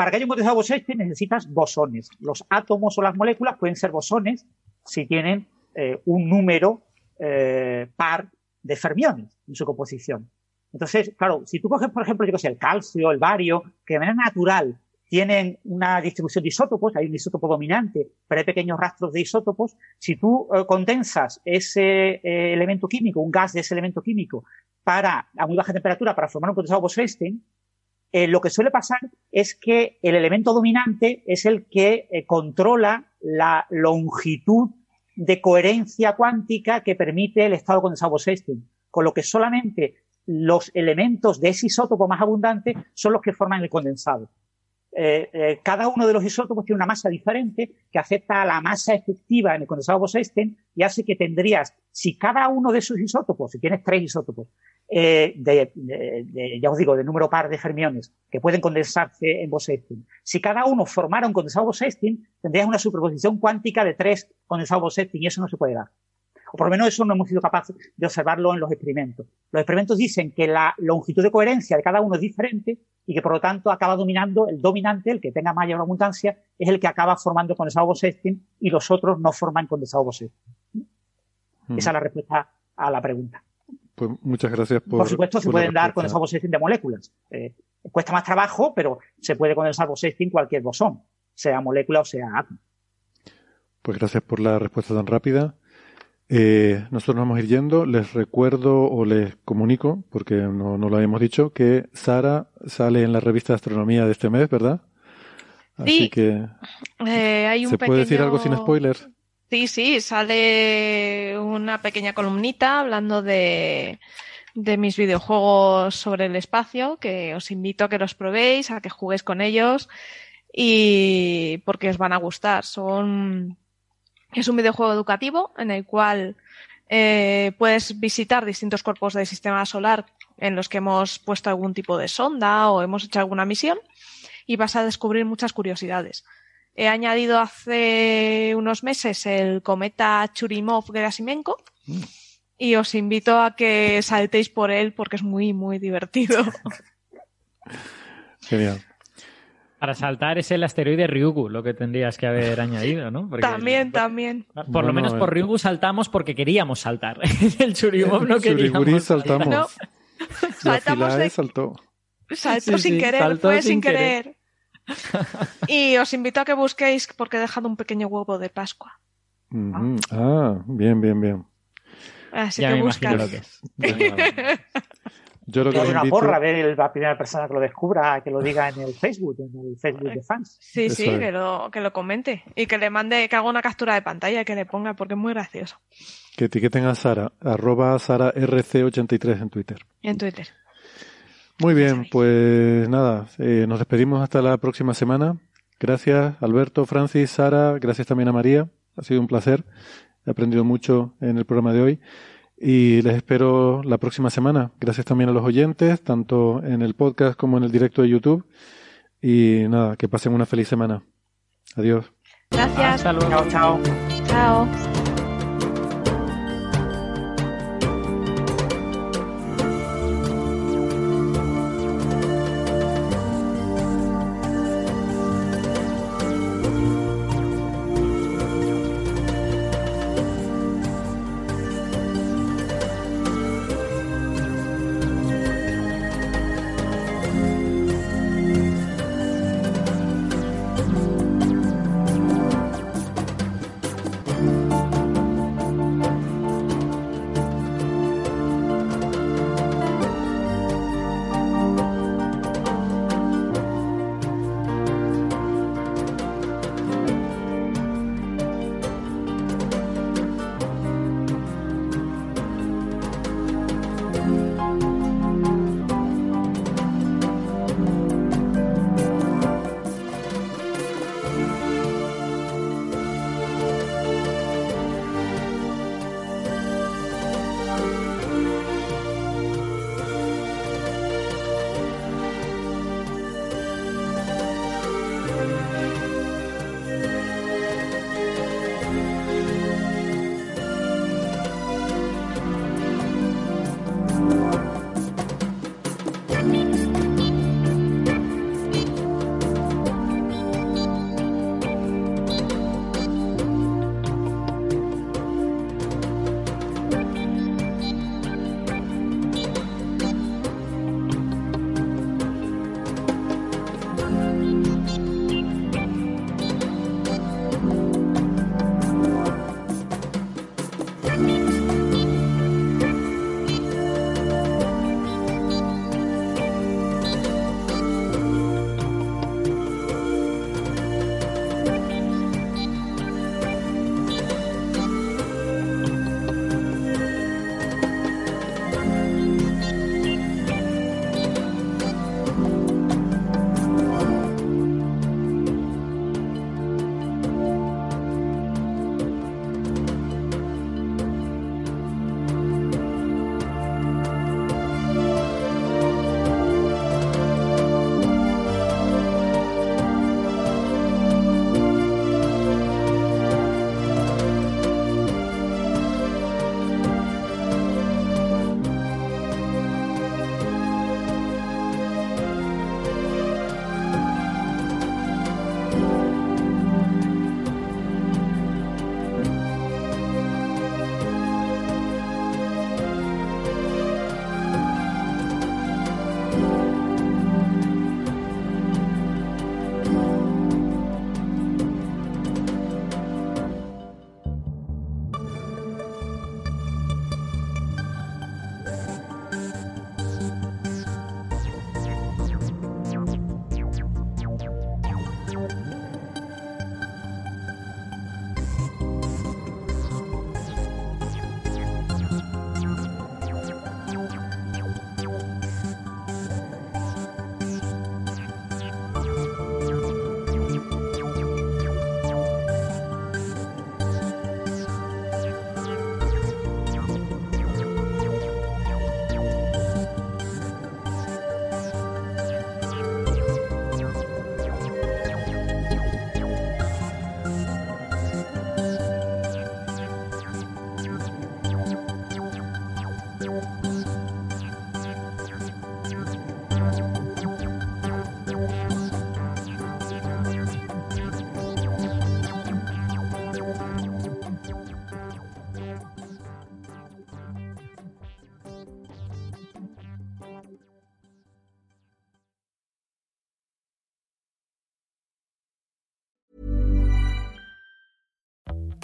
Speaker 4: para que haya un condensado Bose-Einstein necesitas bosones. Los átomos o las moléculas pueden ser bosones si tienen eh, un número eh, par de fermiones en su composición. Entonces, claro, si tú coges, por ejemplo, yo que sé, el calcio, el bario, que de manera natural tienen una distribución de isótopos, hay un isótopo dominante, pero hay pequeños rastros de isótopos. Si tú eh, condensas ese elemento químico, un gas de ese elemento químico, para a muy baja temperatura para formar un condensado Bose-Einstein, eh, lo que suele pasar es que el elemento dominante es el que eh, controla la longitud de coherencia cuántica que permite el estado condensado Bose-Einstein, con lo que solamente los elementos de ese isótopo más abundante son los que forman el condensado. Eh, cada uno de los isótopos tiene una masa diferente que afecta a la masa efectiva en el condensado Bose-Einstein y hace que tendrías, si cada uno de esos isótopos, si tienes tres isótopos, eh, de, ya os digo, de número par de fermiones que pueden condensarse en Bose-Einstein. Si cada uno formara un condensado Bose-Einstein, tendrías una superposición cuántica de tres condensados Bose-Einstein y eso no se puede dar. O por lo menos eso no hemos sido capaces de observarlo en los experimentos. Los experimentos dicen que la longitud de coherencia de cada uno es diferente y que por lo tanto acaba dominando el dominante, el que tenga mayor abundancia, es el que acaba formando condensado Bose-Einstein y los otros no forman condensado Bose-Einstein. Hmm. Esa es la respuesta a la pregunta.
Speaker 1: Pues muchas gracias por.
Speaker 4: Por supuesto, se pueden dar condensado Bose-Einstein de moléculas. Eh, cuesta más trabajo, pero se puede condensar Bose-Einstein cualquier bosón, sea molécula o sea átomo.
Speaker 1: Pues gracias por la respuesta tan rápida. Eh, nosotros nos vamos a ir yendo. Les recuerdo o les comunico, porque no, lo habíamos dicho, que Sara sale en la revista de astronomía de este mes, ¿verdad?
Speaker 3: Así que. Eh, hay un
Speaker 1: ¿Se puede decir algo sin spoilers?
Speaker 3: Sí, sí, sale una pequeña columnita hablando de, de mis videojuegos sobre el espacio, que os invito a que los probéis, a que juguéis con ellos y porque os van a gustar. Son es un videojuego educativo en el cual eh, puedes visitar distintos cuerpos del sistema solar en los que hemos puesto algún tipo de sonda o hemos hecho alguna misión y vas a descubrir muchas curiosidades. He añadido hace unos meses el cometa Churimov-Gerasimenko y os invito a que saltéis por él porque es muy, muy divertido.
Speaker 1: Genial.
Speaker 5: Para saltar es el asteroide Ryugu, lo que tendrías que haber añadido, ¿no? Porque-
Speaker 3: también, también.
Speaker 5: Por lo
Speaker 1: No,
Speaker 5: menos
Speaker 1: no,
Speaker 5: por
Speaker 1: eh.
Speaker 5: Ryugu saltamos porque queríamos saltar. el Churimov no queríamos.
Speaker 1: Churigurí saltamos.
Speaker 3: No. Saltamos de-
Speaker 1: saltó.
Speaker 3: Saltó
Speaker 5: Sí,
Speaker 3: sin
Speaker 5: sí,
Speaker 3: querer,
Speaker 5: saltó
Speaker 3: fue
Speaker 5: sin querer.
Speaker 3: querer. y os invito a que busquéis porque he dejado un pequeño huevo de Pascua.
Speaker 1: Ah, bien, bien, bien.
Speaker 3: Así
Speaker 5: Ya
Speaker 3: que
Speaker 5: me
Speaker 3: buscad.
Speaker 5: imagino lo que es.
Speaker 1: Yo lo que
Speaker 4: Es una
Speaker 1: invito...
Speaker 4: porra ver la primera persona que lo descubra, que lo diga en el Facebook, en el Facebook de fans.
Speaker 3: Sí,
Speaker 1: Eso
Speaker 3: sí,
Speaker 1: es.
Speaker 3: que lo, que lo comente y que le mande, que haga una captura de pantalla, que le ponga, porque es muy gracioso.
Speaker 1: Que etiqueten a Sara, arroba SaraRC83 en Twitter.
Speaker 3: En Twitter.
Speaker 1: Muy bien, pues nada, eh, nos despedimos hasta la próxima semana. Gracias, Alberto, Francis, Sara, gracias también a María. Ha sido un placer. He aprendido mucho en el programa de hoy. Y les espero la próxima semana. Gracias también a los oyentes, tanto en el podcast como en el directo de YouTube. Y nada, que pasen una feliz semana. Adiós.
Speaker 3: Gracias.
Speaker 5: Hasta luego.
Speaker 4: Chao, chao.
Speaker 3: Chao.